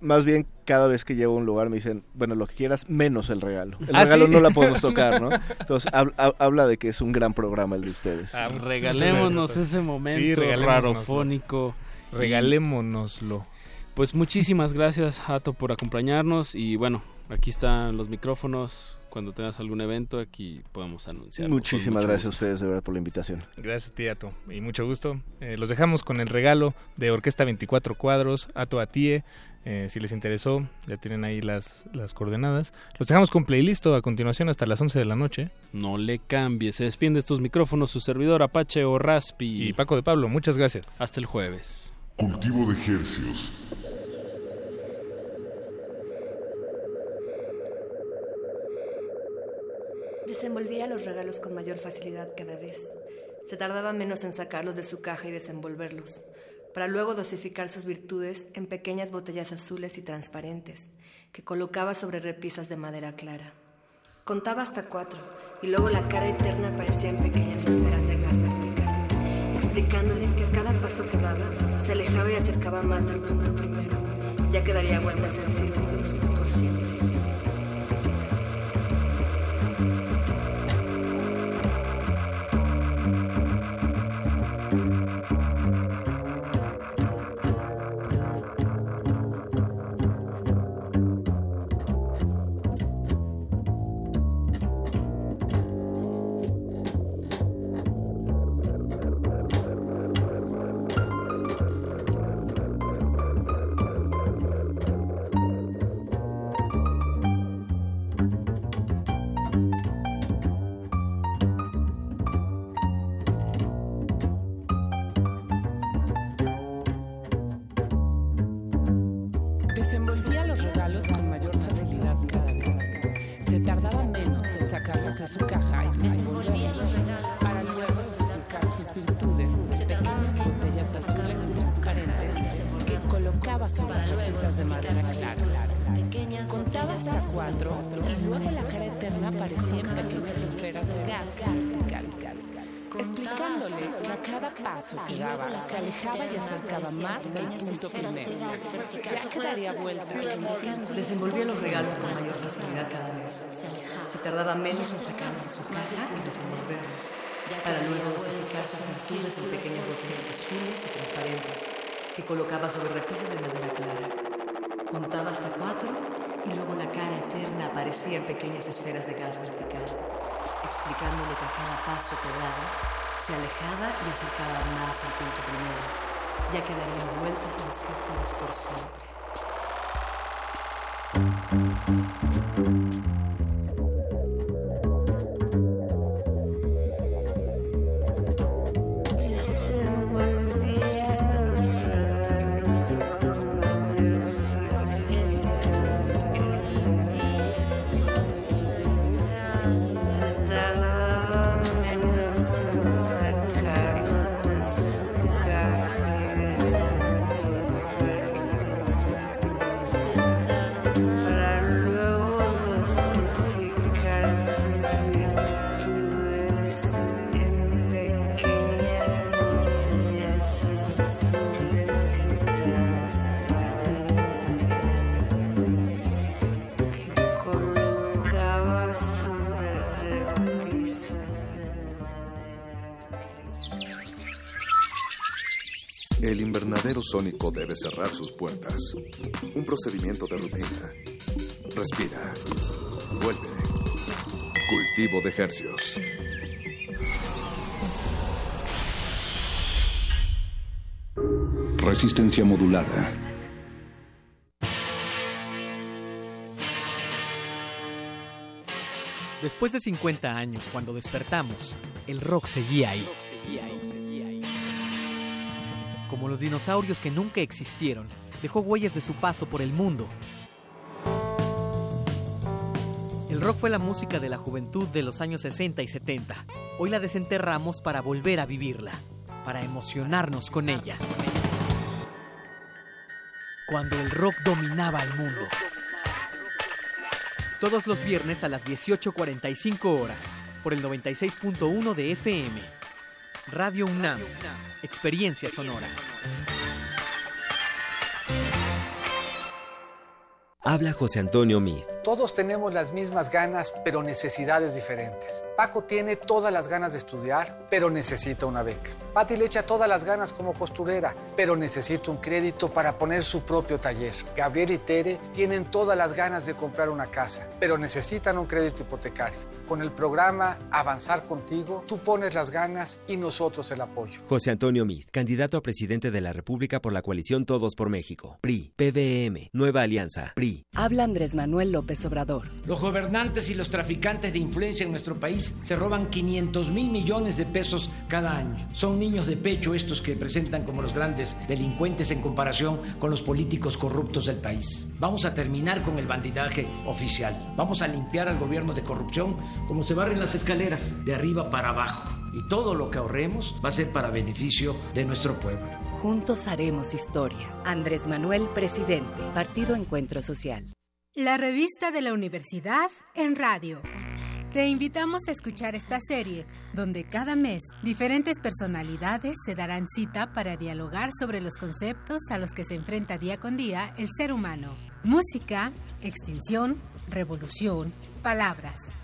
[SPEAKER 29] más bien cada vez que llego a un lugar me dicen, bueno, lo que quieras, menos el regalo. El
[SPEAKER 25] ¿Ah,
[SPEAKER 29] regalo
[SPEAKER 25] sí?
[SPEAKER 29] no la podemos tocar, ¿no? Entonces hab- hab- habla de que es un gran programa el de ustedes.
[SPEAKER 26] Ah,
[SPEAKER 25] Regalémonos ese momento
[SPEAKER 26] Sí,
[SPEAKER 25] rarofónico.
[SPEAKER 26] Regalémonoslo.
[SPEAKER 25] Pues muchísimas gracias, Hato, por acompañarnos. Y bueno, aquí están los micrófonos. Cuando tengas algún evento, aquí podemos anunciar.
[SPEAKER 29] Muchísimas gracias a ustedes de verdad por la invitación.
[SPEAKER 26] Gracias a ti, Ato. Y mucho gusto. Eh, los dejamos con el regalo de Orquesta 24 Cuadros, Ato Atie. Eh, si les interesó, ya tienen ahí las, las coordenadas. Los dejamos con playlist a continuación hasta las 11 de la noche.
[SPEAKER 25] No le cambies. Se despiden de estos micrófonos su servidor Apache o Raspi.
[SPEAKER 26] Y Paco de Pablo, muchas gracias.
[SPEAKER 25] Hasta el jueves.
[SPEAKER 27] Cultivo de hercios.
[SPEAKER 30] Desenvolvía los regalos con mayor facilidad cada vez. Se tardaba menos en sacarlos de su caja y desenvolverlos, para luego dosificar sus virtudes en pequeñas botellas azules y transparentes, que colocaba sobre repisas de madera clara. Contaba hasta cuatro, y luego la cara eterna aparecía en pequeñas esferas de gas vertical, explicándole que a cada paso que daba se alejaba y acercaba más del punto primero, ya que daría vueltas en círculos
[SPEAKER 31] Menos en sacarlos de su caja y desenvolverlos, para luego dosificar sus virtudes en pequeñas botellas azules y transparentes que colocaba sobre repisas de madera clara. Contaba hasta cuatro y luego la cara eterna aparecía en pequeñas esferas de gas vertical, explicándole que a cada paso que daba se alejaba y acercaba más
[SPEAKER 30] al punto primero, ya que daría vueltas en círculos por siempre.
[SPEAKER 28] Invernadero sónico debe cerrar sus puertas. Un procedimiento de rutina. Respira. Vuelve. Cultivo de hercios.
[SPEAKER 32] Resistencia modulada.
[SPEAKER 33] Después de 50 años, cuando despertamos, el rock seguía ahí. Como los dinosaurios que nunca existieron, dejó huellas de su paso por el mundo. El rock fue la música de la juventud de los años 60 y 70. Hoy la desenterramos para volver a vivirla, para emocionarnos con ella. Cuando el rock dominaba al mundo. Todos los viernes a las 18.45 horas, por el 96.1 de FM. Radio UNAM, experiencia sonora.
[SPEAKER 34] Habla José Antonio Mid.
[SPEAKER 35] Todos tenemos las mismas ganas, pero necesidades diferentes. Paco tiene todas las ganas de estudiar, pero necesita una beca. Pati le echa todas las ganas como costurera, pero necesita un crédito para poner su propio taller. Gabriel y Tere tienen todas las ganas de comprar una casa, pero necesitan un crédito hipotecario. Con el programa Avanzar Contigo, tú pones las ganas y nosotros el apoyo.
[SPEAKER 34] José Antonio Mid, candidato a presidente de la República por la coalición Todos por México. PRI, PDM, Nueva Alianza, PRI.
[SPEAKER 36] Habla Andrés Manuel López Obrador.
[SPEAKER 37] Los gobernantes y los traficantes de influencia en nuestro país se roban 500 mil millones de pesos cada año. Son niños de pecho estos que presentan como los grandes delincuentes en comparación con los políticos corruptos del país. Vamos a terminar con el bandidaje oficial. Vamos a limpiar al gobierno de corrupción como se barren las escaleras, de arriba para abajo. Y todo lo que ahorremos va a ser para beneficio de nuestro pueblo.
[SPEAKER 36] Juntos haremos historia. Andrés Manuel, presidente. Partido Encuentro Social.
[SPEAKER 38] La revista de la universidad en radio. Te invitamos a escuchar esta serie, donde cada mes diferentes personalidades se darán cita para dialogar sobre los conceptos a los que se enfrenta día con día el ser humano. Música, extinción, revolución, palabras.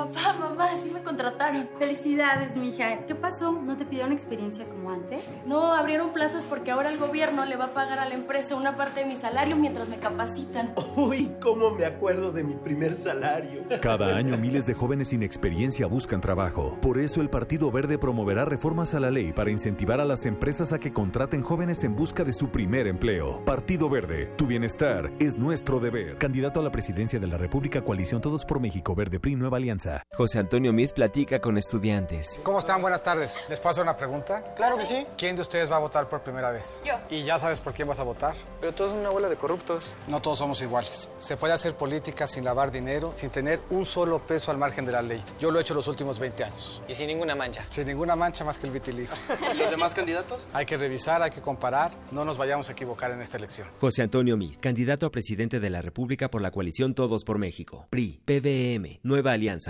[SPEAKER 24] Papá, mamá, sí me contrataron.
[SPEAKER 39] Felicidades, mija. ¿Qué pasó? ¿No te pidieron experiencia como antes?
[SPEAKER 24] No, abrieron plazas porque ahora el gobierno le va a pagar a la empresa una parte de mi salario mientras me capacitan.
[SPEAKER 40] Uy, cómo me acuerdo de mi primer salario.
[SPEAKER 19] Cada año miles de jóvenes sin experiencia buscan trabajo. Por eso el Partido Verde promoverá reformas a la ley para incentivar a las empresas a que contraten jóvenes en busca de su primer empleo. Partido Verde, tu bienestar es nuestro deber. Candidato a la presidencia de la República Coalición Todos por México Verde PRI Nueva Alianza.
[SPEAKER 34] José Antonio Mid platica con estudiantes.
[SPEAKER 35] ¿Cómo están? Buenas tardes. ¿Les paso una pregunta?
[SPEAKER 40] Claro que sí.
[SPEAKER 35] ¿Quién de ustedes va a votar por primera vez?
[SPEAKER 24] Yo.
[SPEAKER 35] ¿Y ya sabes por quién vas a votar?
[SPEAKER 40] Pero todos son una bola de corruptos.
[SPEAKER 35] No todos somos iguales. Se puede hacer política sin lavar dinero, sin tener un solo peso al margen de la ley. Yo lo he hecho los últimos 20 años.
[SPEAKER 40] Y sin ninguna mancha.
[SPEAKER 35] Sin ninguna mancha más que el vitiligo. (laughs)
[SPEAKER 40] ¿Y los demás candidatos?
[SPEAKER 35] Hay que revisar, hay que comparar. No nos vayamos a equivocar en esta elección.
[SPEAKER 34] José Antonio Mid, candidato a presidente de la República por la coalición Todos por México. PRI, PDM, Nueva Alianza,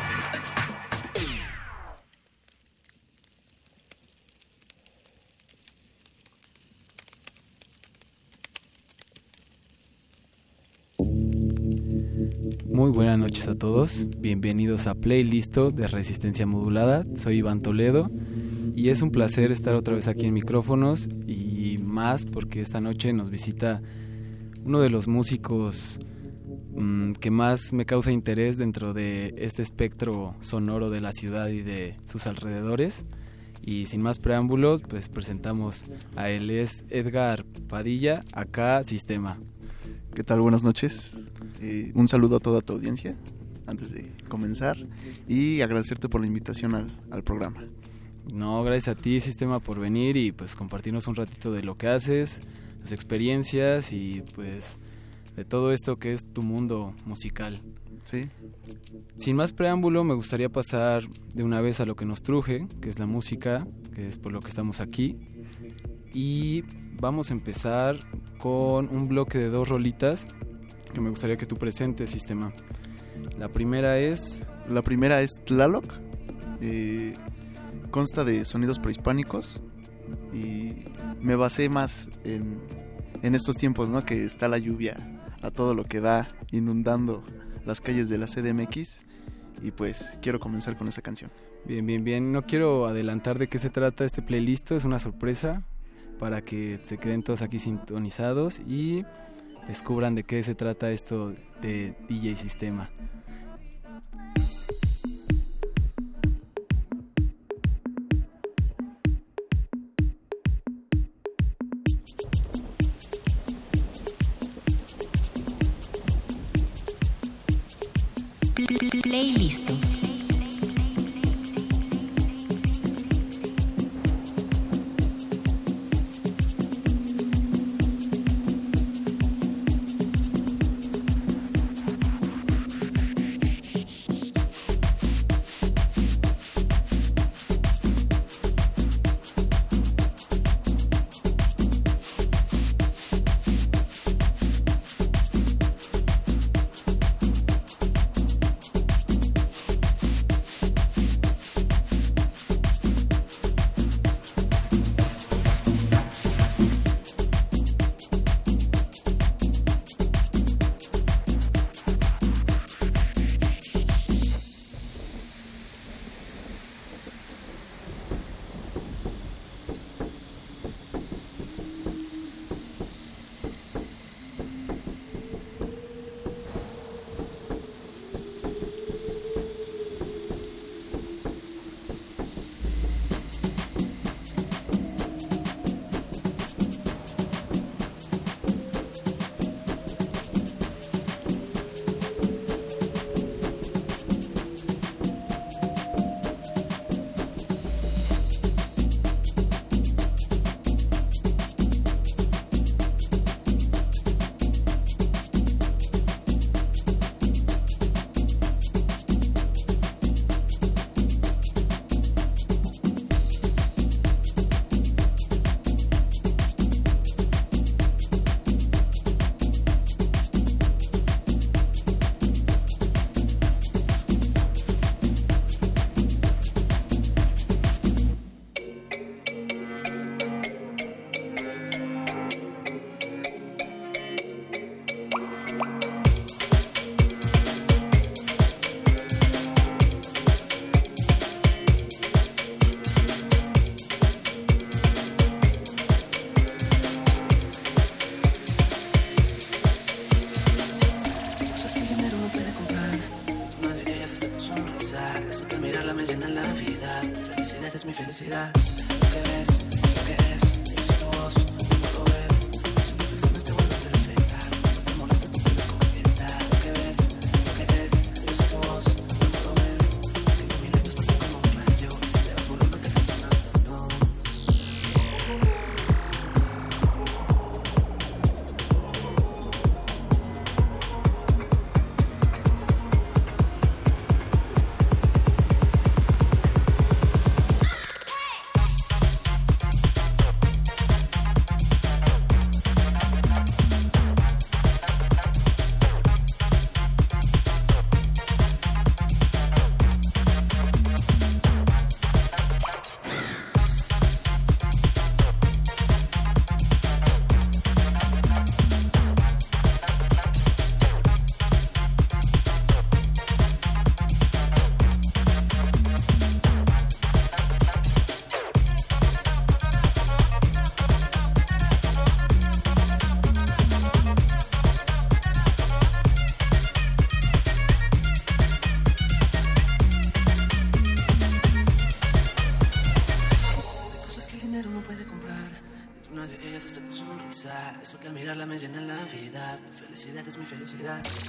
[SPEAKER 41] Muy buenas noches a todos, bienvenidos a Playlisto de Resistencia Modulada, soy Iván Toledo y es un placer estar otra vez aquí en micrófonos y más porque esta noche nos visita uno de los músicos mm, que más me causa interés dentro de este espectro sonoro de la ciudad y de sus alrededores. Y sin más preámbulos, pues presentamos a él, es Edgar Padilla, acá Sistema.
[SPEAKER 42] ¿Qué tal? Buenas noches. Eh, un saludo a toda tu audiencia antes de comenzar y agradecerte por la invitación al, al programa.
[SPEAKER 41] No, gracias a ti, Sistema, por venir y pues compartirnos un ratito de lo que haces, tus experiencias y pues de todo esto que es tu mundo musical.
[SPEAKER 42] Sí.
[SPEAKER 41] Sin más preámbulo, me gustaría pasar de una vez a lo que nos truje, que es la música, que es por lo que estamos aquí. Y vamos a empezar con un bloque de dos rolitas que me gustaría que tú presentes, Sistema. La primera es...
[SPEAKER 42] La primera es Tlaloc. Eh, consta de sonidos prehispánicos y me basé más en, en estos tiempos, ¿no? Que está la lluvia a todo lo que da, inundando las calles de la CDMX y pues quiero comenzar con esa canción.
[SPEAKER 41] Bien, bien, bien. No quiero adelantar de qué se trata este playlist, es una sorpresa para que se queden todos aquí sintonizados y descubran de qué se trata esto de DJ Sistema.
[SPEAKER 43] Playlist.
[SPEAKER 44] Es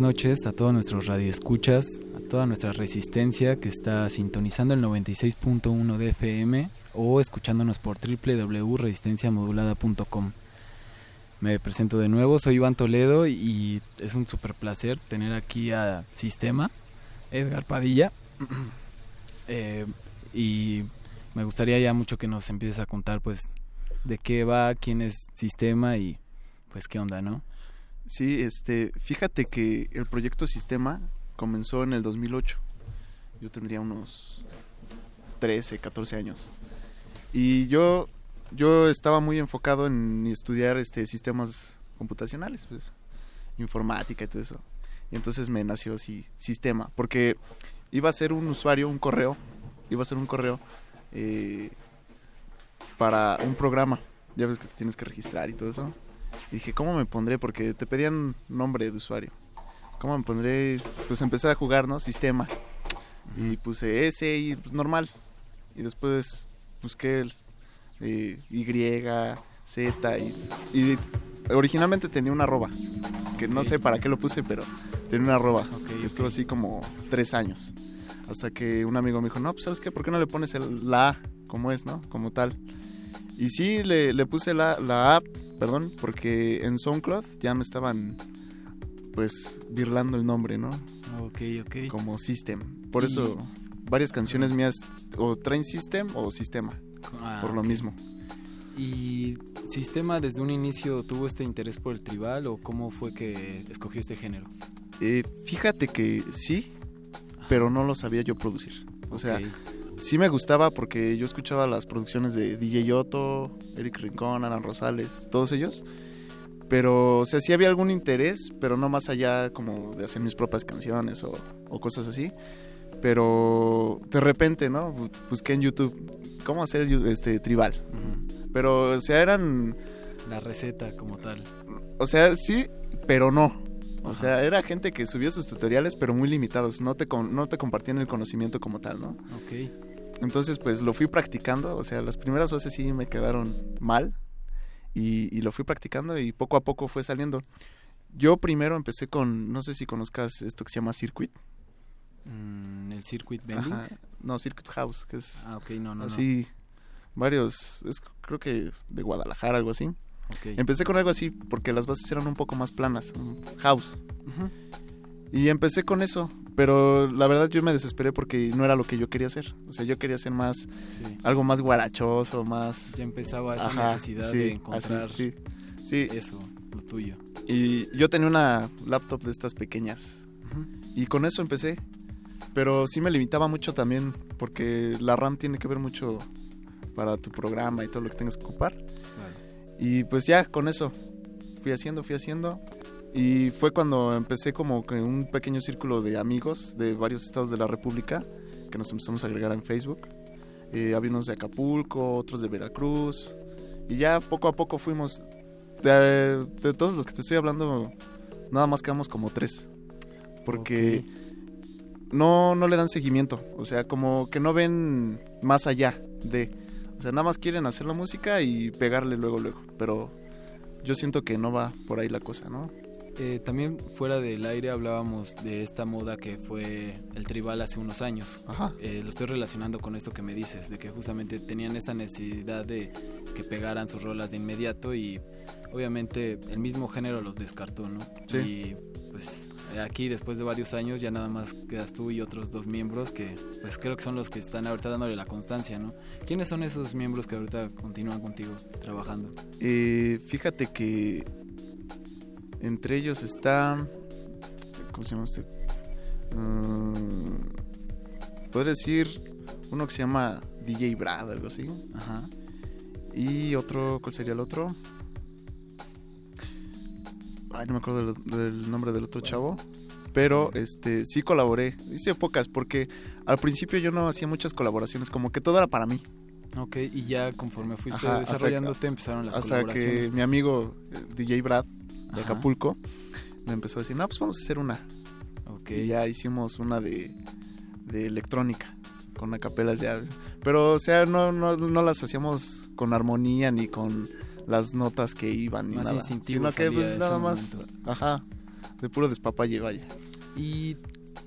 [SPEAKER 41] noches a todos nuestros radioescuchas, a toda nuestra resistencia que está sintonizando el 96.1 de FM o escuchándonos por www.resistenciamodulada.com. Me presento de nuevo, soy Iván Toledo y es un super placer tener aquí a Sistema, Edgar Padilla. (clears throat) Eh, y me gustaría ya mucho que nos empieces a contar pues de qué va, quién es Sistema y pues qué onda, ¿no?
[SPEAKER 42] Sí, este, fíjate que el proyecto Sistema comenzó en el 2008. Yo tendría unos 13, 14 años. Y yo yo estaba muy enfocado en estudiar este sistemas computacionales, pues informática y todo eso. Y entonces me nació así sistema, porque iba a ser un usuario, un correo, iba a ser un correo eh, para un programa. Ya ves que te tienes que registrar y todo eso. Y dije, ¿cómo me pondré? Porque te pedían nombre de usuario. ¿Cómo me pondré? Pues empecé a jugar, ¿no? Sistema. Y puse S y pues, normal. Y después busqué el eh, Y, Z y, y, originalmente tenía una arroba. Que no sé para qué lo puse, pero tenía una arroba. Okay, Estuvo así como tres años. Hasta que un amigo me dijo, no, pues sabes qué, ¿por qué no le pones el, la A como es, no? Como tal. Y sí, le, le puse la, la A, perdón, porque en SoundCloud ya me estaban pues birlando el nombre, ¿no?
[SPEAKER 41] Ok, ok.
[SPEAKER 42] Como System. Por y... eso varias canciones mías o traen System o Sistema. Ah, por lo okay. mismo.
[SPEAKER 41] ¿Y Sistema desde un inicio tuvo este interés por el tribal o cómo fue que escogió este género?
[SPEAKER 42] Eh, fíjate que sí, pero no lo sabía yo producir. O sea. Sí me gustaba porque yo escuchaba las producciones de DJ Yoto, Eric Rincón, Alan Rosales, todos ellos. Pero, o sea, sí había algún interés, pero no más allá como de hacer mis propias canciones o, o cosas así. Pero de repente, ¿no? Busqué en YouTube cómo hacer este tribal. Pero, o sea, eran...
[SPEAKER 41] La receta como tal.
[SPEAKER 42] O sea, sí, pero no. O Ajá. sea, era gente que subía sus tutoriales, pero muy limitados. No te, no te compartían el conocimiento como tal, ¿no?
[SPEAKER 41] Ok.
[SPEAKER 42] Entonces, pues lo fui practicando. O sea, las primeras veces sí me quedaron mal. Y, y lo fui practicando y poco a poco fue saliendo. Yo primero empecé con, no sé si conozcas esto que se llama Circuit.
[SPEAKER 41] Mm, el Circuit Bending. Ajá.
[SPEAKER 42] No, Circuit House, que es
[SPEAKER 41] ah, okay, no, no,
[SPEAKER 42] así,
[SPEAKER 41] no.
[SPEAKER 42] varios, es creo que de Guadalajara, algo así.
[SPEAKER 41] Okay.
[SPEAKER 42] Empecé con algo así porque las bases eran un poco más planas, house.
[SPEAKER 41] Uh -huh.
[SPEAKER 42] Y empecé con eso, pero la verdad yo me desesperé porque no era lo que yo quería hacer. O sea, yo quería hacer más, sí. algo más guarachoso, más...
[SPEAKER 41] Ya empezaba esa Ajá, necesidad
[SPEAKER 42] sí,
[SPEAKER 41] de encontrar
[SPEAKER 42] así, sí,
[SPEAKER 41] eso, lo tuyo.
[SPEAKER 42] Y yo tenía una laptop de estas pequeñas. Uh -huh. Y con eso empecé. Pero sí me limitaba mucho también porque la RAM tiene que ver mucho para tu programa y todo lo que tengas que ocupar. Y pues ya con eso fui haciendo, fui haciendo Y fue cuando empecé como que un pequeño círculo de amigos de varios estados de la República que nos empezamos a agregar en Facebook. Eh, había unos de Acapulco, otros de Veracruz. Y ya poco a poco fuimos. De, de todos los que te estoy hablando, nada más quedamos como tres. Porque no, no le dan seguimiento. O sea, como que no ven más allá de. O sea, nada más quieren hacer la música y pegarle luego, luego. Pero yo siento que no va por ahí la cosa, ¿no?
[SPEAKER 41] Eh, también fuera del aire hablábamos de esta moda que fue el tribal hace unos años.
[SPEAKER 42] Ajá.
[SPEAKER 41] Eh, lo estoy relacionando con esto que me dices, de que justamente tenían esa necesidad de que pegaran sus rolas de inmediato y obviamente el mismo género los descartó, ¿no?
[SPEAKER 42] Sí.
[SPEAKER 41] Y pues aquí después de varios años ya nada más quedas tú y otros dos miembros que pues creo que son los que están ahorita dándole la constancia, ¿no? ¿Quiénes son esos miembros que ahorita continúan contigo trabajando?
[SPEAKER 42] Eh, fíjate que entre ellos está. ¿Cómo se llama este? Mm, Podría decir uno que se llama DJ Brad, algo así.
[SPEAKER 41] Ajá.
[SPEAKER 42] Y otro, ¿cuál sería el otro? Ay, no me acuerdo del, del nombre del otro chavo. Pero este sí colaboré. Hice pocas porque al principio yo no hacía muchas colaboraciones, como que todo era para mí.
[SPEAKER 41] Ok, y ya conforme fuiste
[SPEAKER 42] Ajá, hasta-
[SPEAKER 41] desarrollándote empezaron las
[SPEAKER 42] hasta
[SPEAKER 41] colaboraciones.
[SPEAKER 42] que mi amigo eh, DJ Brad de
[SPEAKER 41] Ajá.
[SPEAKER 42] Acapulco me empezó a decir, no, pues vamos a hacer una.
[SPEAKER 41] Ok.
[SPEAKER 42] Y ya hicimos una de, de electrónica, con acapelas ya. Pero, o sea, no, no, no las hacíamos con armonía ni con las notas que iban ni
[SPEAKER 41] Más
[SPEAKER 42] nada. Sino que pues nada más,
[SPEAKER 41] momento.
[SPEAKER 42] ajá, de puro despapalle, vaya.
[SPEAKER 41] Y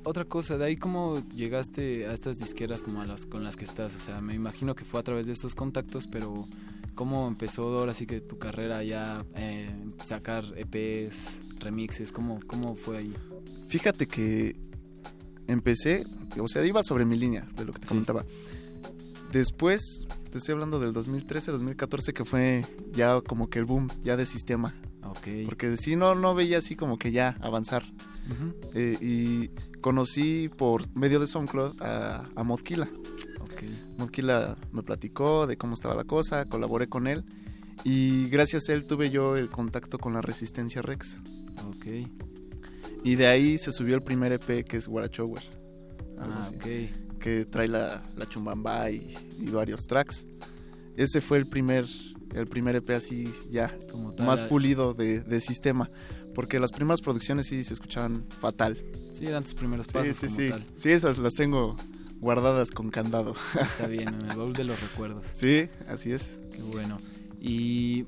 [SPEAKER 41] otra cosa, de ahí cómo llegaste a estas disqueras como a las con las que estás, o sea, me imagino que fue a través de estos contactos, pero cómo empezó ahora sí que tu carrera ya eh, sacar EPs, remixes, cómo cómo fue ahí?
[SPEAKER 42] Fíjate que empecé, o sea, iba sobre mi línea, de lo que te comentaba. Después, te estoy hablando del 2013, 2014, que fue ya como que el boom, ya de sistema.
[SPEAKER 41] Ok.
[SPEAKER 42] Porque sí, no, no veía así como que ya avanzar. Eh, y conocí por medio de SoundCloud a, a Modkila.
[SPEAKER 41] Ok.
[SPEAKER 42] Modkila me platicó de cómo estaba la cosa, colaboré con él. Y gracias a él tuve yo el contacto con la Resistencia Rex.
[SPEAKER 41] Ok.
[SPEAKER 42] Y de ahí se subió el primer EP que es Guarachower.
[SPEAKER 41] Ah,
[SPEAKER 42] así,
[SPEAKER 41] ok.
[SPEAKER 42] Que trae la, la chumbamba y, y varios tracks. Ese fue el primer, el primer EP así ya,
[SPEAKER 41] Como tal,
[SPEAKER 42] más
[SPEAKER 41] ah.
[SPEAKER 42] pulido de, de sistema. Porque las primeras producciones sí se escuchaban fatal.
[SPEAKER 41] Sí, eran tus primeros
[SPEAKER 42] Sí,
[SPEAKER 41] pasos
[SPEAKER 42] sí,
[SPEAKER 41] como
[SPEAKER 42] sí.
[SPEAKER 41] tal.
[SPEAKER 42] Sí, esas las tengo guardadas con candado.
[SPEAKER 41] Está bien, en el baúl de los recuerdos.
[SPEAKER 42] Sí, así es.
[SPEAKER 41] Qué bueno. Y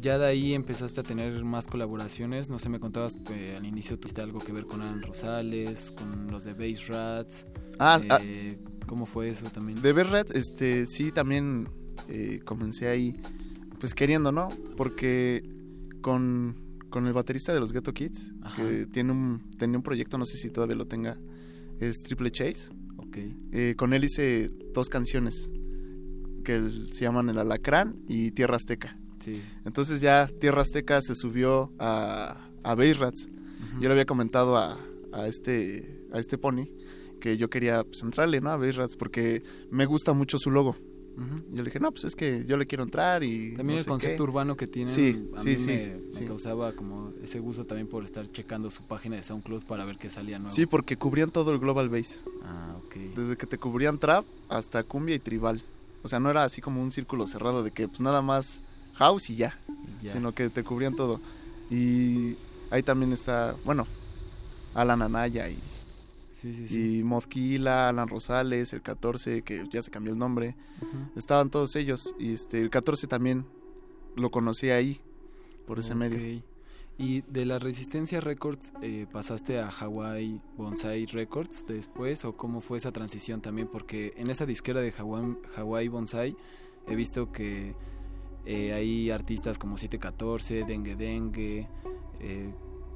[SPEAKER 41] ya de ahí empezaste a tener más colaboraciones. No sé, me contabas que al inicio tuviste algo que ver con Alan Rosales, con los de Bass Rats.
[SPEAKER 42] Ah, ah.
[SPEAKER 41] Eh, ¿Cómo fue eso también?
[SPEAKER 42] De Berrat, este, sí, también eh, comencé ahí, pues queriendo, ¿no? Porque con, con el baterista de los Ghetto Kids,
[SPEAKER 41] Ajá.
[SPEAKER 42] que tiene un, tenía un proyecto, no sé si todavía lo tenga, es Triple Chase. Eh, con él hice dos canciones que se llaman El Alacrán y Tierra Azteca.
[SPEAKER 41] Sí.
[SPEAKER 42] Entonces ya Tierra Azteca se subió a, a Rats. Yo le había comentado a, a este a este pony que yo quería pues, entrarle, ¿no? A Bass Rats porque me gusta mucho su logo. Yo le dije, no, pues es que yo le quiero entrar y...
[SPEAKER 41] También
[SPEAKER 42] no
[SPEAKER 41] el concepto
[SPEAKER 42] qué".
[SPEAKER 41] urbano que tienen,
[SPEAKER 42] Sí,
[SPEAKER 41] a
[SPEAKER 42] sí,
[SPEAKER 41] mí
[SPEAKER 42] sí,
[SPEAKER 41] me, causaba como ese gusto también por estar checando su página de SoundCloud para ver qué salía nuevo.
[SPEAKER 42] Sí, porque cubrían todo el Global Bass.
[SPEAKER 41] Ah, ok.
[SPEAKER 42] Desde que te cubrían trap hasta cumbia y tribal. O sea, no era así como un círculo cerrado de que pues nada más house y ya.
[SPEAKER 41] Y ya.
[SPEAKER 42] Sino que te cubrían todo. Y ahí también está, bueno, Alan Anaya y,
[SPEAKER 41] Sí, sí, sí.
[SPEAKER 42] y Modkila, Alan Rosales, el 14, que ya se cambió el nombre.
[SPEAKER 41] Ujú.
[SPEAKER 42] Estaban todos ellos. Y este el 14 también lo conocí ahí, por ese medio.
[SPEAKER 41] Ok. Y de la Resistencia Records eh, pasaste a Hawaii Bonsai Records después o cómo fue esa transición también porque en esa disquera de Hawaii, Hawaii Bonsai he visto que eh, hay artistas como 714, Dengue Dengue, eh,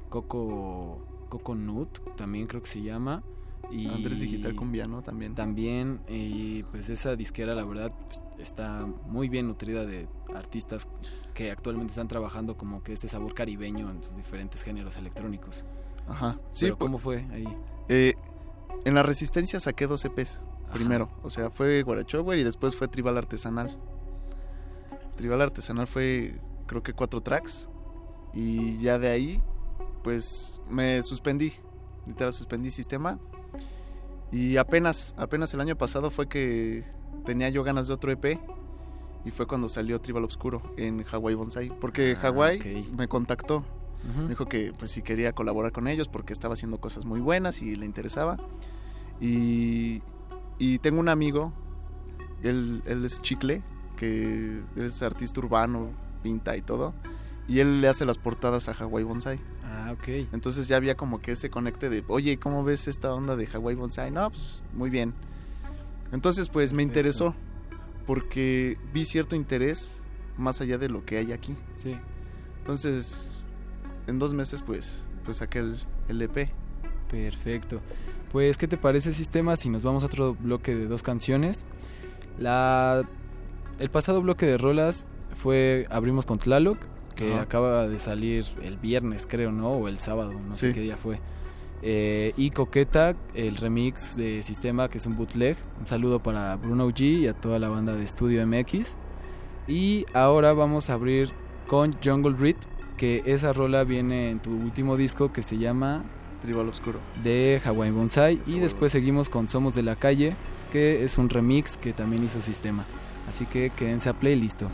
[SPEAKER 41] Coco Coco Nut también creo que se llama y
[SPEAKER 42] Andrés Digital Cumbiano también.
[SPEAKER 41] también y pues esa disquera la verdad pues, está muy bien nutrida de artistas que actualmente están trabajando como que este sabor caribeño en sus diferentes géneros electrónicos.
[SPEAKER 42] Ajá. Sí,
[SPEAKER 41] Pero
[SPEAKER 42] pues-
[SPEAKER 41] ¿cómo fue ahí?
[SPEAKER 42] Eh, en la Resistencia saqué dos EPs primero. O sea, fue Guarachower y después fue Tribal Artesanal. Tribal Artesanal fue creo que cuatro tracks. Y ya de ahí pues me suspendí, literal suspendí sistema. Y apenas, apenas el año pasado fue que tenía yo ganas de otro EP y fue cuando salió Tribal Obscuro en Hawaii Bonsai. Porque
[SPEAKER 41] Ah,
[SPEAKER 42] Hawaii me contactó, me dijo que pues si quería colaborar con ellos porque estaba haciendo cosas muy buenas y le interesaba. Y, y tengo un amigo, él, él es Chicle, que es artista urbano, pinta y todo. Y él le hace las portadas a Hawaii Bonsai.
[SPEAKER 41] Ok.
[SPEAKER 42] Entonces ya había como que ese conecte de, oye, ¿cómo ves esta onda de Hawaii Bonsai? No, pues muy bien. Entonces pues me interesó porque vi cierto interés más allá de lo que hay aquí.
[SPEAKER 41] Sí.
[SPEAKER 42] Entonces, en dos meses pues, pues saqué el, el EP.
[SPEAKER 41] Perfecto. Pues, ¿qué te parece, Sistema, si nos vamos a otro bloque de dos canciones? La... El pasado bloque de rolas fue Abrimos con Tlaloc, que acaba de salir el viernes, creo, ¿no? O el sábado, no sé qué día fue. Eh, y Coqueta, el remix de Sistema, que es un bootleg. Un saludo para Bruno G y a toda la banda de Estudio MX. Y ahora vamos a abrir con Jungle Read, que esa rola viene en tu último disco que se llama
[SPEAKER 42] Tribal Oscuro.
[SPEAKER 41] de Hawaii Bonsai. Y después seguimos con Somos de la Calle, que es un remix que también hizo Sistema. Así que quédense a playlist.
[SPEAKER 43] Play,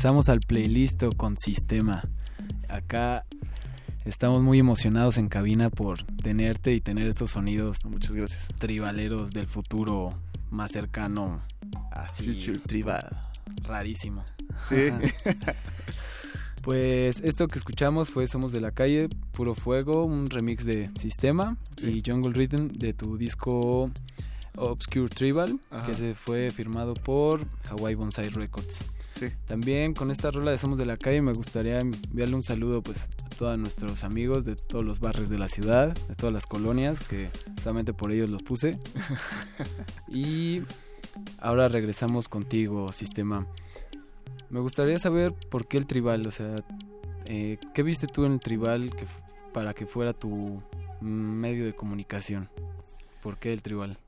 [SPEAKER 41] Regresamos al playlist con sistema. Acá estamos muy emocionados en cabina por tenerte y tener estos sonidos.
[SPEAKER 42] Muchas gracias.
[SPEAKER 41] Tribaleros del futuro más cercano. Así.
[SPEAKER 42] Future tribal.
[SPEAKER 41] Rarísimo.
[SPEAKER 42] Sí.
[SPEAKER 41] Pues esto que escuchamos fue Somos de la Calle, Puro Fuego, un remix de Sistema y Jungle Rhythm de tu disco Obscure Tribal,
[SPEAKER 42] Ajá.
[SPEAKER 41] que se fue firmado por Hawaii Bonsai Records.
[SPEAKER 42] Sí.
[SPEAKER 41] También con esta rola de Somos de la Calle me gustaría enviarle un saludo pues a todos nuestros amigos de todos los barrios de la ciudad, de todas las colonias, que solamente por ellos los puse. (laughs) y ahora regresamos contigo, Sistema. Me gustaría saber por qué el tribal, o sea, eh, ¿qué viste tú en el tribal que, para que fuera tu medio de comunicación? ¿Por qué el tribal?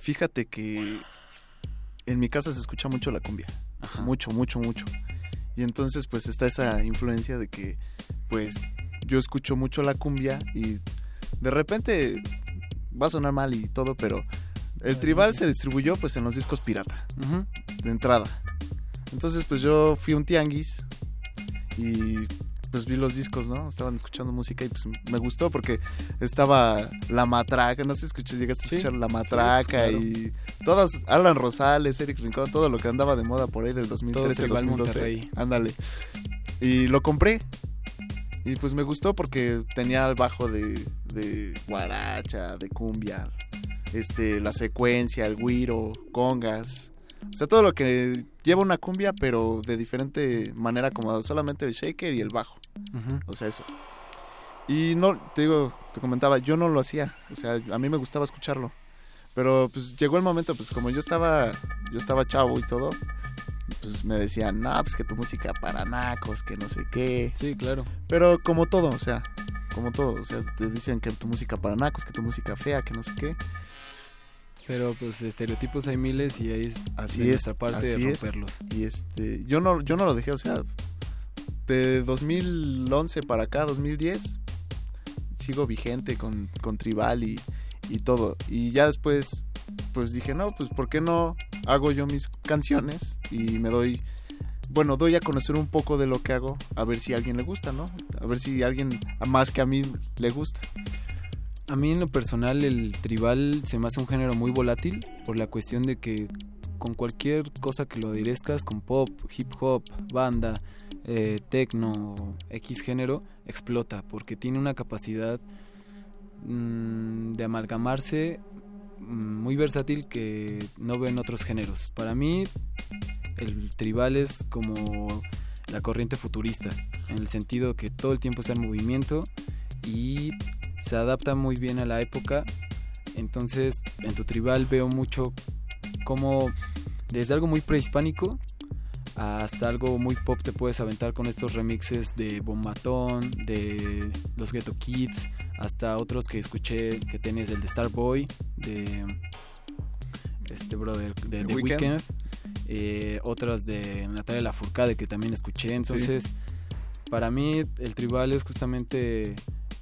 [SPEAKER 42] Fíjate que en mi casa se escucha mucho la cumbia. Mucho, mucho, mucho. Y entonces pues está esa influencia de que pues yo escucho mucho la cumbia y de repente va a sonar mal y todo, pero el tribal se distribuyó pues en los discos pirata, de entrada. Entonces pues yo fui a un tianguis y pues vi los discos, ¿no? Estaban escuchando música y pues me gustó porque estaba La Matraca, no sé si escuché, llegaste a escuchar La Matraca
[SPEAKER 41] claro.
[SPEAKER 42] y todas, Alan Rosales, Eric Rincón, todo lo que andaba de moda por ahí del 2013,
[SPEAKER 41] Tribal
[SPEAKER 42] 2012.
[SPEAKER 41] Monterrey.
[SPEAKER 42] Ándale. Y lo compré. Y pues me gustó porque tenía el bajo de, de guaracha, de cumbia, este, la secuencia, el guiro, congas. O sea, todo lo que lleva una cumbia, pero de diferente manera acomodado. Solamente el shaker y el bajo. O sea, eso. Y no, te digo, te comentaba, yo no lo hacía. O sea, a mí me gustaba escucharlo. Pero pues llegó el momento, pues como yo estaba, yo estaba chavo y todo, pues me decían, no, pues que tu música para nacos, que no sé qué.
[SPEAKER 41] Sí, claro.
[SPEAKER 42] Pero como todo, o sea, como todo. O sea, te dicen que tu música para nacos, que tu música fea, que no sé qué.
[SPEAKER 41] Pero pues estereotipos hay miles y ahí es
[SPEAKER 42] Así es,
[SPEAKER 41] nuestra parte de
[SPEAKER 42] es.
[SPEAKER 41] romperlos.
[SPEAKER 42] Y este, yo no, yo no lo dejé, o sea, de 2011 para acá, 2010, sigo vigente con, con Tribal y, y todo. Y ya después, pues dije, no, pues ¿por qué no hago yo mis canciones y me doy, bueno, doy a conocer un poco de lo que hago, a ver si a alguien le gusta, ¿no? A ver si a alguien más que a mí le gusta.
[SPEAKER 41] A mí en lo personal el tribal se me hace un género muy volátil por la cuestión de que con cualquier cosa que lo aderezcas, con pop, hip hop, banda, eh, techno, X género, explota porque tiene una capacidad mm, de amalgamarse mm, muy versátil que no veo en otros géneros. Para mí el tribal es como la corriente futurista, en el sentido que todo el tiempo está en movimiento y se adapta muy bien a la época. Entonces, en tu tribal veo mucho como desde algo muy prehispánico hasta algo muy pop te puedes aventar con estos remixes de Bombatón, de los Ghetto Kids, hasta otros que escuché que tenés el de Starboy, de este brother de
[SPEAKER 42] The
[SPEAKER 41] The
[SPEAKER 42] Weeknd.
[SPEAKER 41] Weeknd, eh, otras de Natalia Lafourcade que también escuché. Entonces, para mí el tribal es justamente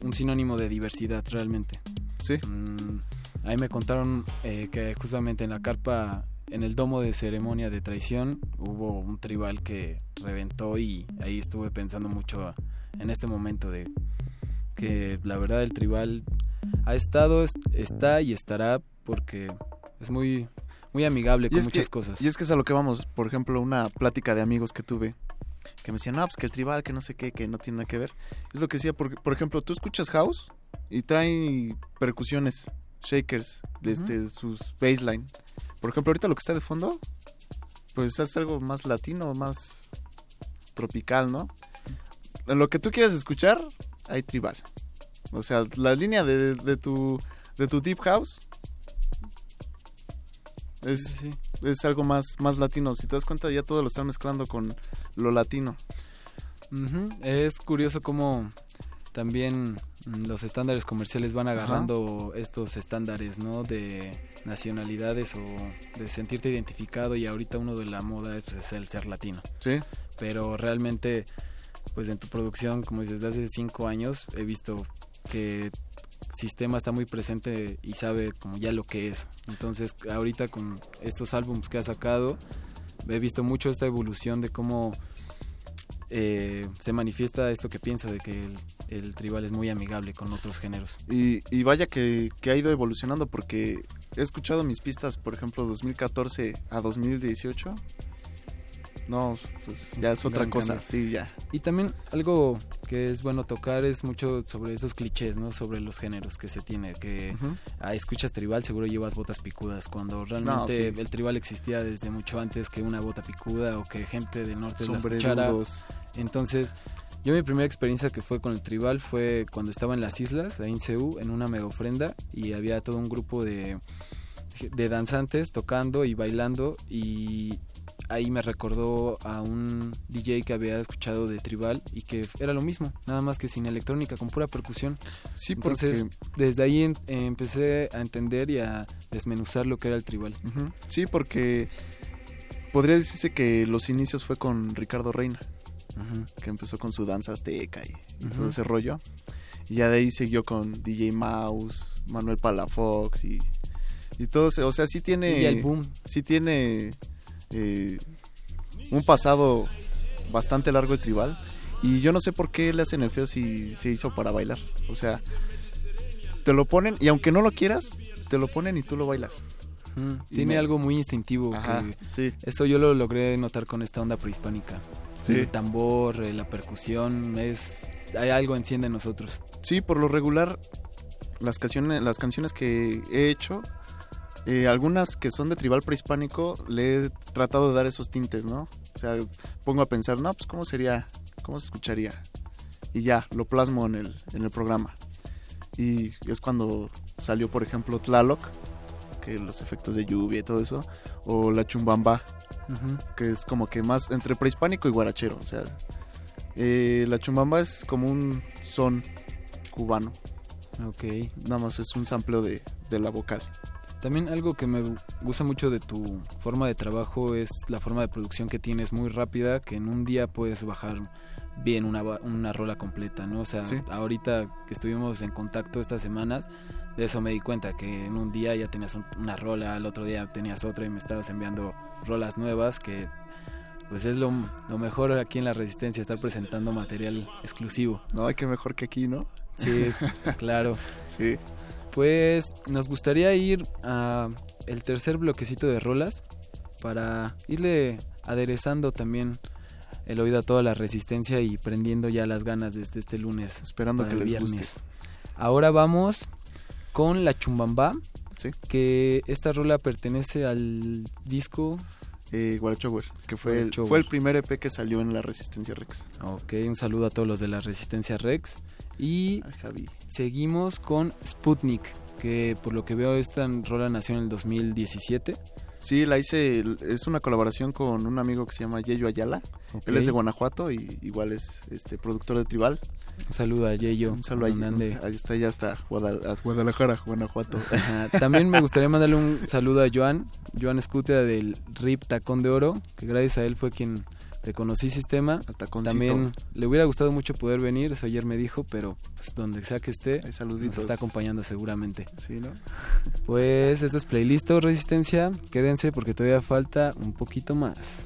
[SPEAKER 41] un sinónimo de diversidad realmente.
[SPEAKER 42] Sí.
[SPEAKER 41] Mm, ahí me contaron eh, que justamente en la carpa, en el domo de ceremonia de traición, hubo un tribal que reventó y ahí estuve pensando mucho en este momento de que la verdad el tribal ha estado, es- está y estará porque es muy muy amigable con muchas
[SPEAKER 42] que-
[SPEAKER 41] cosas.
[SPEAKER 42] Y es que es a lo que vamos. Por ejemplo, una plática de amigos que tuve que me decían, no, pues que el tribal, que no sé qué, que no tiene nada que ver. Es lo que decía, porque, por ejemplo, tú escuchas house y trae percusiones, shakers, desde sus baseline. Por ejemplo, ahorita lo que está de fondo, pues es algo más latino, más tropical, ¿no? En lo que tú quieras escuchar, hay tribal. O sea, la línea de, de tu de tu deep house es, es algo más, más latino. Si te das cuenta, ya todo lo están mezclando con lo latino.
[SPEAKER 41] Es curioso cómo también los estándares comerciales van agarrando estos estándares, ¿no? De nacionalidades o de sentirte identificado y ahorita uno de la moda es, pues, es el ser latino.
[SPEAKER 42] Sí.
[SPEAKER 41] Pero realmente, pues en tu producción, como dices, desde hace cinco años he visto que sistema está muy presente y sabe como ya lo que es. Entonces, ahorita con estos álbumes que ha sacado, he visto mucho esta evolución de cómo eh, se manifiesta esto que pienso de que el, el tribal es muy amigable con otros géneros.
[SPEAKER 42] Y, y vaya que, que ha ido evolucionando porque he escuchado mis pistas, por ejemplo, 2014 a 2018. No, pues ya es otra cosa,
[SPEAKER 41] cambio.
[SPEAKER 42] sí, ya.
[SPEAKER 41] Y también algo que es bueno tocar es mucho sobre esos clichés, ¿no? Sobre los géneros que se tiene, que ah, escuchas tribal, seguro llevas botas picudas, cuando realmente
[SPEAKER 42] sí.
[SPEAKER 41] el tribal existía desde mucho antes que una bota picuda o que gente del norte la escuchara. Entonces, yo mi primera experiencia que fue con el tribal fue cuando estaba en las islas, ahí en Ceú, en una mega ofrenda, y había todo un grupo de, de danzantes tocando y bailando, y ahí me recordó a un DJ que había escuchado de tribal y que era lo mismo, nada más que sin electrónica, con pura percusión.
[SPEAKER 42] Sí,
[SPEAKER 41] Entonces,
[SPEAKER 42] porque-
[SPEAKER 41] desde ahí en- empecé a entender y a desmenuzar lo que era el tribal.
[SPEAKER 42] Sí, porque podría decirse que los inicios fue con Ricardo Reina, Que empezó con su danza azteca y, todo ese rollo. Y ya de ahí siguió con DJ Mouse, Manuel Palafox y, y todo ese- O sea, sí tiene.
[SPEAKER 41] Y el boom.
[SPEAKER 42] Sí tiene eh, un pasado bastante largo el tribal. Y yo no sé por qué le hacen el feo si se hizo para bailar. O sea, te lo ponen y aunque no lo quieras, te lo ponen y tú lo bailas.
[SPEAKER 41] Tiene
[SPEAKER 42] me-
[SPEAKER 41] algo muy instintivo.
[SPEAKER 42] Ajá,
[SPEAKER 41] que
[SPEAKER 42] sí.
[SPEAKER 41] Eso yo lo logré notar con esta onda prehispánica.
[SPEAKER 42] Sí.
[SPEAKER 41] El tambor, eh, la percusión, es hay algo enciende en nosotros.
[SPEAKER 42] Sí, por lo regular, las canciones, las canciones que he hecho, eh, algunas que son de tribal prehispánico, le he tratado de dar esos tintes, ¿no? O sea, pongo a pensar, no, pues cómo sería, cómo se escucharía. Y ya, lo plasmo en el, en el programa. Y es cuando salió, por ejemplo, Tlaloc, que los efectos de lluvia y todo eso, o la chumbamba,
[SPEAKER 41] Ujú.
[SPEAKER 42] que es como que más entre prehispánico y guarachero, o sea, eh, la chumbamba es como un son cubano.
[SPEAKER 41] Ok.
[SPEAKER 42] Nada más es un sampleo de, de la vocal.
[SPEAKER 41] También algo que me gusta mucho de tu forma de trabajo es la forma de producción que tienes muy rápida, que en un día puedes bajar bien una, una rola completa, ¿no? O sea,
[SPEAKER 42] Sí.
[SPEAKER 41] ahorita que estuvimos en contacto estas semanas, de eso me di cuenta, que en un día ya tenías un- una rola, al otro día tenías otra y me estabas enviando rolas nuevas, que pues es lo, lo mejor aquí en la Resistencia, estar presentando material exclusivo.
[SPEAKER 42] No, hay que mejor que aquí, ¿no?
[SPEAKER 41] Sí, (laughs) claro.
[SPEAKER 42] Sí.
[SPEAKER 41] Pues nos gustaría ir a el tercer bloquecito de rolas para irle aderezando también el oído a toda la resistencia y prendiendo ya las ganas desde este lunes.
[SPEAKER 42] Esperando
[SPEAKER 41] para
[SPEAKER 42] que
[SPEAKER 41] el
[SPEAKER 42] les
[SPEAKER 41] viernes. Ahora vamos con la chumbamba.
[SPEAKER 42] Sí.
[SPEAKER 41] Que esta rola pertenece al disco.
[SPEAKER 42] Eh, Guarachower, que fue el, fue el primer EP que salió en la Resistencia Rex.
[SPEAKER 41] Ok, un saludo a todos los de la Resistencia Rex. Y
[SPEAKER 42] Javi.
[SPEAKER 41] seguimos con Sputnik, que por lo que veo esta rola nació en el 2017.
[SPEAKER 42] Sí, la hice, es una colaboración con un amigo que se llama Yeyo Ayala. Él es de Guanajuato y igual es este productor de tribal.
[SPEAKER 41] Un saludo a Yeyo.
[SPEAKER 42] Un saludo a
[SPEAKER 41] ande.
[SPEAKER 42] Ahí está, ya está, Guadal- Guadalajara, Guanajuato. (laughs)
[SPEAKER 41] Ajá. También me gustaría mandarle un saludo a Joan, Joan Escutia del RIP Tacón de Oro, que gracias a él fue quien reconocí sistema. También le hubiera gustado mucho poder venir, eso ayer me dijo, pero pues, donde sea que esté, nos está acompañando seguramente.
[SPEAKER 42] Sí, ¿no?
[SPEAKER 41] Pues esto es Playlist o Resistencia, quédense porque todavía falta un poquito más.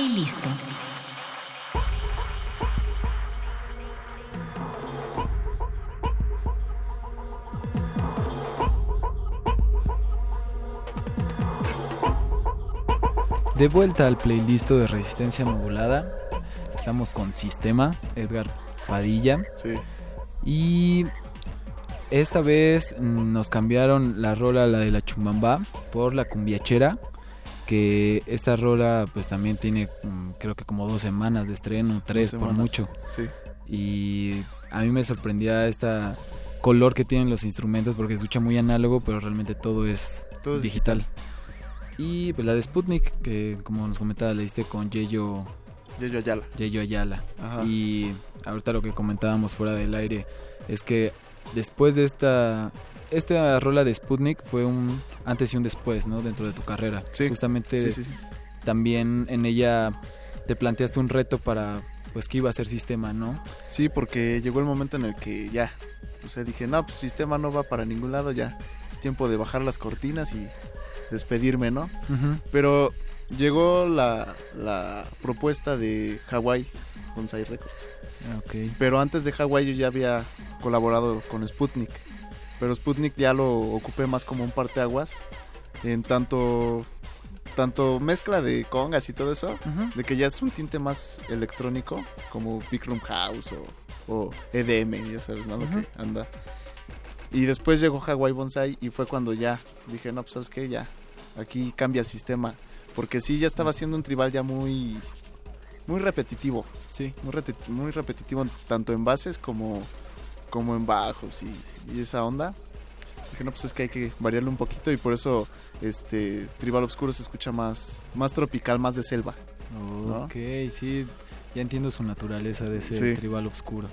[SPEAKER 43] Playlist.
[SPEAKER 41] De vuelta al playlist de resistencia modulada. Estamos con Sistema, Edgar Padilla.
[SPEAKER 42] Sí.
[SPEAKER 41] Y esta vez nos cambiaron la rola, la de la chumbamba, por la cumbiachera. Que esta rola pues también tiene mm, creo que como dos semanas de estreno, tres por mucho.
[SPEAKER 42] sí.
[SPEAKER 41] Y a mí me sorprendía esta color que tienen los instrumentos porque se escucha muy análogo, pero realmente todo es,
[SPEAKER 42] Todo es
[SPEAKER 41] digital. Y pues la de Sputnik, que como nos comentaba, la diste con Yeyo
[SPEAKER 42] Yeyo Ayala.
[SPEAKER 41] Yeyo Ayala.
[SPEAKER 42] Ajá.
[SPEAKER 41] Y ahorita lo que comentábamos fuera del aire es que después de esta esta rola de Sputnik fue un antes y un después, ¿no? Dentro de tu carrera.
[SPEAKER 42] Sí.
[SPEAKER 41] Justamente
[SPEAKER 42] Sí, sí, sí.
[SPEAKER 41] también en ella te planteaste un reto para pues que iba a ser sistema, ¿no?
[SPEAKER 42] Sí, porque llegó el momento en el que ya, o sea, dije, no, pues sistema no va para ningún lado, ya es tiempo de bajar las cortinas y despedirme, ¿no? Pero llegó la, la propuesta de Hawaii con Sai Records.
[SPEAKER 41] Ok.
[SPEAKER 42] Pero antes de Hawaii yo ya había colaborado con Sputnik. Pero Sputnik ya lo ocupé más como un parteaguas. En tanto, tanto mezcla de congas y todo eso. De que ya es un tinte más electrónico. Como Big Room House o, o EDM, ya sabes, ¿no? Lo que anda. Y después llegó Hawaii Bonsai y fue cuando ya dije, no, pues sabes qué, ya. Aquí cambia sistema. Porque sí, ya estaba haciendo un tribal ya muy... Muy repetitivo.
[SPEAKER 41] Sí.
[SPEAKER 42] Muy repetitivo tanto en bases como, como en bajos y, y esa onda. Dije, no, pues es que hay que variarlo un poquito y por eso este Tribal Oscuro se escucha más, más tropical, más de selva. ¿no?
[SPEAKER 41] Ok, sí, ya entiendo su naturaleza de ese
[SPEAKER 42] Sí.
[SPEAKER 41] tribal oscuro.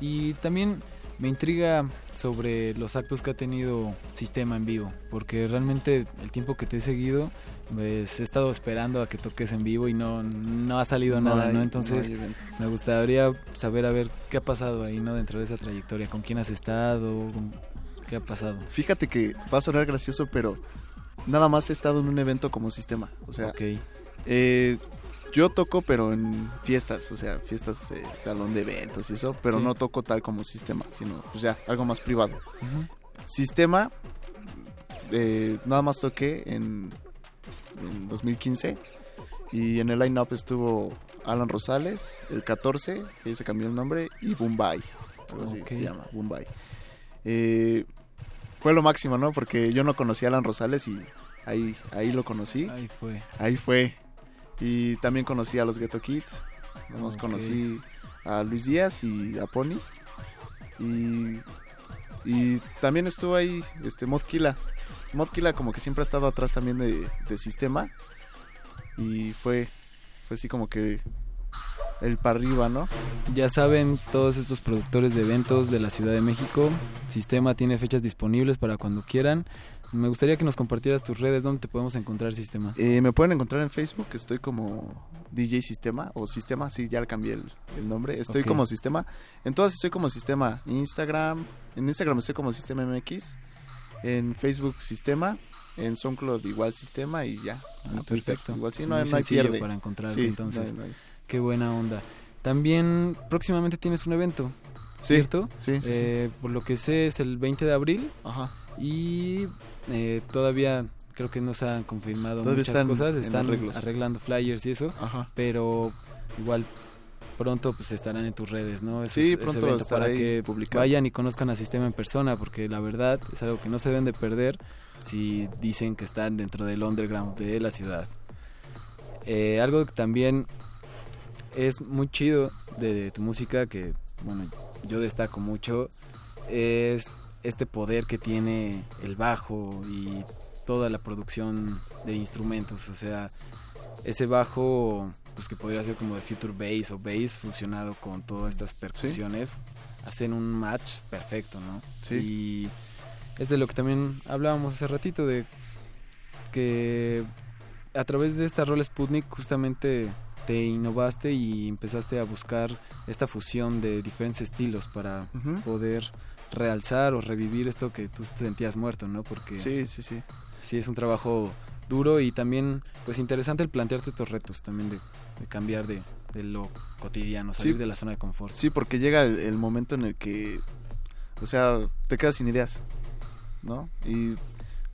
[SPEAKER 41] Y también me intriga sobre los actos que ha tenido Sistema en vivo, porque realmente el tiempo que te he seguido, pues he estado esperando a que toques en vivo y no, no ha salido
[SPEAKER 42] No
[SPEAKER 41] nada,
[SPEAKER 42] hay-
[SPEAKER 41] ¿no? Entonces me gustaría saber a ver qué ha pasado ahí, ¿no? Dentro de esa trayectoria, con quién has estado, qué ha pasado.
[SPEAKER 42] Fíjate que va a sonar gracioso, pero nada más he estado en un evento como sistema. O sea,
[SPEAKER 41] Ok.
[SPEAKER 42] eh, yo toco, pero en fiestas, o sea, fiestas, eh, salón de eventos y eso, pero
[SPEAKER 41] Sí.
[SPEAKER 42] no toco tal como sistema, sino pues ya, algo más privado. Sistema, eh, nada más toqué en, en 2015 y en el line-up estuvo Alan Rosales, el 14, que se cambió el nombre, y Bombay, algo así
[SPEAKER 41] Ok.
[SPEAKER 42] se llama, Bombay. Eh, fue lo máximo, ¿no? Porque yo no conocía a Alan Rosales y ahí, ahí lo conocí.
[SPEAKER 41] Ahí fue.
[SPEAKER 42] Ahí fue. Y también conocí a los Ghetto Kids. Nos conocí a Luis Díaz y a Pony. Y, y también estuvo ahí este Modkila. Modkila como que siempre ha estado atrás también de, de sistema. Y fue, fue así como que el para arriba, ¿no?
[SPEAKER 41] Ya saben, todos estos productores de eventos de la Ciudad de México, Sistema tiene fechas disponibles para cuando quieran. Me gustaría que nos compartieras tus redes, ¿dónde te podemos encontrar, Sistema?
[SPEAKER 42] Eh, me pueden encontrar en Facebook, estoy como DJ Sistema o Sistema, sí, ya cambié el, el nombre. Estoy como Sistema. En todas estoy como Sistema. Instagram, en Instagram estoy como Sistema MX. En Facebook Sistema. En SoundCloud igual Sistema y ya.
[SPEAKER 41] Ah,
[SPEAKER 42] Twitter
[SPEAKER 41] perfecto.
[SPEAKER 42] Igual sí, no,
[SPEAKER 41] Muy
[SPEAKER 42] no hay pierde.
[SPEAKER 41] para encontrarte,
[SPEAKER 42] Sí,
[SPEAKER 41] entonces.
[SPEAKER 42] no hay- no hay.
[SPEAKER 41] Qué buena onda. También próximamente tienes un evento,
[SPEAKER 42] Sí,
[SPEAKER 41] ¿cierto?
[SPEAKER 42] sí, sí, sí.
[SPEAKER 41] Eh, Por lo que sé es el 20 de abril
[SPEAKER 42] Ajá.
[SPEAKER 41] y eh, todavía creo que no se han confirmado
[SPEAKER 42] Todavía
[SPEAKER 41] muchas
[SPEAKER 42] están
[SPEAKER 41] cosas, están arreglando flyers y eso,
[SPEAKER 42] Ajá.
[SPEAKER 41] pero igual pronto pues estarán en tus redes, ¿no? Ese-
[SPEAKER 42] Sí, pronto
[SPEAKER 41] evento para
[SPEAKER 42] ahí
[SPEAKER 41] que
[SPEAKER 42] publicado.
[SPEAKER 41] vayan y conozcan a Sistema en persona, porque la verdad es algo que no se deben de perder si dicen que están dentro del underground de la ciudad. Eh, algo que también es muy chido de, de tu música, que bueno, yo destaco mucho, es este poder que tiene el bajo y toda la producción de instrumentos, o sea, ese bajo pues que podría ser como de future bass o bass fusionado con todas estas percusiones hacen un match perfecto, ¿no?
[SPEAKER 42] Sí.
[SPEAKER 41] Y es de lo que también hablábamos hace ratito de que a través de esta rol Sputnik justamente te innovaste y empezaste a buscar esta fusión de diferentes estilos para poder realzar o revivir esto que tú sentías muerto, ¿no? Porque
[SPEAKER 42] Sí, sí, sí.
[SPEAKER 41] sí es un trabajo duro y también pues interesante el plantearte estos retos también de, de cambiar de, de lo cotidiano, salir
[SPEAKER 42] Sí.
[SPEAKER 41] de la zona de confort.
[SPEAKER 42] Sí, porque llega el, el momento en el que, o sea, te quedas sin ideas, ¿no? Y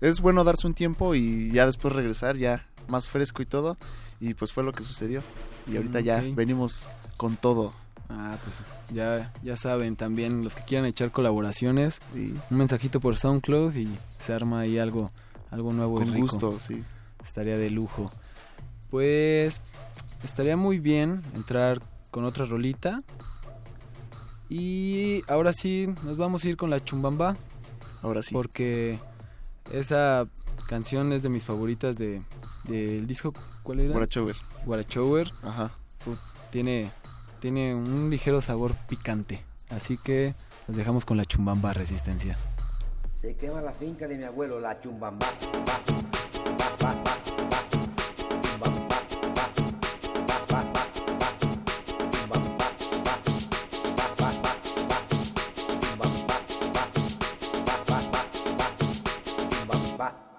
[SPEAKER 42] es bueno darse un tiempo y ya después regresar ya más fresco y todo. Y pues fue lo que sucedió. Y ahorita
[SPEAKER 41] Mm,
[SPEAKER 42] ya venimos con todo.
[SPEAKER 41] Ah, pues ya, ya saben también los que quieran echar colaboraciones, un mensajito por SoundCloud y se arma ahí algo, algo nuevo y
[SPEAKER 42] Con
[SPEAKER 41] rico.
[SPEAKER 42] gusto, sí.
[SPEAKER 41] Estaría de lujo. Pues estaría muy bien entrar con otra rolita. Y ahora sí, nos vamos a ir con la chumbamba.
[SPEAKER 42] Ahora sí.
[SPEAKER 41] Porque esa canción es de mis favoritas de del disco. ¿Cuál era?
[SPEAKER 42] Guarachover.
[SPEAKER 41] Guarachover.
[SPEAKER 42] Ajá.
[SPEAKER 41] Tiene, tiene un ligero sabor picante. Así que nos dejamos con la chumbamba resistencia.
[SPEAKER 45] Se quema la finca de mi abuelo, la chumbamba.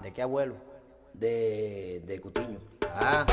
[SPEAKER 45] ¿De qué abuelo? De, de Cutiño. Ah.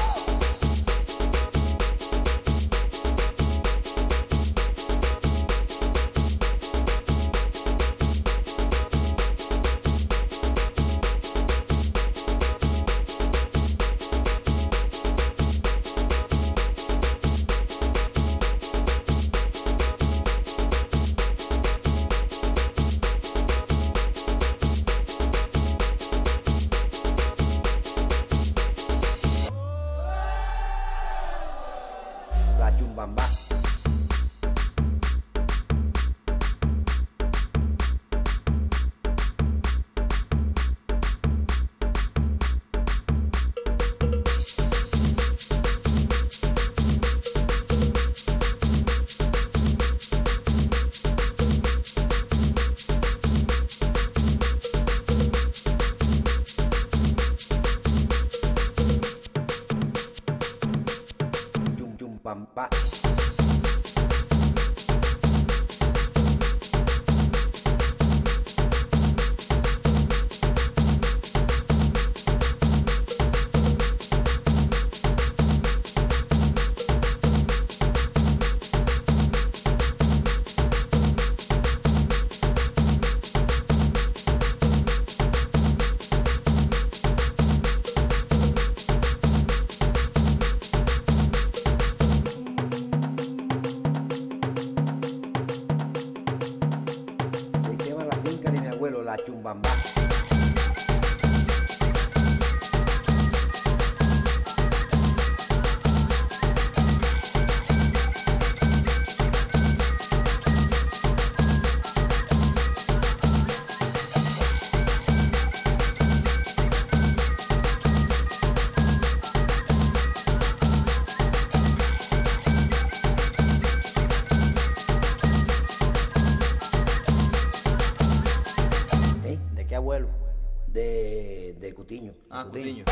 [SPEAKER 45] De Cutiño. Ah, Cutiño.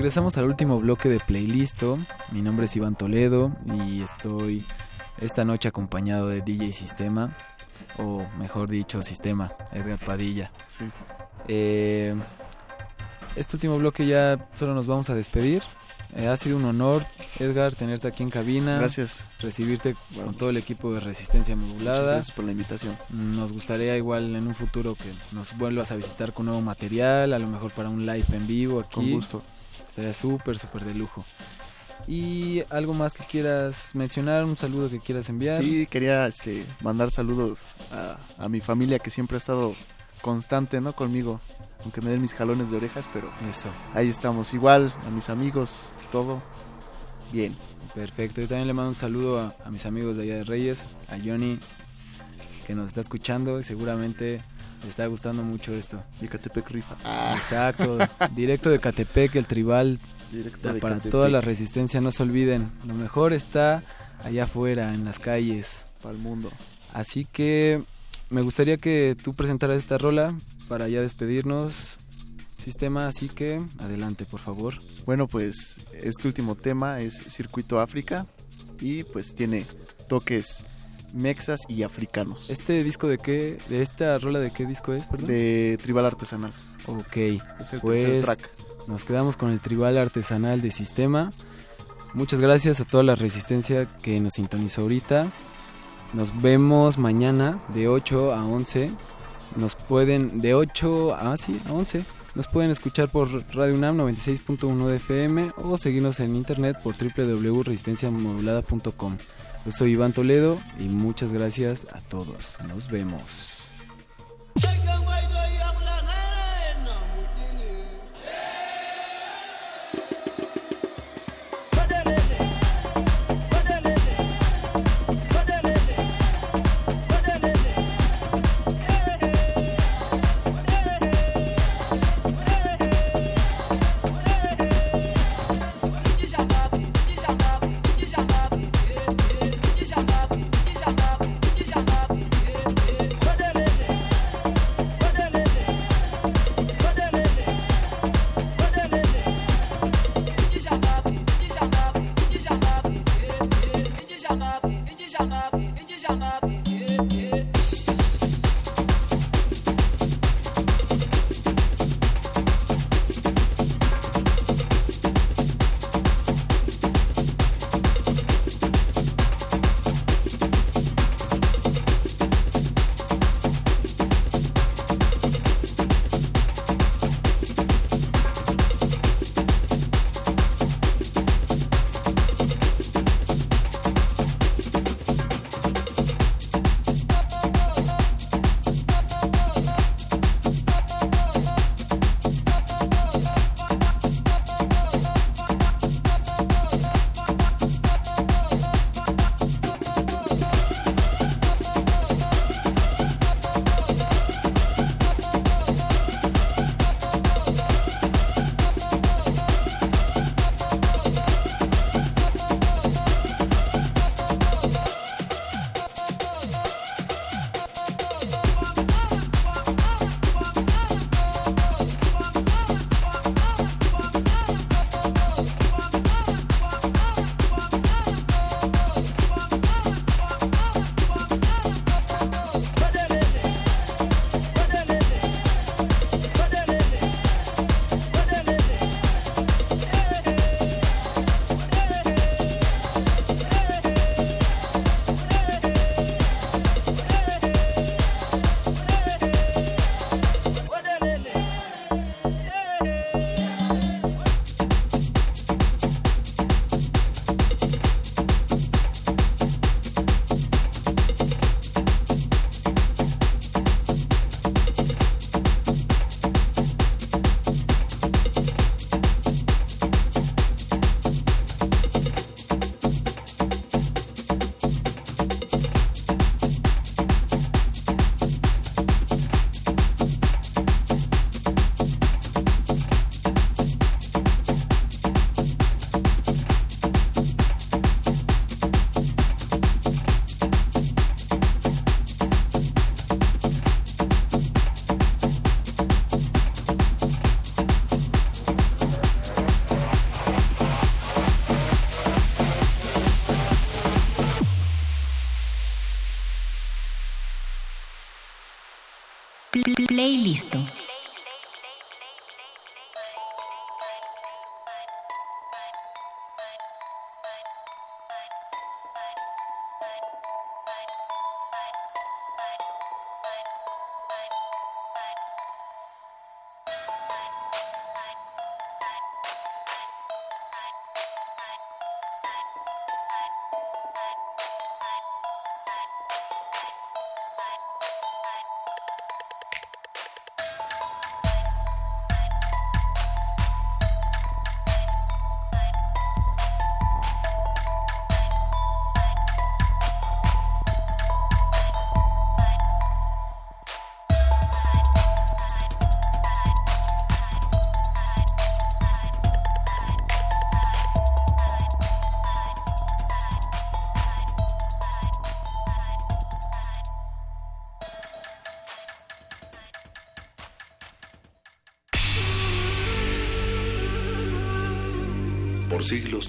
[SPEAKER 41] Regresamos al último bloque de Playlisto. Mi nombre es Iván Toledo y estoy esta noche acompañado de DJ Sistema, o mejor dicho, Sistema, Edgar Padilla.
[SPEAKER 42] Sí.
[SPEAKER 41] Eh, este último bloque ya solo nos vamos a despedir. Eh, ha sido un honor, Edgar, tenerte aquí en cabina.
[SPEAKER 42] Gracias.
[SPEAKER 41] Recibirte con todo el equipo de Resistencia Modulada.
[SPEAKER 42] gracias por la invitación.
[SPEAKER 41] Nos gustaría igual en un futuro que nos vuelvas a visitar con nuevo material, a lo mejor para un live en vivo aquí.
[SPEAKER 42] Con gusto.
[SPEAKER 41] Súper, súper de lujo. ¿Y algo más que quieras mencionar? ¿Un saludo que quieras enviar?
[SPEAKER 42] Sí, quería este, mandar saludos a, a mi familia que siempre ha estado constante, ¿no? Conmigo, aunque me den mis jalones de orejas, pero
[SPEAKER 41] eso.
[SPEAKER 42] Ahí estamos, igual a mis amigos, todo bien.
[SPEAKER 41] Perfecto, yo también le mando un saludo a, a mis amigos de allá de Reyes, a Johnny, que nos está escuchando y seguramente le está gustando mucho esto.
[SPEAKER 42] Y Catepec rifa.
[SPEAKER 41] Exacto, directo de Catepec, el tribal.
[SPEAKER 42] Directo de
[SPEAKER 41] para
[SPEAKER 42] Catepec.
[SPEAKER 41] toda la resistencia, no se olviden, lo mejor está allá afuera, en las calles.
[SPEAKER 42] Para el mundo.
[SPEAKER 41] Así que me gustaría que tú presentaras esta rola para ya despedirnos, sistema, así que adelante, por favor.
[SPEAKER 42] Bueno, pues este último tema es Circuito África y pues tiene toques mexas y africanos.
[SPEAKER 41] ¿Este disco de qué? ¿De esta rola de qué disco es, perdón?
[SPEAKER 42] De Tribal Artesanal.
[SPEAKER 41] Ok,
[SPEAKER 42] Es el
[SPEAKER 41] pues
[SPEAKER 42] tercer track.
[SPEAKER 41] nos quedamos con el tribal artesanal de Sistema. Muchas gracias a toda la resistencia que nos sintonizó ahorita. Nos vemos mañana de 8 a 11. Nos pueden, de 8 a, sí, a 11. Nos pueden escuchar por Radio UNAM 96.1 de FM o seguirnos en internet por www.resistenciamodulada.com. Yo soy Iván Toledo y muchas gracias a todos. Nos vemos.